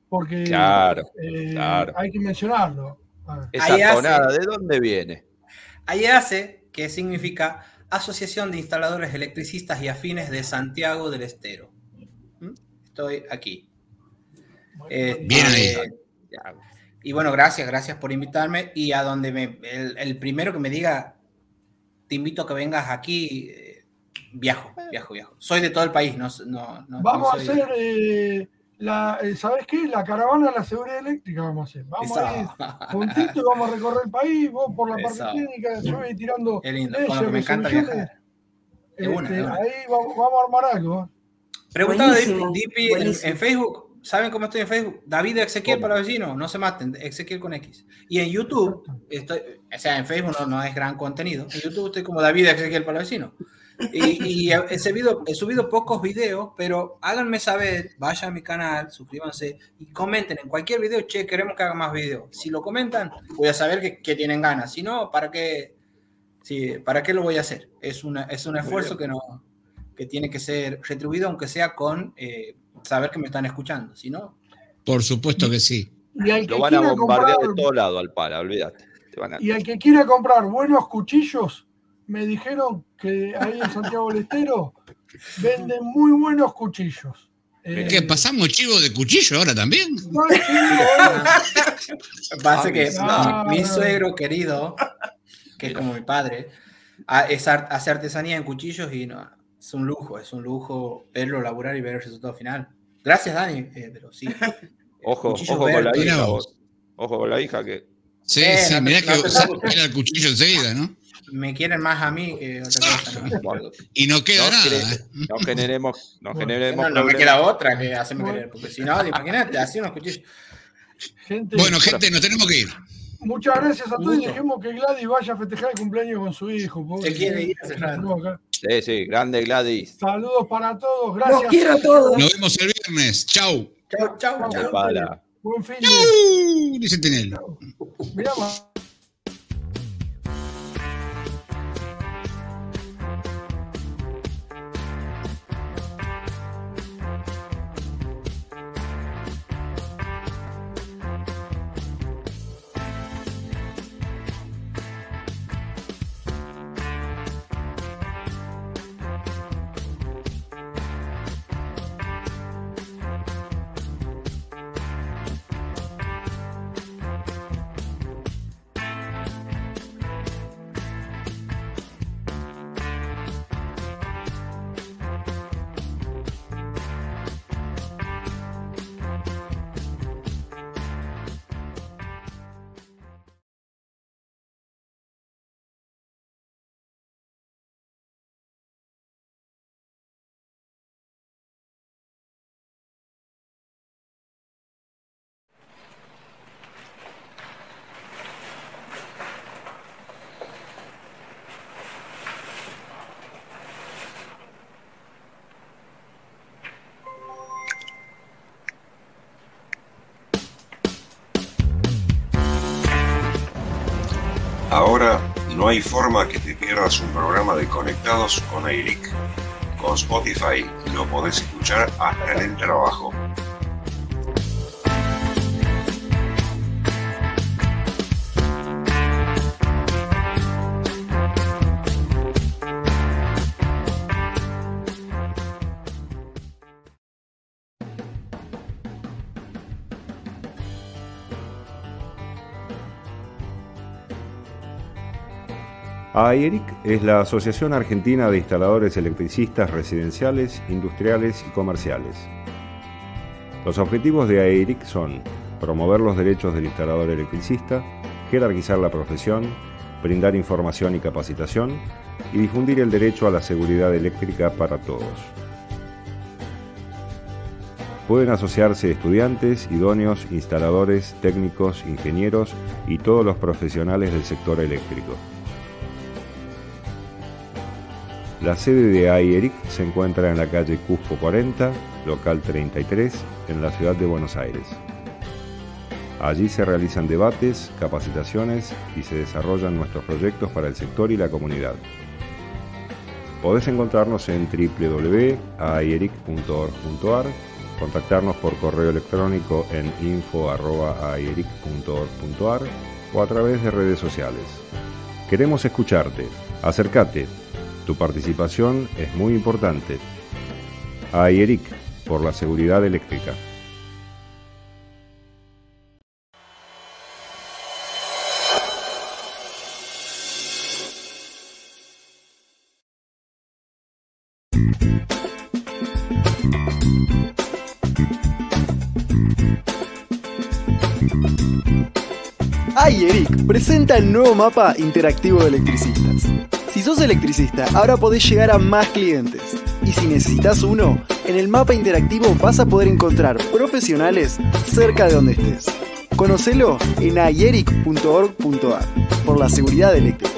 S2: Porque
S5: Claro,
S2: eh,
S5: claro.
S2: hay que mencionarlo.
S5: Esa tonada, ¿de dónde viene?
S9: Ahí hace, que significa Asociación de Instaladores Electricistas y Afines de Santiago del Estero. ¿Mm? Estoy aquí. Eh,
S3: Bien ahí.
S9: eh, y bueno, gracias, gracias por invitarme. Y a donde me, el, el primero que me diga, te invito a que vengas aquí, eh, viajo, viajo, viajo. Soy de todo el país, no, no, no-
S2: Vamos
S9: no
S2: a
S9: soy
S2: hacer, eh, la, eh, ¿sabes qué? La caravana de la seguridad eléctrica vamos a hacer. Vamos a ir
S9: Eso.
S2: juntitos y vamos a recorrer el país, vos por la parte
S9: Eso.
S2: técnica, yo voy tirando
S9: Qué lindo,
S2: leyes,
S9: que me encanta viajar.
S2: Este. Ahí vamos, vamos a armar algo.
S9: Preguntaba Dipi en, en Facebook. ¿Saben cómo estoy en Facebook? David Ezequiel
S5: ¿Cómo?
S9: para vecinos. No se maten. Ezequiel con X. Y en YouTube, estoy, o sea, en Facebook no, no es gran contenido. En YouTube estoy como David Ezequiel para vecinos. Y, y he, subido, he subido pocos videos, pero háganme saber, vayan a mi canal, suscríbanse y comenten en cualquier video, che, queremos que haga más videos. Si lo comentan, voy a saber que, que tienen ganas. Si no, ¿para qué, sí, ¿para qué lo voy a hacer? Es, una, es un esfuerzo que, no, que tiene que ser retribuido, aunque sea con eh, saber que me están escuchando. Si no,
S3: Por supuesto que sí.
S2: Y al que
S5: Lo van a bombardear
S2: comprar-
S5: de todo lado al Pala, olvídate. Te van a-
S2: Y al que quiera comprar buenos cuchillos, me dijeron que ahí en Santiago del Estero venden muy buenos cuchillos. Eh,
S3: ¿Qué? ¿Pasamos chivo de cuchillo ahora también?
S2: no
S9: pasa que
S2: ah,
S9: mi, mi suegro querido, que es como mi padre, hace artesanía en cuchillos y no, es un lujo, es un lujo verlo laburar y ver el resultado final. Gracias, Dani, eh, pero sí.
S5: Ojo, ojo con la hija,
S3: vos.
S5: Ojo con la hija que.
S3: Sí,
S9: Eh,
S3: sí,
S9: no
S3: mirá
S9: no
S3: que era el cuchillo enseguida, ¿no?
S9: Me quieren más a mí que otra cosa. ¿no?
S3: Y no queda
S5: No,
S3: nada. ¿eh?
S5: no generemos, no
S2: Bueno,
S5: generemos
S9: No, no me queda otra que hacerme querer, porque si no, imagínate, así unos cuchillos.
S2: gente,
S3: Bueno, gente, nos tenemos que ir.
S2: muchas gracias a todos y dejemos que Gladys vaya a festejar el cumpleaños con su hijo.
S9: Se quiere ir.
S2: Acá.
S5: Sí, sí, grande Gladys.
S2: Saludos para todos,
S4: Los
S2: gracias.
S4: quiero a todos.
S3: Nos vemos el viernes. Chau.
S9: Chau, chau,
S2: Chau. Buen fin
S3: Chau.
S2: Ahora no
S10: hay forma que te pierdas un programa de Conectados con Eric. Con Spotify lo podés escuchar hasta en el trabajo.
S11: AERIC es la Asociación Argentina de Instaladores Electricistas Residenciales, Industriales y Comerciales. Los objetivos de AERIC son promover los derechos del instalador electricista, jerarquizar la profesión, brindar información y capacitación y difundir el derecho a la seguridad eléctrica para todos. Pueden asociarse estudiantes, idóneos, instaladores, técnicos, ingenieros y todos los profesionales del sector eléctrico. La sede de AIERIC se encuentra en la calle Cusco 40, local 33, en la ciudad de Buenos Aires. Allí se realizan debates, capacitaciones y se desarrollan nuestros proyectos para el sector y la comunidad. Podés encontrarnos en www.aieric.org.ar, contactarnos por correo electrónico en info.aieric.org.ar o a través de redes sociales. Queremos escucharte. Acércate, tu participación es muy importante. AIERIC, por la seguridad eléctrica.
S1: AIERIC presenta el nuevo mapa interactivo de electricistas. Si sos electricista, ahora podés llegar a más clientes. Y si necesitas uno, en el mapa interactivo vas a poder encontrar profesionales cerca de donde estés. Conocelo en ayeric.org.ar por la seguridad eléctrica.